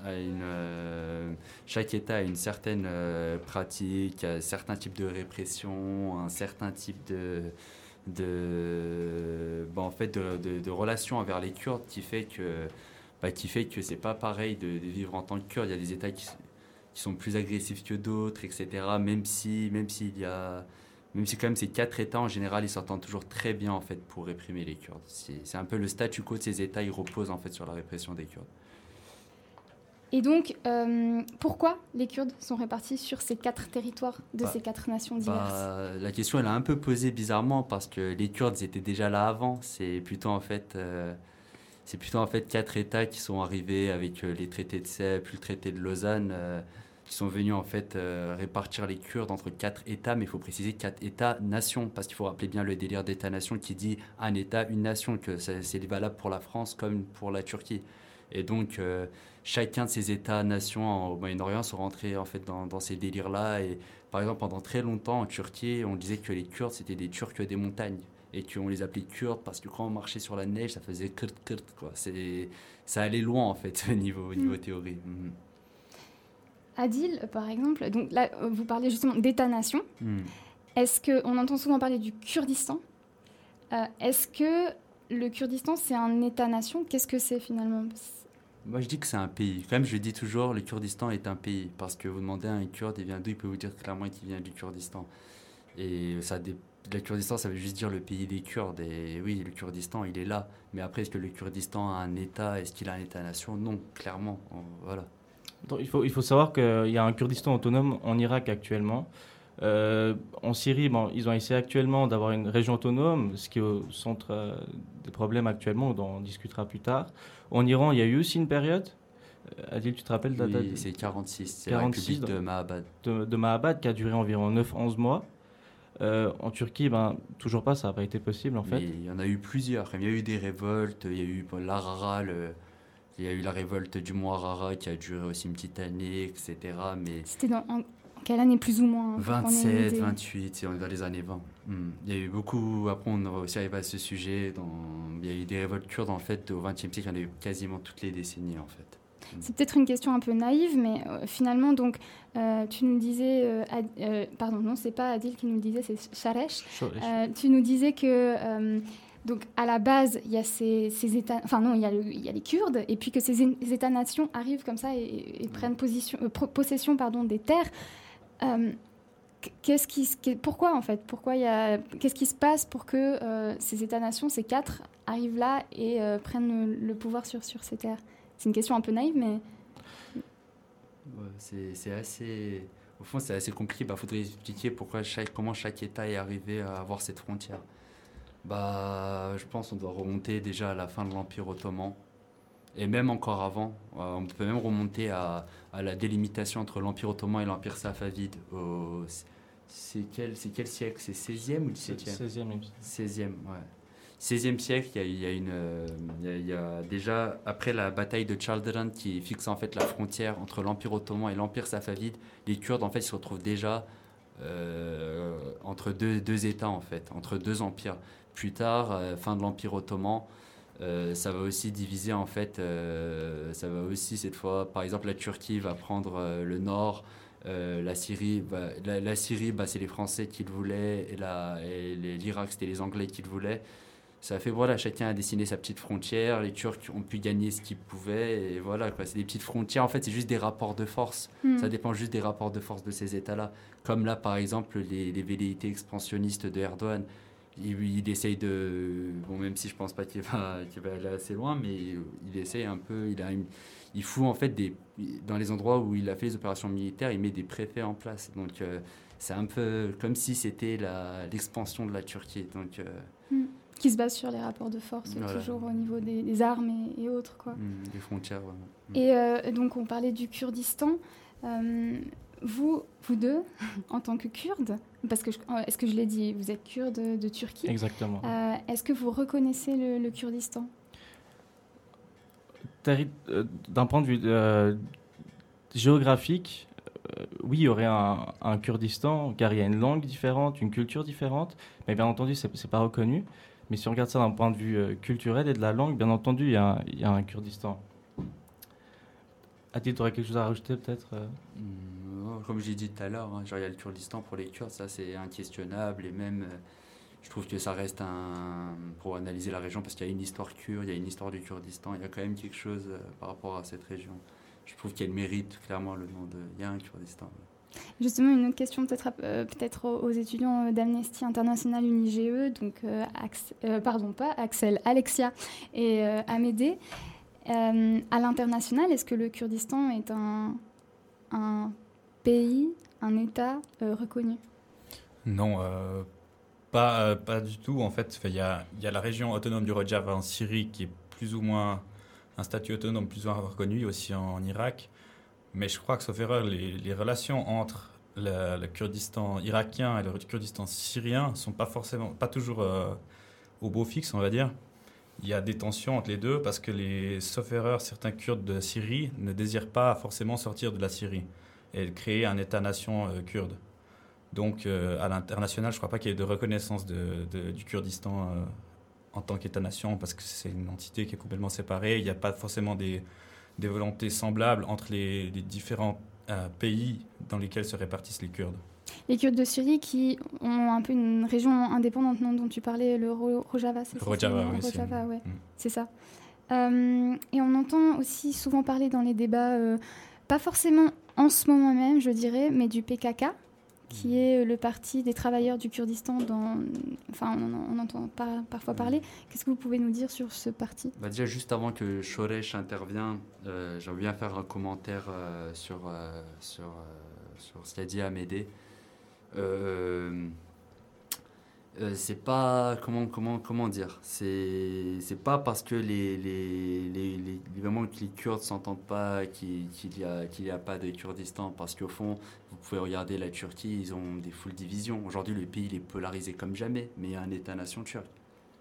a une euh, chaque État a une certaine euh, pratique, un certain type de répression, un certain type de de bon, en fait de, de, de relation envers les Kurdes qui fait que bah, qui fait que c'est pas pareil de, vivre en tant que Kurde. Il y a des États qui, qui sont plus agressifs que d'autres, etc. Même si même s'il y a même si quand même ces quatre États en général ils s'entendent toujours très bien en fait pour réprimer les Kurdes. C'est un peu le statu quo de ces États, ils reposent en fait sur la répression des Kurdes. Et donc, euh, pourquoi les Kurdes sont répartis sur ces quatre territoires de Bah, ces quatre nations diverses? Bah, la question elle a un peu posé bizarrement parce que les Kurdes étaient déjà là avant. C'est plutôt en fait euh, c'est plutôt en fait quatre États qui sont arrivés avec euh, les traités de Sèvres, puis le traité de Lausanne, qui sont venus en fait euh, répartir les Kurdes entre quatre États, mais il faut préciser quatre États-nations parce qu'il faut rappeler bien le délire d'État-nation qui dit un État, une nation, que c'est valable pour la France comme pour la Turquie. Et donc, euh, chacun de ces États-nations au Moyen-Orient sont rentrés en fait dans, dans ces délires-là. Et par exemple, pendant très longtemps en Turquie, on disait que les Kurdes c'était des Turcs des montagnes et qu'on les appelait Kurdes parce que quand on marchait sur la neige, ça faisait quoi. C'est ça allait loin en fait au niveau au niveau Mm. théorie. Mhm. Adil, par exemple, donc là, euh, vous parlez justement d'État-nation. Mhm. Est-ce que on entend souvent parler du Kurdistan Euh, Est-ce que le Kurdistan c'est un État-nation? Qu'est-ce que c'est finalement? Moi, je dis que c'est un pays. Quand même, je dis toujours, le Kurdistan est un pays. Parce que vous demandez à un Kurde, il vient d'où? Il peut vous dire clairement qu'il vient du Kurdistan. Et ça, le Kurdistan, ça veut juste dire le pays des Kurdes. Et oui, le Kurdistan, il est là. Mais après, est-ce que le Kurdistan a un État? Est-ce qu'il a un État-nation? Non, clairement. On- Voilà. Il, faut, il faut savoir qu'il y a un Kurdistan autonome en Irak actuellement. Euh, en Syrie, bon, ils ont essayé actuellement d'avoir une région autonome, ce qui est au centre euh, des problèmes actuellement, dont on discutera plus tard. En Iran, il y a eu aussi une période. Euh, Adil, tu te rappelles de la Oui, date? c'est 46, c'est la République de Mahabad. De, de Mahabad, qui a duré environ 9-11 mois. En Turquie, ben, toujours pas, ça n'a pas été possible en fait. Mais il y en a eu plusieurs. Il y a eu des révoltes, il y a eu l'Arara, le- il y a eu la révolte du Mont Arara qui a duré aussi une petite année, etc. Mais C'était dans en quelle année plus ou moins pour qu'on ait une 27, idée 28, c'est on est dans les années 20. Hmm. Il y a eu beaucoup, après on a aussi arrivé à ce sujet, dans, il y a eu des révoltes kurdes en fait au 20e siècle, il y en a eu quasiment toutes les décennies en fait. C'est peut-être une question un peu naïve, mais euh, finalement, donc, euh, tu nous disais, euh, Ad- euh, pardon, non, c'est pas Adil qui nous le disait, c'est Sharesh. Sharesh. Euh, tu nous disais que, euh, donc, à la base, il y a ces, ces États, enfin non, il y, a le- il y a les Kurdes, et puis que ces États-nations arrivent comme ça et, et prennent position, euh, possession, pardon, des terres. Euh, Qu'est-ce qui, pourquoi en fait? Pourquoi il qu'est-ce qui se passe pour que euh, ces États-nations, ces quatre, arrivent là et prennent le, le pouvoir sur, sur ces terres? C'est une question un peu naïve, mais Ouais, c'est c'est assez, au fond c'est assez compliqué, il bah, faudrait expliquer pourquoi chaque, comment chaque État est arrivé à avoir cette frontière. Bah, je pense qu'on doit remonter déjà à la fin de l'Empire ottoman. Et même encore avant, Euh, on peut même remonter à, à la délimitation entre l'Empire ottoman et l'Empire safavide. Au, c'est quel, c'est quel siècle? C'est 16e ou 17e 16e, il me semble. 16e, ouais. 16e siècle, il y a, il y a une, euh, il y a- il y a déjà, après la bataille de Chaldiran qui fixe en fait la frontière entre l'Empire ottoman et l'Empire safavide, les Kurdes en fait se retrouvent déjà entre deux, États en fait, entre deux empires. Plus tard, euh, fin de l'Empire ottoman, euh, ça va aussi diviser en fait, euh, ça va aussi cette fois, par exemple la Turquie va prendre euh, le nord, euh, la Syrie, la, Syrie bah, c'est les Français qui le voulaient et l'Irak c'était les Anglais qui le voulaient. Ça fait voilà, chacun a dessiné sa petite frontière, les Turcs ont pu gagner ce qu'ils pouvaient et voilà quoi, c'est des petites frontières. En fait, c'est juste des rapports de force. Hmm. Ça dépend juste des rapports de force de ces États-là. Comme là, par exemple, les, les velléités expansionnistes de Erdogan. Il, il essaye de. Bon, même si je pense pas qu'il va, qu'il va aller assez loin, mais il essaye un peu. Il, a une- il fout en fait des. Dans les endroits où il a fait les opérations militaires, il met des préfets en place. Donc, euh, c'est un peu comme si c'était la- l'expansion de la Turquie. Donc, euh, hmm, qui se base sur les rapports de force, Voilà. toujours au niveau des, des armes et, et autres, quoi. hmm, des frontières, vraiment. Et euh, donc, on parlait du Kurdistan. Euh, vous, vous deux, en tant que Kurdes, parce que je- euh, est-ce que je l'ai dit, vous êtes Kurde de Turquie. Exactement. Euh, est-ce que vous reconnaissez le, le Kurdistan? D'un point de vue euh, géographique, euh, oui, il y aurait un, un Kurdistan, car il y a une langue différente, une culture différente, mais bien entendu, c'est n'est pas reconnu. Mais si on regarde ça d'un point de vue euh, culturel et de la langue, bien entendu, il y a, un- il y a un Kurdistan. Tu aurais quelque chose à rajouter peut-être euh? Hmm, Comme j'ai dit tout à l'heure, hein, il y a le Kurdistan pour les Kurdes, ça c'est inquestionnable et même euh, je trouve que ça reste un. pour analyser la région parce qu'il y a une histoire kurde, il y a une histoire du Kurdistan, il y a quand même quelque chose par rapport à cette région. Je trouve qu'elle mérite clairement le nom de. Il y a un Kurdistan. Justement, une autre question peut-être euh, aux, étudiants euh, d'Amnesty International UNIGE, donc euh, euh, pardon pas Axel, Alexia et Amédée. À l'international, est-ce que le Kurdistan est un, pays, un État reconnu? Non, pas, pas du tout. En fait, il y a, la région autonome du Rojava en Syrie qui est plus ou moins un statut autonome plus ou moins reconnu, aussi en, Irak. Mais je crois que, sauf erreur, les, relations entre le, Kurdistan irakien et le Kurdistan syrien sont pas forcément, pas toujours euh, au beau fixe, on va dire. il y a des tensions entre les deux parce que, les, sauf erreur, certains Kurdes de Syrie ne désirent pas forcément sortir de la Syrie et créer un État-nation euh, kurde. Donc, euh, à l'international, je ne crois pas qu'il y ait de reconnaissance du Kurdistan en tant qu'État-nation parce que c'est une entité qui est complètement séparée. Il n'y a pas forcément des, des volontés semblables entre les, les différents euh, pays dans lesquels se répartissent les Kurdes. Les Kurdes de Syrie qui ont un peu une région indépendante non, dont tu parlais, le Ro- Rojava, c'est ça Rojava, oui, Rojava, ouais, Mm. c'est ça. Euh, et on entend aussi souvent parler dans les débats, euh, pas forcément en ce moment même, je dirais, mais du PKK, qui est le parti des travailleurs du Kurdistan. Dans, enfin, on, on entend par- parfois parler. Qu'est-ce que vous pouvez nous dire sur ce parti? Bah déjà, juste avant que Shoresh intervienne, euh, j'aimerais bien faire un commentaire euh, sur, euh, sur, euh, sur ce qu'a dit Amédée. Euh, c'est pas comment comment comment dire? C'est c'est pas parce que les les, les, les- vraiment que les Kurdes s'entendent pas qu'il qu'il y a qu'il y a pas de Kurdistan parce qu'au fond vous pouvez regarder la Turquie ils ont des full divisions. Aujourd'hui le pays il est polarisé comme jamais mais il y a un État-nation turc.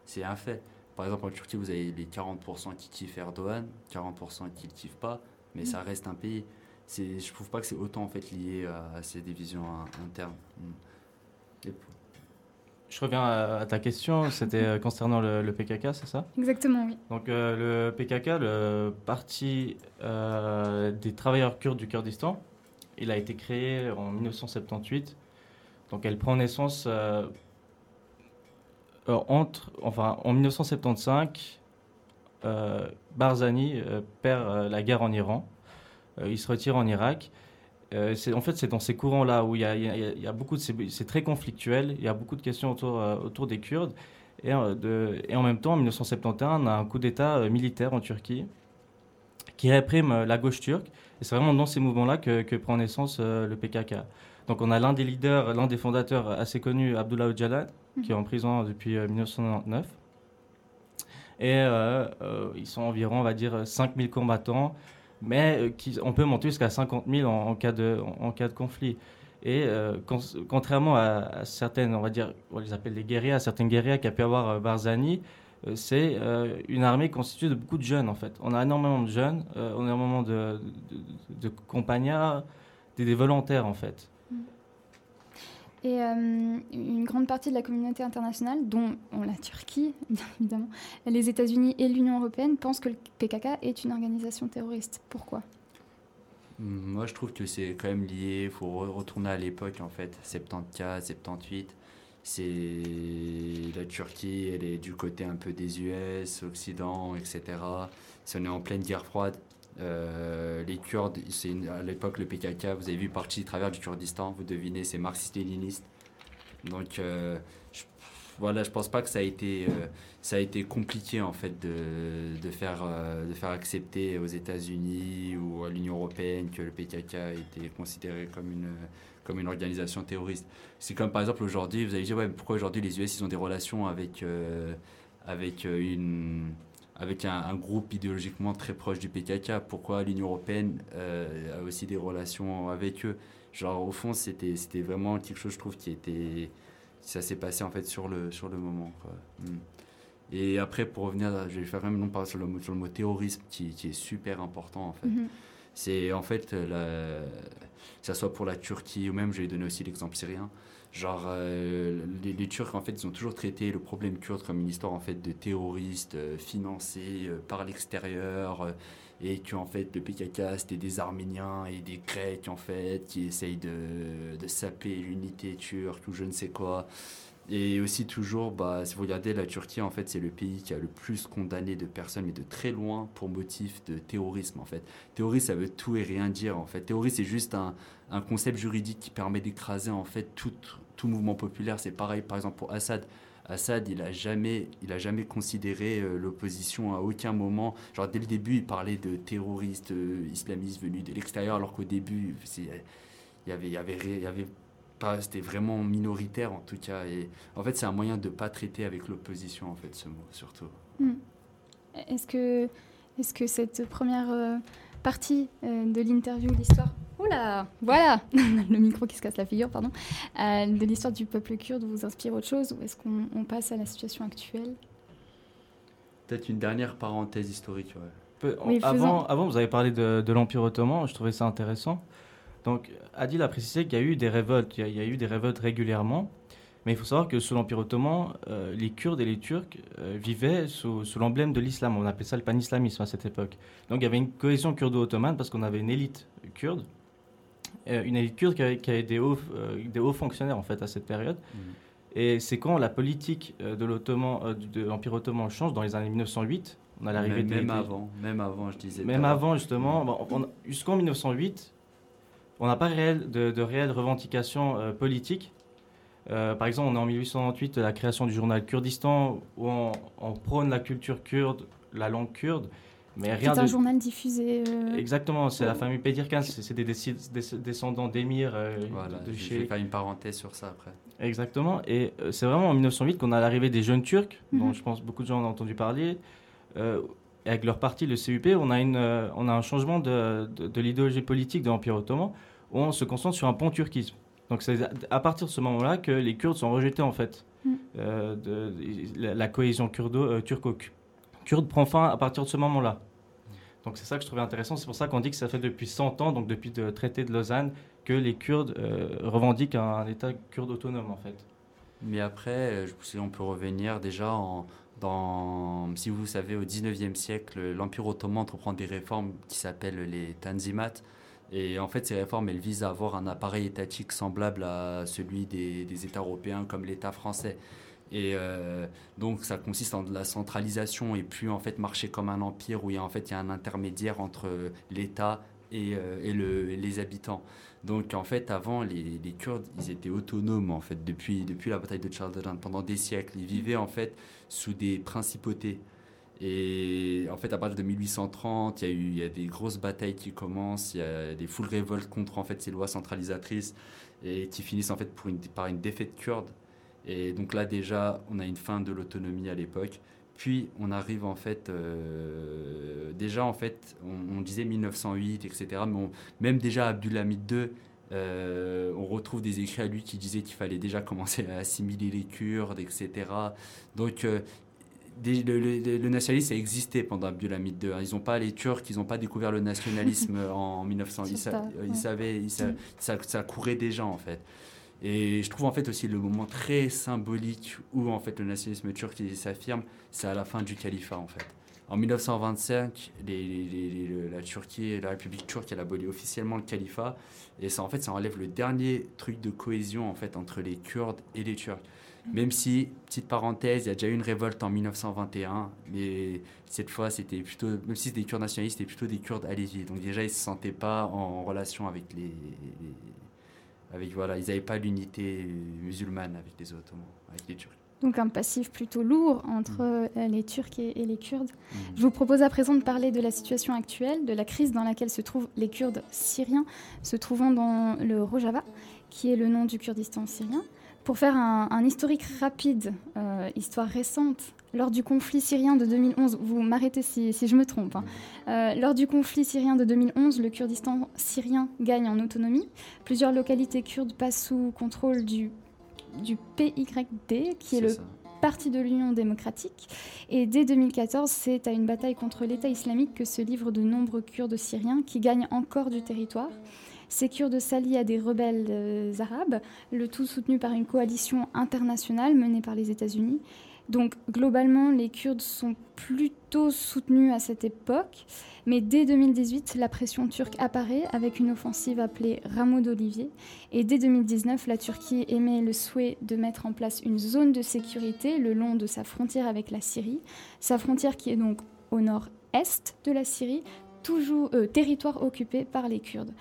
C'est un fait. Par exemple en Turquie vous avez les 40% qui kiffent Erdogan 40% qui le kiffent pas mais ça reste un pays. C'est je trouve pas que c'est autant en fait lié à, à ces divisions in- internes Mm. Je reviens à, à ta question, c'était euh, concernant le, le PKK, c'est ça? Exactement, oui. Donc euh, le PKK, le parti euh, des travailleurs kurdes du Kurdistan, il a été créé en 1978. Donc elle prend naissance euh, entre, enfin, en 1975. euh, Barzani perd la guerre en Iran. Il se retire en Irak. Euh, en fait, c'est dans ces courants-là où il y a, beaucoup de. C'est très conflictuel. Il y a beaucoup de questions autour, euh, autour des Kurdes. Et, euh, et en même temps, en 1971, on a un coup d'État militaire en Turquie qui réprime la gauche turque. Et c'est vraiment dans ces mouvements-là que, prend naissance le PKK. Donc on a l'un des leaders, l'un des fondateurs assez connus, Abdullah Öcalan, qui est en prison depuis euh, 1999. Et ils sont environ, on va dire, 5000 combattants, mais euh, on peut monter jusqu'à 50 000 en, cas, de, conflit. Et euh, con- contrairement à, certaines, on va dire, on les appelle guerriers, à certaines guerriers qu'a pu avoir euh, Barzani, c'est une armée constituée de beaucoup de jeunes en fait. On a énormément de jeunes, on a énormément de, de, des, des volontaires en fait. Et euh, une grande partie de la communauté internationale, dont bon, la Turquie, bien évidemment, les États-Unis et l'Union européenne, pensent que le PKK est une organisation terroriste. Pourquoi? Moi, je trouve que c'est quand même lié. Il faut re- retourner à l'époque, en fait, 74, 78. C'est la Turquie, elle est du côté un peu des US, Occident, etc. Si on est en pleine guerre froide, euh, les Kurdes, c'est à l'époque le PKK, vous avez vu partie du travers du Kurdistan, vous devinez, c'est marxiste-léniniste. Donc, euh, je, voilà, je pense pas que ça a été, euh, ça a été compliqué en fait de, de, faire, euh, de faire accepter aux États-Unis ou à l'Union européenne que le PKK était considéré comme une, comme une organisation terroriste. C'est comme par exemple aujourd'hui, vous allez dire, ouais, pourquoi aujourd'hui les US ils ont des relations avec, avec, une, avec un, un groupe idéologiquement très proche du PKK Pourquoi l'Union européenne euh, a aussi des relations avec eux? Genre, au fond, c'était c'était vraiment quelque chose, je trouve, qui était. Ça s'est passé en fait sur le, sur le moment. Quoi. Mm. Et après, pour revenir, je vais faire même non pas sur le mot, sur le mot terrorisme qui, qui est super important en fait. Mhm. C'est en fait, la, que ça soit pour la Turquie ou même, je vais donner aussi l'exemple syrien. Genre, euh, les, Turcs, en fait, ils ont toujours traité le problème kurde comme une histoire, en fait, de terroristes euh, financés euh, par l'extérieur. et que, en fait, le PKK, c'était des Arméniens et des Grecs, en fait, qui essayent de, de saper l'unité turque ou je ne sais quoi. Et aussi, toujours, bah, si vous regardez la Turquie, en fait, c'est le pays qui a le plus condamné de personnes, mais de très loin, pour motif de terrorisme, en fait. Terroriste, ça veut tout et rien dire, en fait. Terroriste, c'est juste un, un concept juridique qui permet d'écraser, en fait, tout, tout mouvement populaire. C'est pareil, par exemple, pour Assad. Assad, il a jamais, jamais considéré euh, l'opposition à aucun moment. Genre dès le début, il parlait de terroristes euh, islamistes venus de l'extérieur, alors qu'au début, il y avait, y avait, y avait pas, c'était vraiment minoritaire en tout cas. Et en fait, c'est un moyen de pas traiter avec l'opposition en fait ce mot surtout. Hmm. Est-ce que, est que cette première euh, partie de l'interview, l'histoire... Oula Voilà Le micro qui se casse la figure, pardon. Euh, de l'histoire du peuple kurde vous inspire autre chose ou est-ce qu'on on passe à la situation actuelle? Peut-être une dernière parenthèse historique. ouais. Peu- Oui, avant, vous avez parlé de, de l'Empire ottoman, je trouvais ça intéressant. Donc, Adil a précisé qu'il y a eu des révoltes, il y a, il y a eu des révoltes régulièrement, mais il faut savoir que sous l'Empire ottoman, euh, les Kurdes et les Turcs euh, vivaient sous, sous l'emblème de l'islam, on appelait ça le panislamisme à cette époque. Donc, il y avait une cohésion kurdo-ottomane parce qu'on avait une élite kurde, une élite kurde qui avait, qui avait des, hauts, euh, des hauts fonctionnaires en fait à cette période. Et c'est quand la politique euh, de l'Ottoman, euh, de l'Empire ottoman change dans les années 1908, on a l'arrivée Même, des- même avant, même avant, je disais. même avant, justement, on- jusqu'en 1908, on n'a pas réel, de, de réelles revendications euh, politiques. Euh, par exemple, on est en 1898, la création du journal Kurdistan, où on, on prône la culture kurde, la langue kurde, mais C'est un de... journal diffusé. euh, Exactement, c'est la famille Pedirkan, c'est des, descendants d'émirs euh, Voilà, de je chez... vais faire une parenthèse sur ça après. Exactement. Et euh, c'est vraiment en 1908 qu'on a l'arrivée des jeunes Turcs, dont Mhm. je pense beaucoup de gens ont entendu parler. Euh, et avec leur parti, le CUP, on a, une, euh, on a un changement de, de, de l'idéologie politique de l'Empire ottoman, où on se concentre sur un pan-turquisme. Donc c'est à partir de ce moment-là que les Kurdes sont rejetés, en fait. Euh, de, de- la, la cohésion kurdo, turco-kurde prend fin à partir de ce moment-là. Donc c'est ça que je trouvais intéressant. C'est pour ça qu'on dit que ça fait depuis 100 ans, donc depuis le traité de Lausanne, que les Kurdes euh, revendiquent un, État kurde autonome, en fait. Mais après, euh, si on peut revenir déjà en, dans, si vous savez, au 19e siècle, l'Empire ottoman entreprend des réformes qui s'appellent les Tanzimat. Et en fait, ces réformes, elles visent à avoir un appareil étatique semblable à celui des États européens comme l'État français. Et euh, donc, ça consiste en de la centralisation et plus en fait marcher comme un empire où il y a en fait il y a un intermédiaire entre l'État et, euh, et le- et les habitants. Donc en fait, avant, les, Kurdes, ils étaient autonomes en fait depuis, depuis la bataille de Chaldiran pendant des siècles. Ils vivaient en fait sous des principautés. Et en fait, à partir de 1830, il y a eu il y a des grosses batailles qui commencent, il y a des foules révoltes contre en fait ces lois centralisatrices et qui finissent en fait pour une, par une défaite kurde. Et donc là déjà, on a une fin de l'autonomie à l'époque. Puis on arrive en fait, euh, déjà en fait, on, on disait 1908, etc. Mais on- même déjà Abdulhamid II, euh, on retrouve des écrits à lui qui disaient qu'il fallait déjà commencer à assimiler les Kurdes, etc. Donc euh, des- le, le- le nationalisme a existé pendant Abdulhamid II. hein. Ils n'ont pas les Turcs, ils n'ont pas découvert le nationalisme en 1900. Ils, C'est sa- ça, ils ouais. savaient, ils sa- Mm. ça, ça courait déjà en fait. Et je trouve en fait aussi le moment très symbolique où en fait le nationalisme turc s'affirme, c'est à la fin du califat en fait. En 1925, les- les- les- les- le- la Turquie, la République turque, elle abolit officiellement le califat et ça en fait ça enlève le dernier truc de cohésion en fait entre les Kurdes et les Turcs. Même si, petite parenthèse, il y a déjà eu une révolte en 1921, mais cette fois c'était plutôt, même si c'était des Kurdes nationalistes, c'était plutôt des Kurdes alléviés. Donc déjà ils se sentaient pas en relation avec les- avec voilà, ils n'avaient pas l'unité musulmane avec les Ottomans, avec les Turcs. Donc un passif plutôt lourd entre Mm. euh, les Turcs et, et les Kurdes. Je vous propose à présent de parler de la situation actuelle, de la crise dans laquelle se trouvent les Kurdes syriens, se trouvant dans le Rojava, qui est le nom du Kurdistan syrien. Pour faire un, un historique rapide, euh, histoire récente, lors du conflit syrien de 2011, vous m'arrêtez si, si je me trompe, hein. Euh, lors du conflit syrien de 2011, le Kurdistan syrien gagne en autonomie. Plusieurs localités kurdes passent sous contrôle du, du PYD, qui est, le ça. parti de l'Union démocratique. Et dès 2014, c'est à une bataille contre l'État islamique que se livrent de nombreux Kurdes syriens qui gagnent encore du territoire. Ces Kurdes s'allient à des rebelles euh, arabes, le tout soutenu par une coalition internationale menée par les États-Unis. Donc globalement, les Kurdes sont plutôt soutenus à cette époque, mais dès 2018, la pression turque apparaît avec une offensive appelée Rameau d'Olivier. Et dès 2019, la Turquie émet le souhait de mettre en place une zone de sécurité le long de sa frontière avec la Syrie, sa frontière qui est donc au nord-est de la Syrie, toujours euh, territoire occupé par les Kurdes.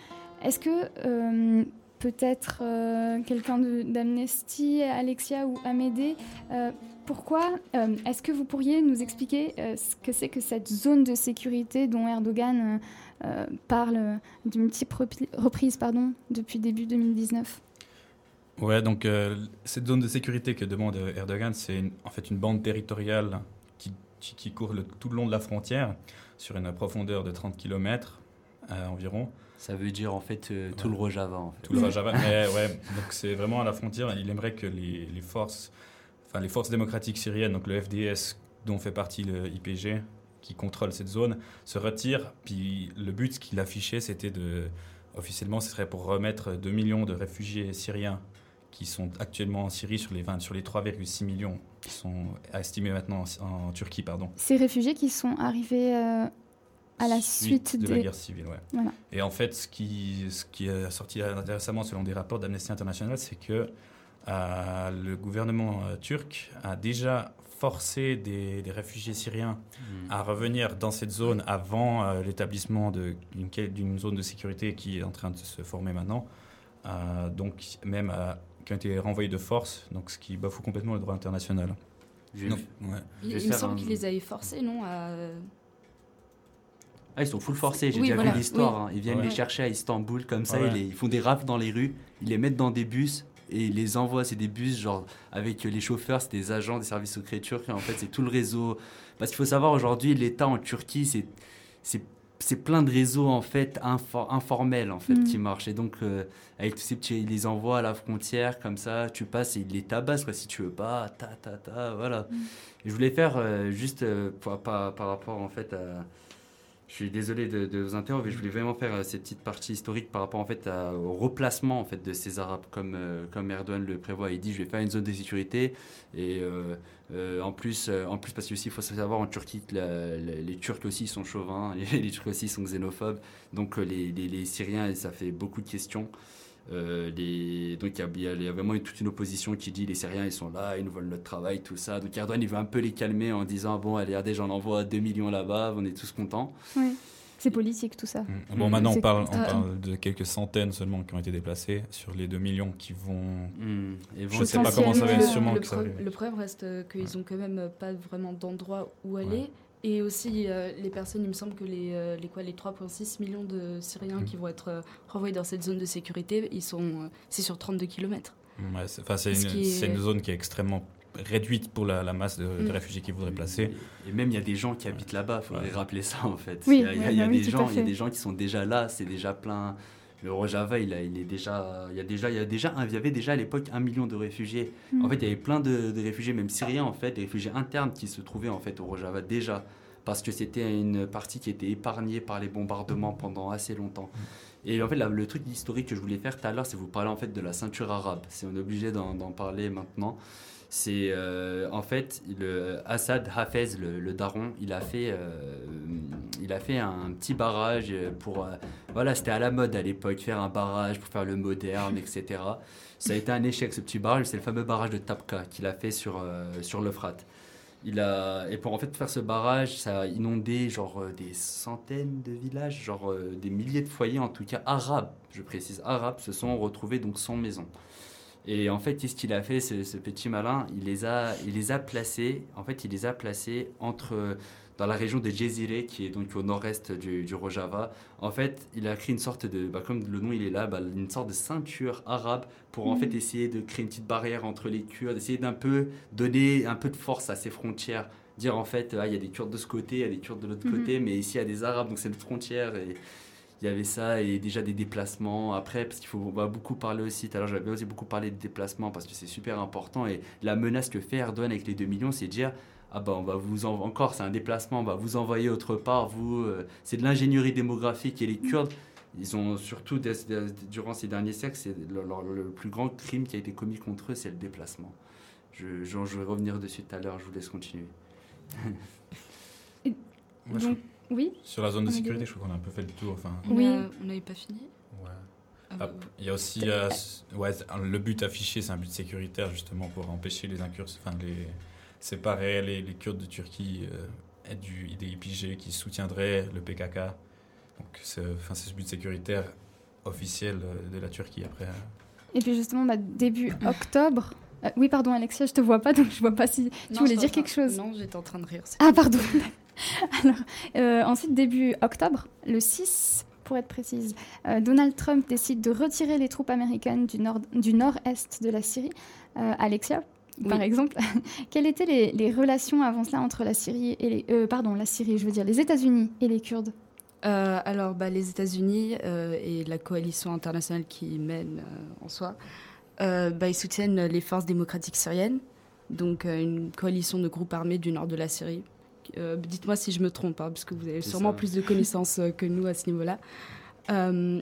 Est-ce que euh, peut-être euh, quelqu'un d'Amnesty, Alexia ou Amédée, pourquoi euh, Est-ce que vous pourriez nous expliquer euh, ce que c'est que cette zone de sécurité dont Erdogan euh, parle de multiples repli- reprises pardon, depuis début 2019 Ouais, donc euh, cette zone de sécurité que demande Erdogan, c'est en fait une bande territoriale qui, qui, qui court le- tout le long de la frontière sur une profondeur de 30 km environ. Ça veut dire en fait euh, tout le Rojava en fait. Tout le Rojava, mais ouais, donc c'est vraiment à la frontière. Il aimerait que les, les forces, enfin les forces démocratiques syriennes, donc le FDS, dont fait partie le IPG, qui contrôle cette zone, se retire. Puis le but qu'il affichait, c'était de. Officiellement, ce serait pour remettre 2 millions de réfugiés syriens qui sont actuellement en Syrie sur les, 20 sur les 3,6 millions qui sont estimés maintenant en, en Turquie. Pardon. Ces réfugiés qui sont arrivés euh, à la suite, de des... la guerre civile. Ouais. Voilà. Et en fait, ce qui, ce qui est sorti récemment selon des rapports d'Amnesty International, c'est que euh, le gouvernement euh, turc a déjà forcé des, des réfugiés syriens Mm. à revenir dans cette zone avant euh, l'établissement d'une zone de sécurité qui est en train de se former maintenant. Euh, donc même euh, qui ont été renvoyés de force, donc ce qui bafoue complètement le droit international. Donc, ouais. Il, me semble un- qu'il les avait forcés, non à... Ah, ils sont full forcés, j'ai Oui, déjà voilà, vu l'histoire. oui. hein. Ils viennent Ouais. les chercher à Istanbul comme ça, Ouais. ils, les- ils font des rafles dans les rues, ils les mettent dans des bus et les envoient. C'est des bus, genre, avec les chauffeurs, c'est des agents des services secrets turcs. En fait, c'est tout le réseau. Parce qu'il faut savoir, aujourd'hui, l'État en Turquie, c'est. c'est c'est plein de réseaux en fait infor- informels en fait Mm. qui marchent et donc euh, avec tous ces petits ils les envoient à la frontière comme ça tu passes et ils les tabassent quoi si tu veux pas ta ta ta voilà et je voulais faire euh, juste euh, par, par, par rapport en fait à je suis désolé de, vous interrompre, mais je voulais vraiment faire euh, ces petites parties historiques par rapport en fait au replacement en fait de ces Arabes comme euh, comme Erdogan le prévoit. Il dit je vais faire une zone de sécurité et euh, en plus en plus parce qu'il faut savoir en Turquie que les Turcs aussi sont chauvins, les, Turcs aussi sont xénophobes, donc les, les, les Syriens ça fait beaucoup de questions. Euh, les- donc il y a- y, y vraiment toute une opposition qui dit les Syriens ils sont là, ils nous volent notre travail, tout ça. Donc Erdogan il veut un peu les calmer en disant bon allez regardez j'en envoie 2 millions là-bas, on est tous contents. Oui. C'est politique tout ça. Bon, maintenant, on parle, on parle de quelques centaines seulement qui ont été déplacés sur les 2 millions qui vont. Et je ne sais pas comment ça va, le, sûrement le que ça va. le problème reste qu'ils ont quand même pas vraiment d'endroit où aller. Et aussi, euh, les personnes, il me semble que les, euh, les, quoi, les 3,6 millions de Syriens Mm. qui vont être euh, renvoyés dans cette zone de sécurité, ils sont, euh, c'est sur 32 km. Ouais, c'est enfin, c'est Ce une, qui est- c'est une zone qui est extrêmement réduite pour la, la masse de, de Mm. réfugiés qu'ils voudraient placer. Et même il y a des gens qui habitent là-bas, il faudrait Ouais. rappeler ça en fait. Oui, il y a, il y a- ouais, il y a bah oui, des gens, il y a fait. des gens qui sont déjà là, c'est déjà plein. Le Rojava, il, y a déjà, il y a déjà, il y avait déjà à l'époque un million de réfugiés. En fait, il y avait plein de, de réfugiés, même syriens en fait, des réfugiés internes qui se trouvaient en fait au Rojava déjà, parce que c'était une partie qui était épargnée par les bombardements pendant assez longtemps. Et en fait, le truc historique que je voulais faire tout à l'heure, c'est vous parler en fait de la ceinture arabe. C'est on est obligé d'en parler maintenant. C'est euh, en fait le Assad Hafez, le, daron, il a fait, euh, il a fait un petit barrage pour, euh, voilà, c'était à la mode à l'époque, faire un barrage pour faire le moderne, etc. Ça a été un échec ce petit barrage, c'est le fameux barrage de Tapka qu'il a fait sur euh, sur l'Euphrate. Il a et pour en fait faire ce barrage, ça a inondé genre euh, des centaines de villages, genre euh, des milliers de foyers en tout cas arabes, je précise arabes, se sont retrouvés donc sans maison. Et en fait, qu'est-ce qu'il a fait, ce, ce petit malin? Il les, a, il les a placés, en fait, il les a placés entre, dans la région de Jezire, qui est donc au nord-est du, du Rojava. En fait, il a créé une sorte de, bah, comme le nom il est là, bah, une sorte de ceinture arabe pour en Mhm. fait essayer de créer une petite barrière entre les Kurdes, essayer d'un peu donner un peu de force à ces frontières. Dire en fait, ah, il y a des Kurdes de ce côté, il y a des Kurdes de l'autre Mhm. côté, mais ici il y a des Arabes, donc c'est notre frontière. Et, il y avait ça et déjà des déplacements. Après, parce qu'il faut on va beaucoup parler aussi, tout à l'heure j'avais aussi beaucoup parlé de déplacements parce que c'est super important. Et la menace que fait Erdogan avec les 2 millions, c'est de dire ah bah on va vous en... encore c'est un déplacement, on va vous envoyer autre part. Vous, euh, c'est de l'ingénierie démographique et les Kurdes. Ils ont surtout, des- des- durant ces derniers siècles, c'est le, le- le plus grand crime qui a été commis contre eux, c'est le déplacement. Je, je, je vais revenir dessus tout à l'heure, je vous laisse continuer. Moi, je Donc, oui Sur la zone de sécurité, je crois qu'on a un peu fait le tour. Enfin, Oui. on n'avait pas fini Ouais. Ah, Ah, Il y a aussi euh, ouais, le but affiché, c'est un but sécuritaire justement pour empêcher les incursions, enfin les séparer les, les Kurdes de Turquie euh, et du des IPG qui soutiendraient le PKK. Donc c'est enfin, c'est ce but sécuritaire officiel euh, de la Turquie après. euh. Et puis justement, bah, début octobre. euh, oui, pardon, Alexia, je te vois pas, donc je vois pas si tu Non, voulais dire quelque chose. Non, j'étais en train de rire. Ah, pardon. Alors, euh, ensuite, début octobre, le 6 pour être précise, euh, Donald Trump décide de retirer les troupes américaines du nord- du nord-est de la Syrie. Euh, Alexia, par exemple, quelles étaient les, les relations avant cela entre la Syrie et les, pardon, la Syrie, je veux dire les États-Unis et les Kurdes? Euh, alors, bah, les États-Unis euh, et la coalition internationale qui mène euh, en soi, bah, ils soutiennent les forces démocratiques syriennes. donc une coalition de groupes armés du nord de la Syrie. Euh, Dites-moi si je me trompe, hein, parce que vous avez sûrement ça. plus de connaissances euh, que nous à ce niveau-là. Euh,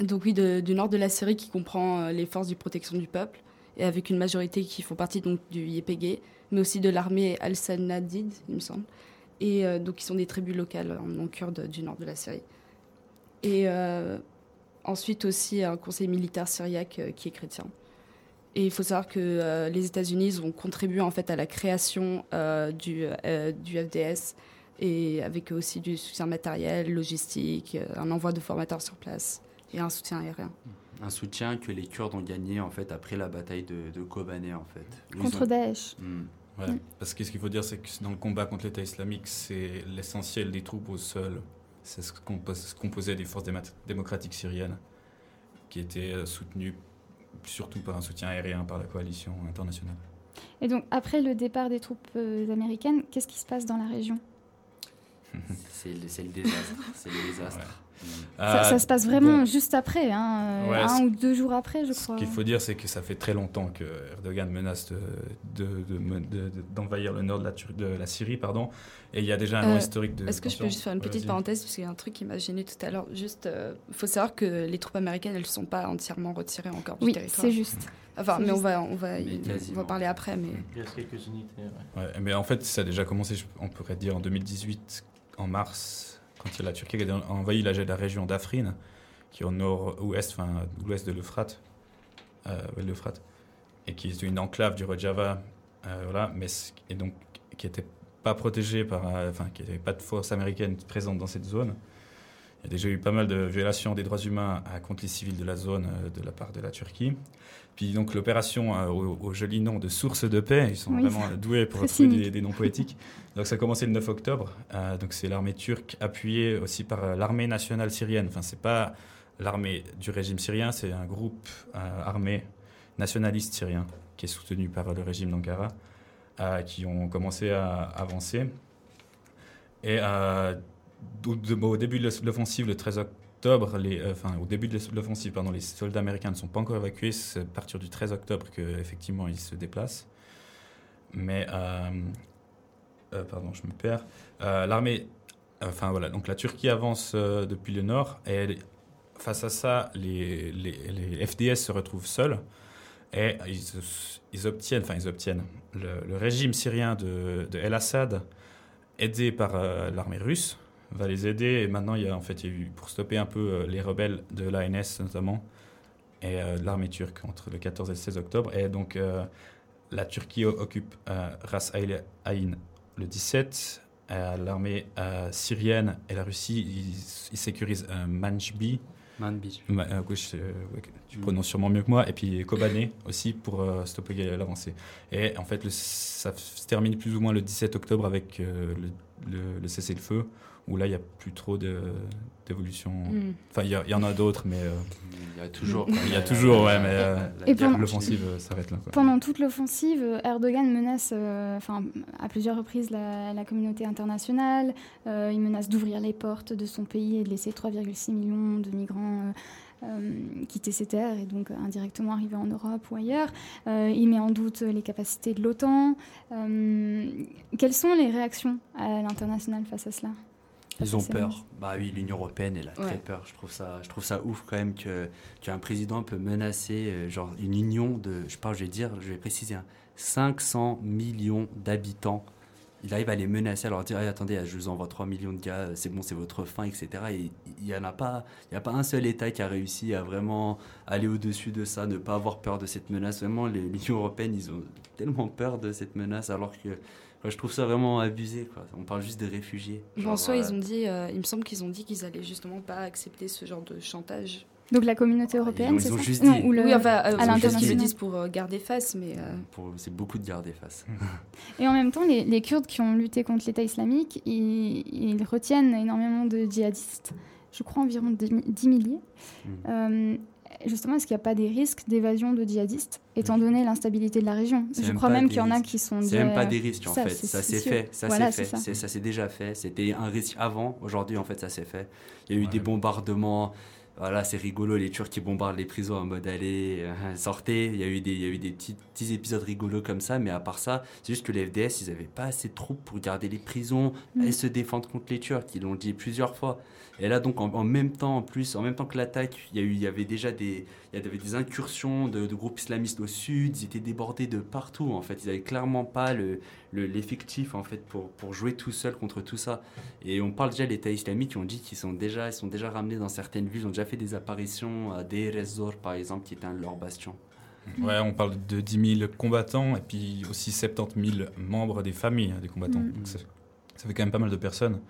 donc oui, de- du nord de la Syrie qui comprend les forces de protection du peuple, et avec une majorité qui font partie donc, du YPG, mais aussi de l'armée Al-Sanadid, il me semble, et donc qui sont des tribus locales en non kurde du nord de la Syrie. Et ensuite aussi un conseil militaire syriaque qui est chrétien. Et il faut savoir que euh, les États-Unis ont contribué en fait à la création euh, du, euh, du FDS et avec aussi du soutien matériel, logistique, un envoi de formateurs sur place et un soutien aérien. Un soutien que les Kurdes ont gagné en fait après la bataille de, de Kobané en fait. Ils Contre ont- Daesh. Hmm. Ouais, parce que ce qu'il faut dire, c'est que dans le combat contre l'État islamique, c'est l'essentiel des troupes au sol. C'est ce qu'on composait des forces démocratiques syriennes, qui étaient soutenues surtout par un soutien aérien par la coalition internationale. Et donc, après le départ des troupes euh, américaines, qu'est-ce qui se passe dans la région? C'est le, c'est le désastre. c'est le désastre. Ça, ça se passe vraiment juste après, hein, euh, Ouais, un ce- ou deux jours après, je Ce crois. qu'il faut dire, c'est que ça fait très longtemps que Erdogan menace de- de- de- de- de- d'envahir le nord de la, Tur- de la Syrie, pardon, et il y a déjà un long Euh, historique de. Est-ce que je peux juste faire une petite parenthèse parce qu'il y a un truc qui m'a gêné tout à l'heure. Juste, il faut savoir que les troupes américaines, elles ne sont pas entièrement retirées encore du Oui, territoire. c'est juste. Enfin, mais on juste. va, on va, Mais on va parler après, mais. Il reste quelques unités. ouais. Ouais, mais en fait, ça a déjà commencé, on pourrait dire, en 2018, en mars, quand la Turquie a envahi la, région d'Afrin, qui est au nord-ouest, enfin, l'ouest de l'Euphrate, euh, l'Euphrate, et qui est une enclave du Rojava, euh, voilà, mais et donc qui n'était pas protégée par, euh, enfin, qui n'avait pas de force américaine présente dans cette zone. Il y a déjà eu pas mal de violations des droits humains à, contre les civils de la zone euh, de la part de la Turquie. Puis donc l'opération euh, au, au joli nom de Source de paix, ils sont Oui, vraiment doués pour trouver des, noms poétiques. Donc ça a commencé le 9 octobre. Euh, donc c'est l'armée turque appuyée aussi par euh, l'armée nationale syrienne. Enfin c'est pas l'armée du régime syrien, c'est un groupe euh, armé nationaliste syrien qui est soutenu par le régime d'Ankara, euh, qui ont commencé à avancer. Et euh, au, début de l'offensive, le 13 octobre, les, euh, enfin au début de l'offensive, pardon, les soldats américains ne sont pas encore évacués. C'est à partir du 13 octobre que effectivement ils se déplacent. Mais euh, euh, pardon, je me perds. Euh, L'armée, enfin voilà, donc la Turquie avance euh, depuis le nord et face à ça, les, les, les FDS se retrouvent seuls et ils, ils obtiennent, enfin ils obtiennent le, le régime syrien de, de El Assad, aidé par euh, l'armée russe, va les aider. Et maintenant il y a en fait il y a eu pour stopper un peu euh, les rebelles de l'ANS notamment et euh, de l'armée turque entre le 14 et le 16 octobre. Et donc euh, la Turquie occupe Ras Al Ain le 17 euh, l'armée syrienne et la Russie ils, ils sécurisent Manjbi. Manbij. Ma- euh, oui, je- euh, ouais, tu Mm. prononces sûrement mieux que moi. Et puis Kobané aussi pour euh, stopper l'avancée. Et en fait le- ça se termine plus ou moins le 17 octobre avec le, le- le cessez-le-feu où là il n'y a plus trop de- d'évolution Mm. enfin il y, en a d'autres mais euh, Il y a toujours. il y a toujours ouais mais euh, l'offensive euh, s'arrête là quoi. Pendant toute l'offensive, Erdogan menace, euh, enfin, à plusieurs reprises la, la communauté internationale. Euh, il menace d'ouvrir les portes de son pays et de laisser 3,6 millions de migrants euh, euh, quitter ses terres et donc indirectement arriver en Europe ou ailleurs. Euh, il met en doute les capacités de l'OTAN. Euh, quelles sont les réactions à l'international face à cela? Ils ont peur. Bah oui, l'Union européenne, elle a Ouais. très peur. Je trouve ça, je trouve ça ouf quand même que qu'un président peut menacer euh, genre une union de, je parle, je vais dire, je vais préciser, hein, 500 millions d'habitants. Il arrive à les menacer, à leur dire, attendez, je vous envoie 3 millions de gars, euh, c'est bon, c'est votre fin, etc. Et il n'y en a pas, il y a pas un seul État qui a réussi à vraiment aller au-dessus de ça, ne pas avoir peur de cette menace. Vraiment, les- l'Union européenne, ils ont tellement peur de cette menace, alors que je trouve ça vraiment abusé. Quoi. On parle juste de réfugiés. Bon, en Genre, soi, euh, ils ont dit, euh, il me semble qu'ils ont dit qu'ils allaient justement pas accepter ce genre de chantage. Donc la communauté européenne, ils c'est ont ça juste Non, dit- ou le, oui, enfin, euh, à ils le disent pour euh, garder face, mais euh, pour- c'est beaucoup de garder face. Et en même temps, les, les Kurdes qui ont lutté contre l'État islamique, ils, ils retiennent énormément de djihadistes, je crois environ 10 mi- 10 milliers. Mm. Justement, est-ce qu'il n'y a pas des risques d'évasion de djihadistes, étant donné l'instabilité de la région? Je crois même qu'il y en a qui sont... C'est déjà- même pas des risques en Ça, fait. c'est- Ça s'est fait. Ça Voilà, s'est c'est fait. ça. C'est- Ça s'est déjà fait. C'était un risque avant. Aujourd'hui, en fait, ça s'est fait. Il y a eu des bombardements. Voilà, c'est rigolo, les Turcs qui bombardent les prisons en mode allez, euh, sortez. Il y a eu des, il y a eu des petits, petits épisodes rigolos comme ça, mais à part ça, c'est juste que les FDS, ils n'avaient pas assez de troupes pour garder les prisons Mm. et se défendre contre les Turcs. Ils l'ont dit plusieurs fois. Et là, donc, en, en même temps, en plus, en même temps que l'attaque, il y, a eu, il y avait déjà des, il y avait des incursions de, de groupes islamistes au sud. Ils étaient débordés de partout, en fait. Ils n'avaient clairement pas le, le- l'effectif, en fait, pour, pour jouer tout seul contre tout ça. Et on parle déjà de l'État islamique, qui ont dit qu'ils sont déjà, ils sont déjà ramenés dans certaines villes. Ils ont déjà fait des apparitions à Deir par exemple, qui était un de leurs bastions. Ouais, on parle de 10 000 combattants et puis aussi 70 000 membres des familles hein, des combattants. Mm. Donc ça, ça fait quand même pas mal de personnes.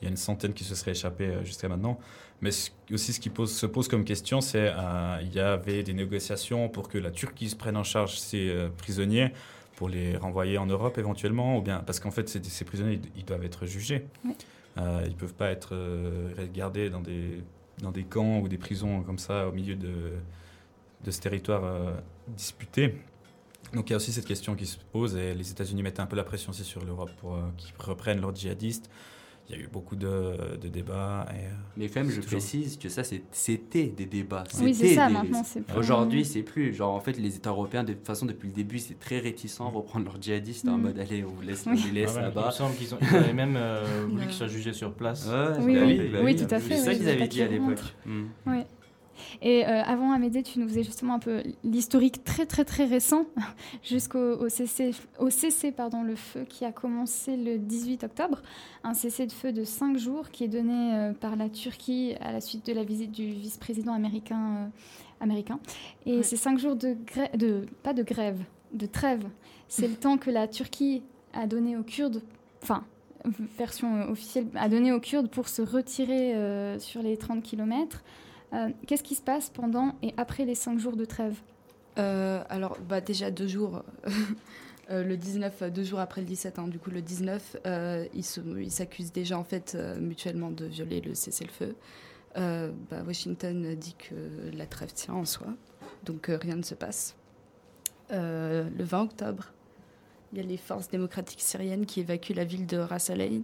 Il y a une centaine qui se seraient échappées euh, jusqu'à maintenant. Mais ce- aussi, ce qui pose, se pose comme question, c'est euh, il y avait des négociations pour que la Turquie se prenne en charge ces euh, prisonniers pour les renvoyer en Europe éventuellement, ou bien parce qu'en fait, ces prisonniers, ils, ils doivent être jugés. Oui. Euh, ils peuvent pas être euh, gardés dans des, dans des camps ou des prisons comme ça au milieu de, de ce territoire euh, disputé. Donc il y a aussi cette question qui se pose et les États-Unis mettent un peu la pression aussi sur l'Europe pour euh, qu'ils reprennent leurs djihadistes. Il y a eu beaucoup de, de débats. Et, euh, Mais quand même, je toujours- précise que ça, c'était des débats. Oui, c'est C'était ça, des- maintenant, c'est plus- Aujourd'hui, c'est plus. Genre, en fait, les États européens, de toute façon, depuis le début, c'est très réticent à reprendre leurs djihadistes en Mm. mode allez, on vous laisse, on Oui. les laisse Ah ouais, là-bas. Il me semble qu'ils ont- ils avaient même euh, voulu qu'ils soient jugés sur place. Ouais, Oui, bah oui. bah Oui, tout à fait, C'est ça oui, qu'ils avaient dit à l'époque. Mm. Oui. Et euh, avant Amédée, tu nous faisais justement un peu l'historique très très très récent jusqu'au au CC, au CC pardon, le feu qui a commencé le 18 octobre, un cessez de feu de 5 jours qui est donné euh, par la Turquie à la suite de la visite du vice-président américain. euh, américain. Et ces 5 jours de, de pas de grève, de trêve, c'est le temps que la Turquie a donné aux Kurdes, enfin version officielle, a donné aux Kurdes pour se retirer euh, sur les 30 km. Qu'est-ce qui se passe pendant et après les 5 jours de trêve Euh, alors, bah, déjà deux jours. Euh, le 19, euh, deux jours après le 17, hein, du coup le 19, euh, ils se- ils s'accusent déjà en fait euh, mutuellement de violer le cessez-le-feu. Euh, bah, Washington dit que la trêve tient en soi, donc euh, rien ne se passe. Euh, le 20 octobre, il y a les forces démocratiques syriennes qui évacuent la ville de Ras Al Ain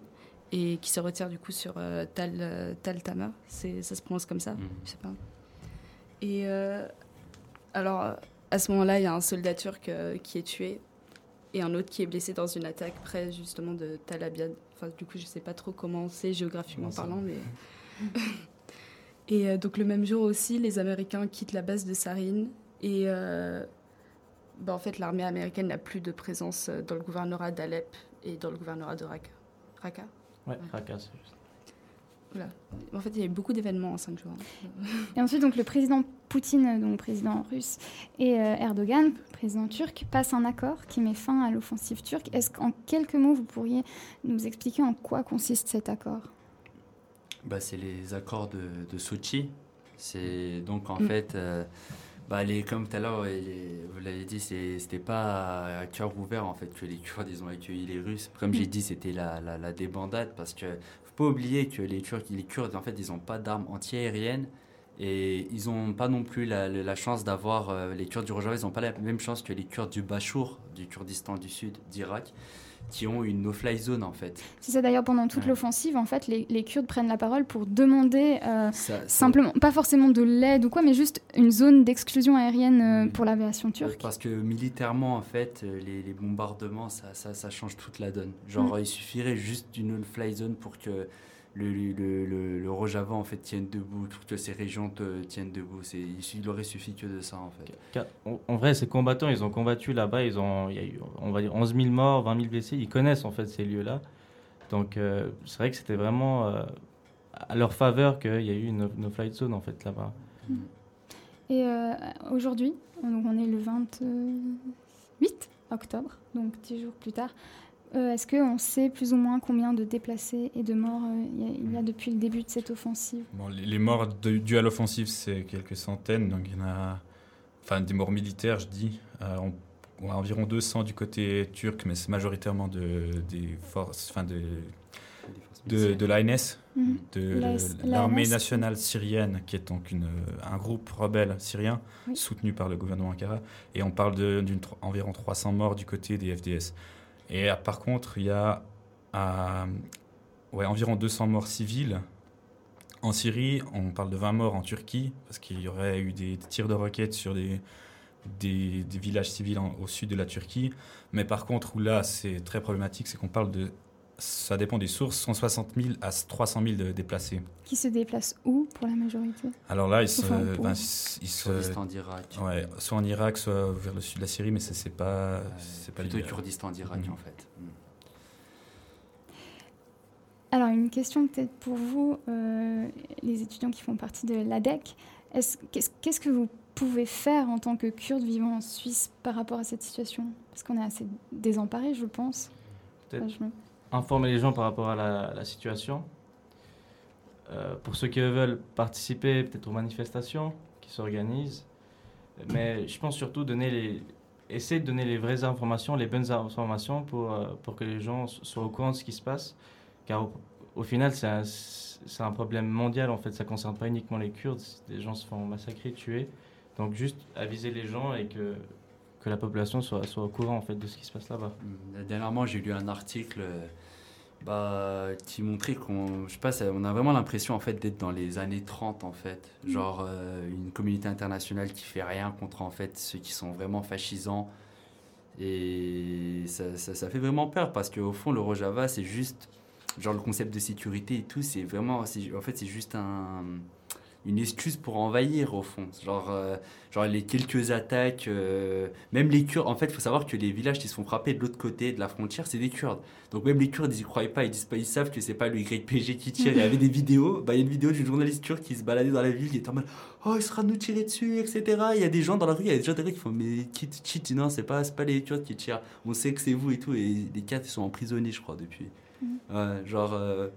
et qui se retirent du coup sur euh, Tal, euh, Tal Tama. Ça se prononce comme ça Je sais pas. Et euh, alors, à ce moment-là, il y a un soldat turc euh, qui est tué et un autre qui est blessé dans une attaque près justement de Tal Abyad. Enfin, du coup, je sais pas trop comment c'est géographiquement parlant, mais. et donc, le même jour aussi, les Américains quittent la base de Sarin et. bah, en fait, l'armée américaine n'a plus de présence dans le gouvernorat d'Alep et dans le gouvernorat de Raqqa. Raqqa Ouais, juste. Voilà. En fait, il y a eu beaucoup d'événements en cinq jours. hein. Et ensuite, donc, le président Poutine, donc président russe, et euh, Erdogan, président turc, passent un accord qui met fin à l'offensive turque. Est-ce qu'en quelques mots, vous pourriez nous expliquer en quoi consiste cet accord? Bah, c'est les accords de, de Sochi. C'est donc en Mm. fait, euh, bah, les, comme tout à l'heure, vous l'avez dit, c'était pas à, cœur ouvert en fait que les Kurdes ils ont accueilli les Russes. Comme j'ai dit, c'était la, débandade parce que faut pas oublier que les Turcs, les Kurdes en fait, ils ont pas d'armes antiaériennes. Et ils n'ont pas non plus la chance d'avoir, euh, les Kurdes du Rojava, ils n'ont pas la même chance que les Kurdes du Bachour, du Kurdistan du Sud, d'Irak, qui ont une no-fly zone en fait. C'est ça d'ailleurs, pendant toute l'offensive, en fait, les, les Kurdes prennent la parole pour demander euh, Ça- simplement, pas forcément de l'aide ou quoi, mais juste une zone d'exclusion aérienne euh, pour l'aviation turque. Parce que militairement, en fait, euh, les, les bombardements, ça, ça, ça change toute la donne. Genre, Mm. il suffirait juste d'une no-fly zone pour que le, le, le, le Rojava, en fait, tienne debout, pour que ces régions te, tiennent debout. C'est, il, aurait suffi que de ça, en fait. Car, en- En vrai, ces combattants, ils ont combattu là-bas, ils ont, il y a eu, on va dire, 11 000 morts, 20 000 blessés, ils connaissent en fait ces lieux-là. Donc, euh, c'est vrai que c'était vraiment euh, à leur faveur qu'il y a eu une no-flight zone en fait là-bas. Et euh, aujourd'hui, donc on est le 28 octobre, donc 10 jours plus tard. Euh, Est-ce qu'on sait plus ou moins combien de déplacés et de morts euh, il y, a- il y a depuis le début de cette offensive? Bon, les, les morts de- dues à l'offensive, c'est quelques centaines. Donc, il y en a. Enfin, des morts militaires, je dis. Euh, on, on a environ 200 du côté turc, mais c'est majoritairement de, des forces. Enfin, de, de, de l'ANS, Mhm. de l'armée nationale syrienne, qui est donc une, un groupe rebelle syrien Oui. soutenu par le gouvernement Ankara. Et on parle de- d'une tro- environ 300 morts du côté des FDS. Et euh, par contre, il y a euh, environ 200 morts civils En Syrie, on parle de 20 morts en Turquie, parce qu'il y aurait eu des tirs de roquettes sur des, villages civils au sud de la Turquie. Mais par contre, où là, c'est très problématique, c'est qu'on parle de, ça dépend des sources, 160 000 à 300 000 de déplacés. Qui se déplacent où pour la majorité? Alors là, ils se, Enfin, ben, ils se, Kurdistan d'Irak. Ouais, soit en Irak, soit vers le sud de la Syrie, mais ça, c'est pas, c'est pas Plutôt l'idéal. Kurdistan d'Irak Mhm. en fait. Mm. Alors, une question peut-être pour vous, euh, les étudiants qui font partie de l'ADEC. Est-ce- Qu'est-ce que vous pouvez faire en tant que Kurde vivant en Suisse par rapport à cette situation? Parce qu'on est assez désemparés, je pense. Peut-être Enfin, je- informer les gens par rapport à la, situation. Euh, pour ceux qui veulent participer peut-être aux manifestations qui s'organisent. Mais je pense surtout donner les, essayer de donner les vraies informations, les bonnes informations pour, euh, pour que les gens so- soient au courant de ce qui se passe. Car au, final, c'est un, un problème mondial en fait. Ça ne concerne pas uniquement les Kurdes. Des gens se font massacrer, tuer. Donc juste aviser les gens et que, que la population soit, soit au courant en fait de ce qui se passe là-bas. Mm. Dernièrement, j'ai lu un article euh, bah, qui montrait qu'on, je sais pas, on a vraiment l'impression en fait d'être dans les années 30 en fait, Mm. genre euh, une communauté internationale qui fait rien contre en fait ceux qui sont vraiment fascisants et ça, ça, ça fait vraiment peur parce qu'au fond le Rojava c'est juste genre le concept de sécurité et tout, c'est vraiment, en fait c'est juste un une excuse pour envahir au fond. Genre, euh, genre les quelques attaques, euh, même les Kurdes, en fait, il faut savoir que les villages qui se font frapper de l'autre côté de la frontière, c'est des Kurdes. Donc même les Kurdes, ils y croient pas, ils disent pas, ils savent que c'est pas le YPG qui tire. Il y avait des vidéos, bah, il y a une vidéo d'une journaliste turque qui se baladait dans la ville, qui était en mode, oh, il sera nous tirer dessus, etc. Il y a des gens dans la rue, il y a des gens derrière qui font, mais qui te cheat? Non, c'est pas, pas les Kurdes qui tirent. On sait que c'est vous et tout. Et les quatre, ils sont emprisonnés, je crois, depuis. Ouais, genre. euh,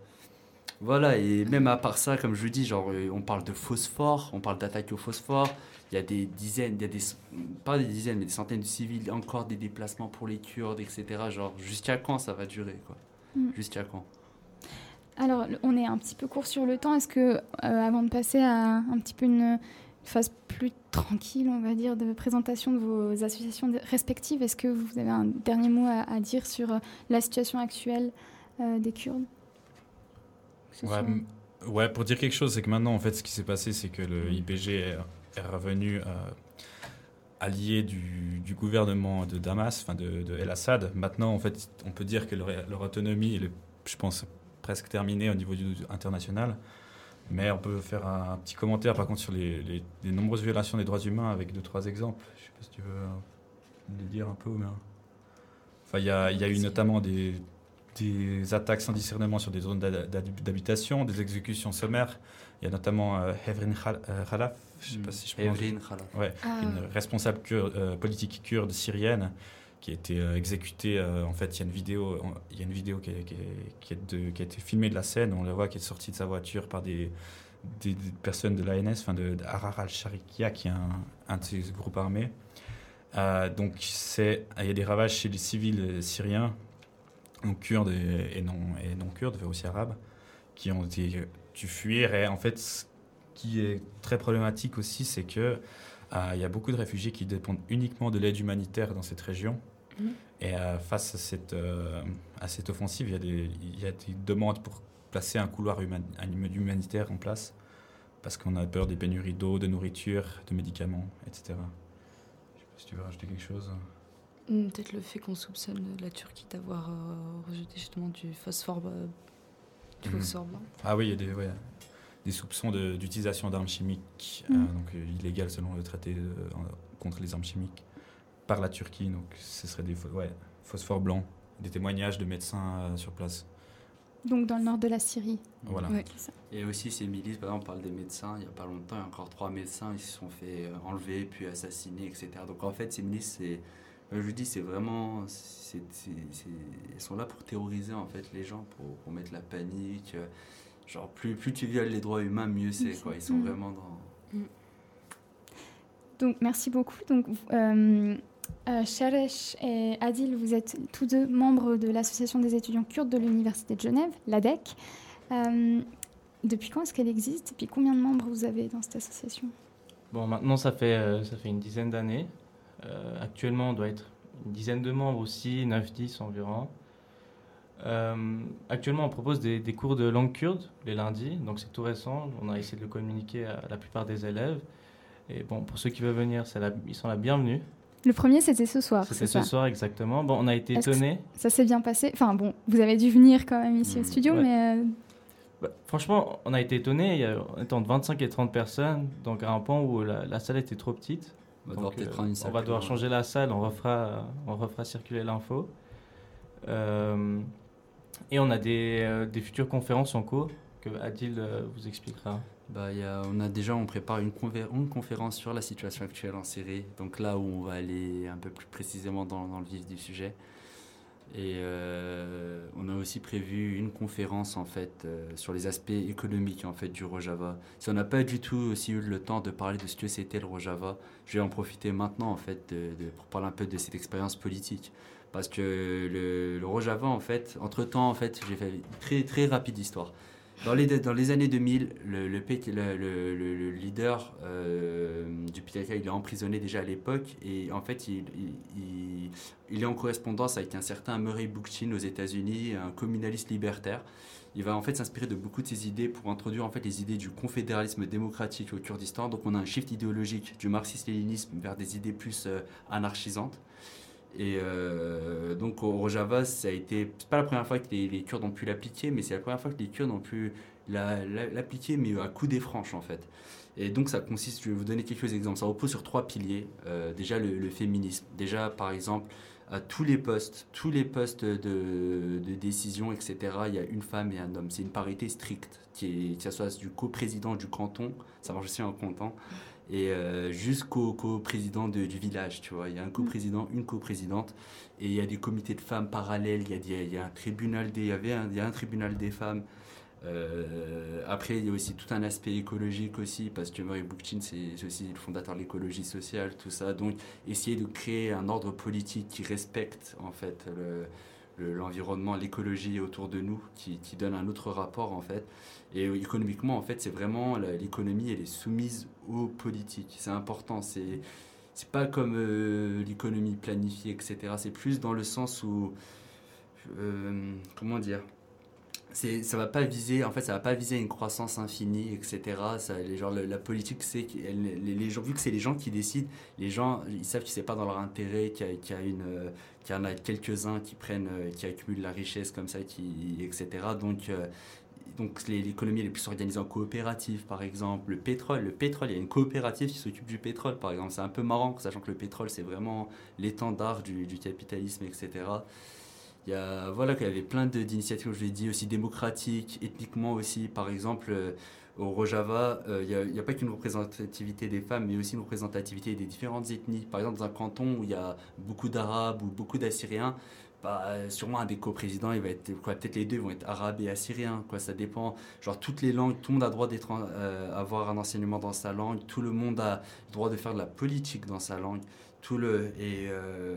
voilà, et même à part ça, comme je vous dis, genre, euh, on parle de phosphore, on parle d'attaque au phosphore. Il y a des dizaines, il y a des, pas des dizaines, mais des centaines de civils, encore des déplacements pour les Kurdes, etc. Genre, jusqu'à quand ça va durer, quoi? Mm. Jusqu'à quand? Alors, on est un petit peu court sur le temps. Est-ce que, euh, avant de passer à un petit peu une phase plus tranquille, on va dire, de présentation de vos associations respectives, est-ce que vous avez un dernier mot à, à dire sur euh, la situation actuelle euh, des Kurdes? Ouais, pour dire quelque chose, c'est que maintenant, en fait, ce qui s'est passé, c'est que le IPG est, est revenu euh, allié du, du gouvernement de Damas, enfin de, de El Assad. Maintenant, en fait, on peut dire que leur, leur autonomie, elle est, je pense, presque terminée au niveau du, international. Mais on peut faire un, un petit commentaire, par contre, sur les, les- les nombreuses violations des droits humains avec deux, trois exemples. Je sais pas si tu veux euh, les dire un peu, mais... Enfin, il y a, il y a eu notamment des, des attaques sans discernement sur des zones d'ha- d'hab- d'habitation, des exécutions sommaires. Il y a notamment euh, Hevrin euh, Khalaf, je sais pas si je prononce-. Ouais, Ah. une responsable euh, politique kurde syrienne qui a été euh, exécutée. euh, en fait, il y a une vidéo, il y a une vidéo qui, est- qui est- qui est de- qui a été filmée de la scène. On la voit qui est sortie de sa voiture par des, des, des personnes de l'ANS, enfin de, de Harar al-Sharikia, qui est un, un de ces groupes armés. Euh, donc, il y a des ravages chez les civils syriens, donc kurdes et, et non, et non kurdes, mais aussi arabes, qui ont été dû fuir. Et en fait, ce qui est très problématique aussi, c'est que euh, il y a beaucoup de réfugiés qui dépendent uniquement de l'aide humanitaire dans cette région. Mhm. Et euh, face à cette, euh, à cette offensive, il y, a des, il y a des demandes pour placer un couloir human- humanitaire en place, parce qu'on a peur des pénuries d'eau, de nourriture, de médicaments, etc. Je sais pas si tu veux rajouter quelque chose. Hmm, Peut-être le fait qu'on soupçonne la Turquie d'avoir euh, rejeté justement du phosphore, euh, du Mhm. phosphore blanc. Ah oui, il y a des, ouais, des soupçons de- d'utilisation d'armes chimiques, euh, Mhm. donc illégales selon le traité euh, contre les armes chimiques, par la Turquie. Donc ce serait des ouais, phosphore blanc, des témoignages de médecins euh, sur place. Donc, dans le nord de la Syrie. Voilà. Ouais, c'est ça. Et aussi ces milices, par exemple, on parle des médecins, il n'y a pas longtemps, il y a encore trois médecins, ils se sont fait enlever, puis assassinés, etc. Donc en fait, ces milices, c'est, je vous dis, c'est vraiment, c'est, c'est- c'est- elles sont là pour terroriser en fait les gens, pour, pour mettre la panique. euh, Genre, plus, plus tu violes les droits humains, mieux c'est, quoi. Ils sont Mhm. vraiment dans... Donc, merci beaucoup. Donc, euh, euh, Sharesh et Adil, vous êtes tous deux membres de l'Association des étudiants kurdes de l'Université de Genève, l'ADEC. Euh, depuis quand est-ce qu'elle existe? Et puis, combien de membres vous avez dans cette association? Bon, maintenant, ça fait, euh, ça fait une dizaine d'années. Euh, actuellement, on doit être une dizaine de membres aussi, 9-10 environ. Euh, actuellement, on propose des, des cours de langue kurde les lundis, donc c'est tout récent. On a essayé de le communiquer à la plupart des élèves. Et bon, pour ceux qui veulent venir, la- ils sont la bienvenue. Le premier, c'était ce soir. C'était ce soir exactement. Bon, on a été étonnés. Ça s'est bien passé? Enfin bon, vous avez dû venir quand même ici au studio, ouais. mais euh, Bah, franchement, on a été étonnés. Il y a, on était entre 25 et 30 personnes, donc à un point où la, la salle était trop petite. On va devoir peut-être euh, prendre une on salle va plus devoir grande. changer la salle, on refera, on refera circuler l'info. Euh, et on a des, euh, des futures conférences en cours que Adil vous expliquera. Bah, y a- on a déjà, on prépare une conférence sur la situation actuelle en Syrie. Donc là où on va aller un peu plus précisément dans, dans le vif du sujet. Et euh, on a aussi prévu une conférence en fait euh, sur les aspects économiques en fait du Rojava. Si on n'a pas du tout aussi eu le temps de parler de ce que c'était le Rojava, je vais en profiter maintenant en fait de- pour parler un peu de cette expérience politique. Parce que le, le Rojava en fait, entre temps en fait, j'ai fait une très très rapide histoire. Dans les, années 2000, le, le, leader euh, du PKK, il est emprisonné déjà à l'époque et en fait, il est en correspondance avec un certain Murray Bookchin aux États-Unis, un communaliste libertaire. Il va en fait s'inspirer de beaucoup de ses idées pour introduire en fait les idées du confédéralisme démocratique au Kurdistan. Donc on a un shift idéologique du marxisme-léninisme vers des idées plus euh, anarchisantes. Et euh, donc au Rojava, ça a été. C'est pas la première fois que les, Kurdes ont pu l'appliquer, mais c'est la première fois que les Kurdes ont pu la- la- l'appliquer, mais à coup des franches en fait. Et donc ça consiste, je vais vous donner quelques exemples. Ça repose sur trois piliers. Euh, déjà le, féminisme. Déjà par exemple, à tous les postes, tous les postes de, décision, etc., il y a une femme et un homme. C'est une parité stricte, que ce soit du co-président du canton, ça marche aussi en canton, et euh, jusqu'au co-président de- du village, tu vois. Il y a un co-président, une co-présidente, et il y a des comités de femmes parallèles, il y a, il y a un tribunal des, il il y a un tribunal des femmes. Euh, après, il y a aussi tout un aspect écologique aussi, parce que Murray Bookchin, c'est aussi le fondateur de l'écologie sociale, tout ça. Donc, essayer de créer un ordre politique qui respecte, en fait, le- le- l'environnement, l'écologie autour de nous, qui, qui donne un autre rapport, en fait. Et économiquement, en fait, c'est vraiment l'économie, elle est soumise aux politiques. C'est important, c'est... C'est pas comme euh, l'économie planifiée, etc. C'est plus dans le sens où, euh, comment dire, ça va pas viser en fait ça va pas viser une croissance infinie etc les gens, la, politique c'est les, gens vu que c'est les gens qui décident les gens ils savent que c'est pas dans leur intérêt qu'il y en a quelques uns qui prennent euh, qui accumulent la richesse comme ça etc donc euh, donc l'économie est plus organisée en coopérative par exemple. Le pétrole le pétrole il y a une coopérative qui s'occupe du pétrole par exemple. C'est un peu marrant sachant que le pétrole c'est vraiment l'étendard du capitalisme etc il y a, voilà, qu'il y avait plein d'initiatives, je l'ai dit, aussi démocratiques, ethniquement aussi. Par exemple, euh, au Rojava, euh, il n'y a, pas qu'une représentativité des femmes, mais aussi une représentativité des différentes ethnies. Par exemple, dans un canton où il y a beaucoup d'Arabes ou beaucoup d'Assyriens, bah, sûrement un des coprésidents, il va être, quoi, peut-être les deux vont être arabes et assyriens, quoi, ça dépend. Genre, toutes les langues, tout le monde a droit d'être, euh, avoir un enseignement dans sa langue, tout le monde a le droit de faire de la politique dans sa langue, tout le, et euh,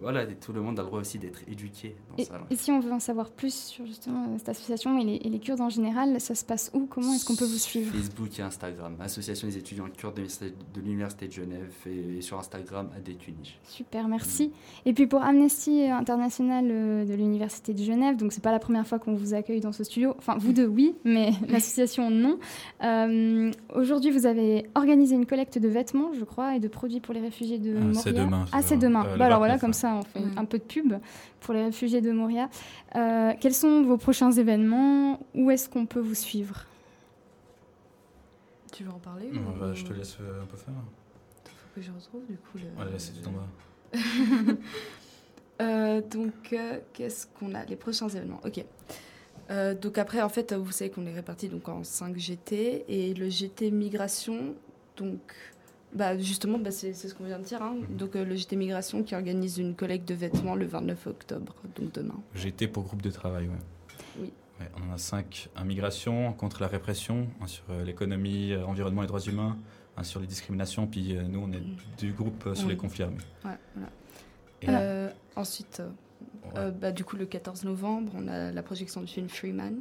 voilà, tout le monde a le droit aussi d'être éduqué dans Et, si on veut en savoir plus sur justement cette association et les, et les Kurdes en général, ça se passe où? Comment est-ce qu'on peut vous suivre? Facebook et Instagram, Association des étudiants kurdes de l'Université- de Genève, et, sur Instagram, Adétunij. Super, merci. Et puis pour Amnesty International euh, de l'Université de Genève, donc c'est pas la première fois qu'on vous accueille dans ce studio, enfin vous deux oui, mais l'association non. Euh, Aujourd'hui vous avez organisé une collecte de vêtements, je crois, et de produits pour les réfugiés de Ah, Moria. c'est demain, Ah c'est demain. Euh, Bah, alors voilà, 29, comme ça on fait un peu de pub pour les réfugiés de Moria. Euh, quels sont vos prochains événements? Où est-ce qu'on peut vous suivre? Tu veux en parler Non, ou- bah, je te laisse euh, un peu faire. Faut que je retrouve du coup le. Ouais, c'est tout en bas. Donc, euh, qu'est-ce qu'on a? Les prochains événements. Ok. Euh, donc après, en fait, vous savez qu'on est répartis donc en 5 GT et le GT migration. Donc, bah justement, bah, c'est ce qu'on vient de dire. hein. Donc euh, le GT migration qui organise une collecte de vêtements le 29 octobre, donc demain. Été pour groupe de travail, ouais. Oui. Ouais, on en a cinq. Un migration, contre la répression, un sur euh, l'économie, euh, environnement et droits humains, un sur les discriminations, puis nous, on est du groupe sur les conflits armés. Ouais, voilà. Et- ensuite, bah, du coup, le 14 novembre, on a la projection du film Freeman,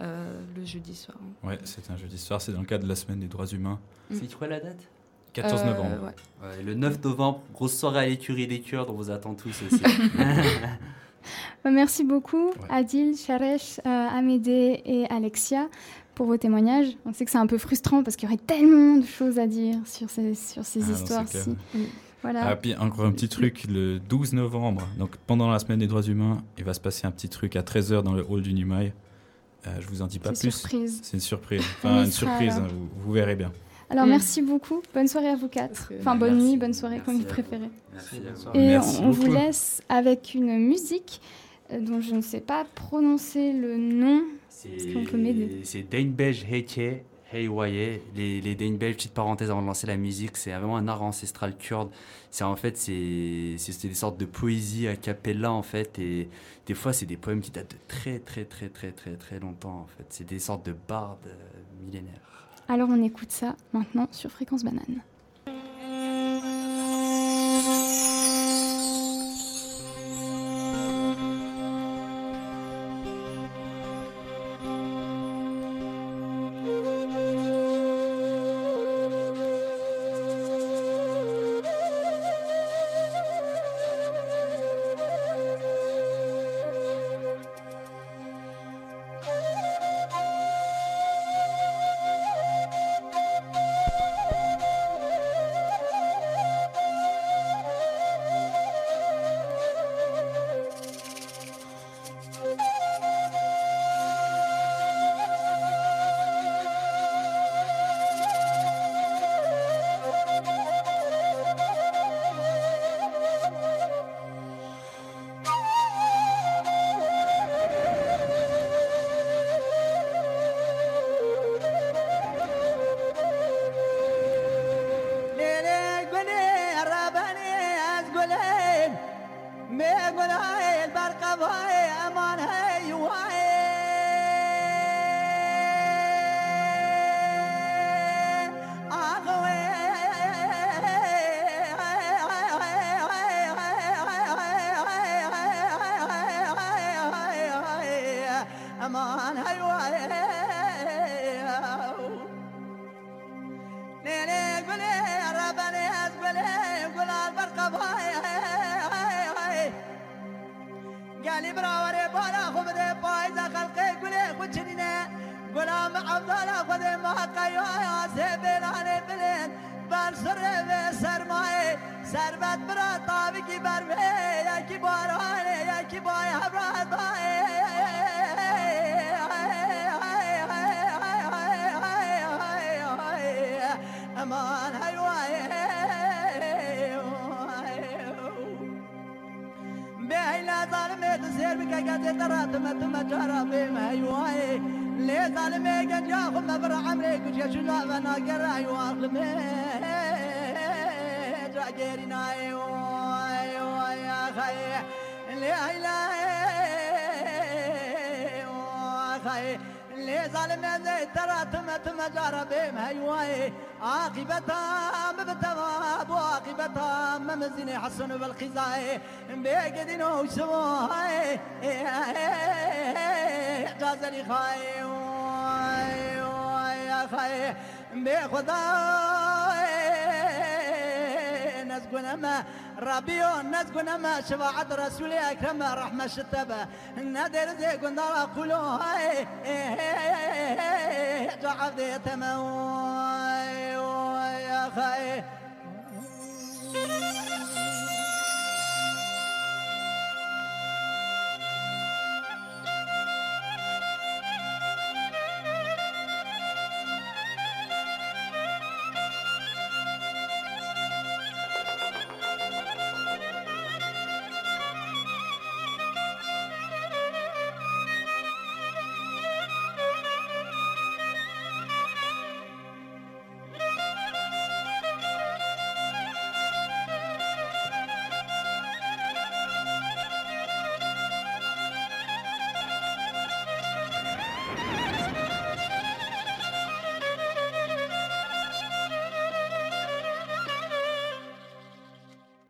le jeudi soir. Ouais, c'est un jeudi soir, c'est dans le cadre de la semaine des droits humains. C'est quoi la date? 14 Euh, novembre. ouais. Ouais, le 9 novembre, grosse soirée à l'écurie des Kurdes, on vous attend tous aussi. Merci beaucoup, Adil, Charesh, euh, Amédée et Alexia, pour vos témoignages. On sait que c'est un peu frustrant parce qu'il y aurait tellement de choses à dire sur ces, sur ces Ah histoires-ci. clair. Voilà. Ah, puis encore un petit truc, le 12 novembre, donc pendant la semaine des droits humains, il va se passer un petit truc à 13h dans le hall du Numail. Euh, je vous en dis pas C'est une plus. surprise. C'est une surprise. Enfin, une surprise, alors. hein, vous, vous verrez bien. Alors Mm. merci beaucoup, bonne soirée à vous quatre. Enfin bonne nuit, bonne soirée comme vous préférez. Merci à vous. Et Merci on, on vous laisse avec une musique euh, dont je ne sais pas prononcer le nom. Est-ce qu'on peut m'aider? C'est Dane Belge Heike, Heiwaye. Les, les Dane Belge, petite parenthèse avant de lancer la musique, c'est vraiment un art ancestral kurde. C'est en fait, c'est des sortes de poésie a cappella en fait. Et des fois, c'est des poèmes qui datent de très, très, très, très, très, très longtemps en fait. C'est des sortes de bardes euh, millénaires. Alors on écoute ça maintenant sur Fréquence Banane. vay ay ay Geli bravare bana khubde payza khalqe gule khuchnine Gulam Abdallah khode mahkayo se belane bilen. Ber sure ve sermaye servet bira tabi ki ber ya ki barane ya ki bay habrat bay aman بكاكاتي ترى تما تما ترى بما يواي لي ظالمي قد ياخذ مبر عمري قد يشنا فانا قرا يواخذ راجيرنا يواي يواي يا خي لي اللي ظالم زي ترى تم جربي مهيواي. عاقبتها مبتواب وعاقبتها ممزني حسن بالخزاي. بيقدين وشبوهاي اعجاز لي خاي يا خاي. بخدا گونەمە ڕبیۆ نەت گونەمە شوعد هاي ئەکرەمە ڕەحمە شتەبە نەدەرزێ گونداڵە قولۆ جعب دێتەمە خای.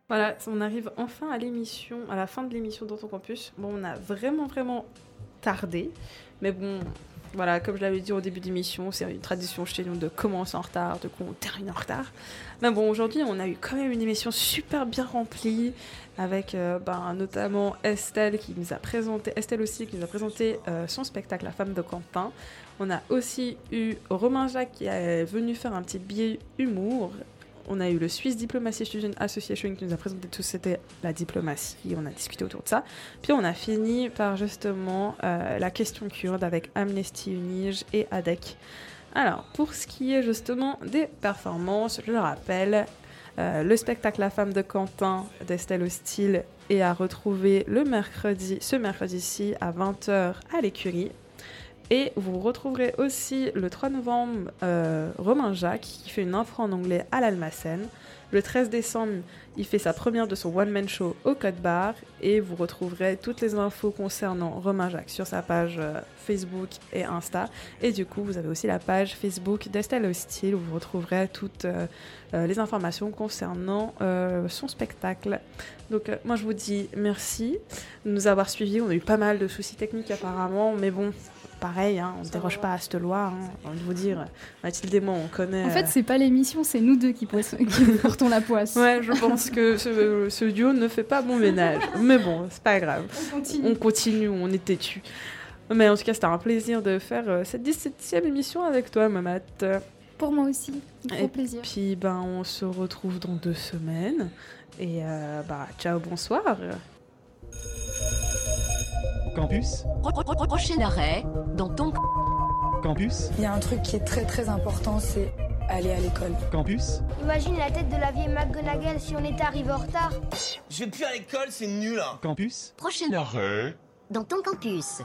Voilà, on arrive enfin à l'émission, à la fin de l'émission dans ton campus. Bon, on a vraiment, vraiment tardé. Mais bon, Voilà, comme je l'avais dit au début d'émission, c'est une tradition chez nous de commencer en retard, de qu'on termine en retard. Mais bon, aujourd'hui, on a eu quand même une émission super bien remplie, avec euh, ben, notamment Estelle qui nous a présenté, Estelle aussi qui nous a présenté euh, son spectacle La femme de Quentin. On a aussi eu Romain Jacques qui est venu faire un petit billet humour. On a eu le Swiss Diplomacy Student Association qui nous a présenté tout c'était la diplomatie. On a discuté autour de ça. Puis on a fini par justement euh, la question kurde avec Amnesty Unige et ADEC. Alors, pour ce qui est justement des performances, je le rappelle, euh, le spectacle La femme de Quentin d'Estelle Hostile est à retrouver le mercredi, ce mercredi-ci à 20h à l'écurie. Et vous retrouverez aussi le 3 novembre euh, Romain Jacques qui fait une info en anglais à l'Almacène. Le 13 décembre, il fait sa première de son one-man show au Code Bar et vous retrouverez toutes les infos concernant Romain Jacques sur sa page euh, Facebook et Insta. Et du coup, vous avez aussi la page Facebook d'Estelle Hostile où vous retrouverez toutes euh, les informations concernant son spectacle. Donc, moi, je vous dis merci de nous avoir suivis. On a eu pas mal de soucis techniques apparemment, mais bon, pareil, hein, on ne déroge pas à cette loi. Hein, de vous dire, Mathilde et moi, on connaît. En fait, euh, c'est pas l'émission, c'est nous deux qui, portons la poisse. Ouais, je pense que ce, ce duo ne fait pas bon ménage. Mais bon, c'est pas grave. On continue. On continue, on est têtu. Mais en tout cas, c'était un plaisir de faire euh, cette 17e émission avec toi, Mamat. Pour moi aussi, un gros Et plaisir. puis, ben, on se retrouve dans deux semaines. Et euh, bah, ciao, bonsoir. Campus Prochain arrêt, dans ton Campus Il y a un truc qui est très très important, c'est aller à l'école. Campus Imagine la tête de la vieille McGonagall si on était arrivé en retard. Je vais plus à l'école, c'est nul. hein. Campus Prochain arrêt. dans ton campus.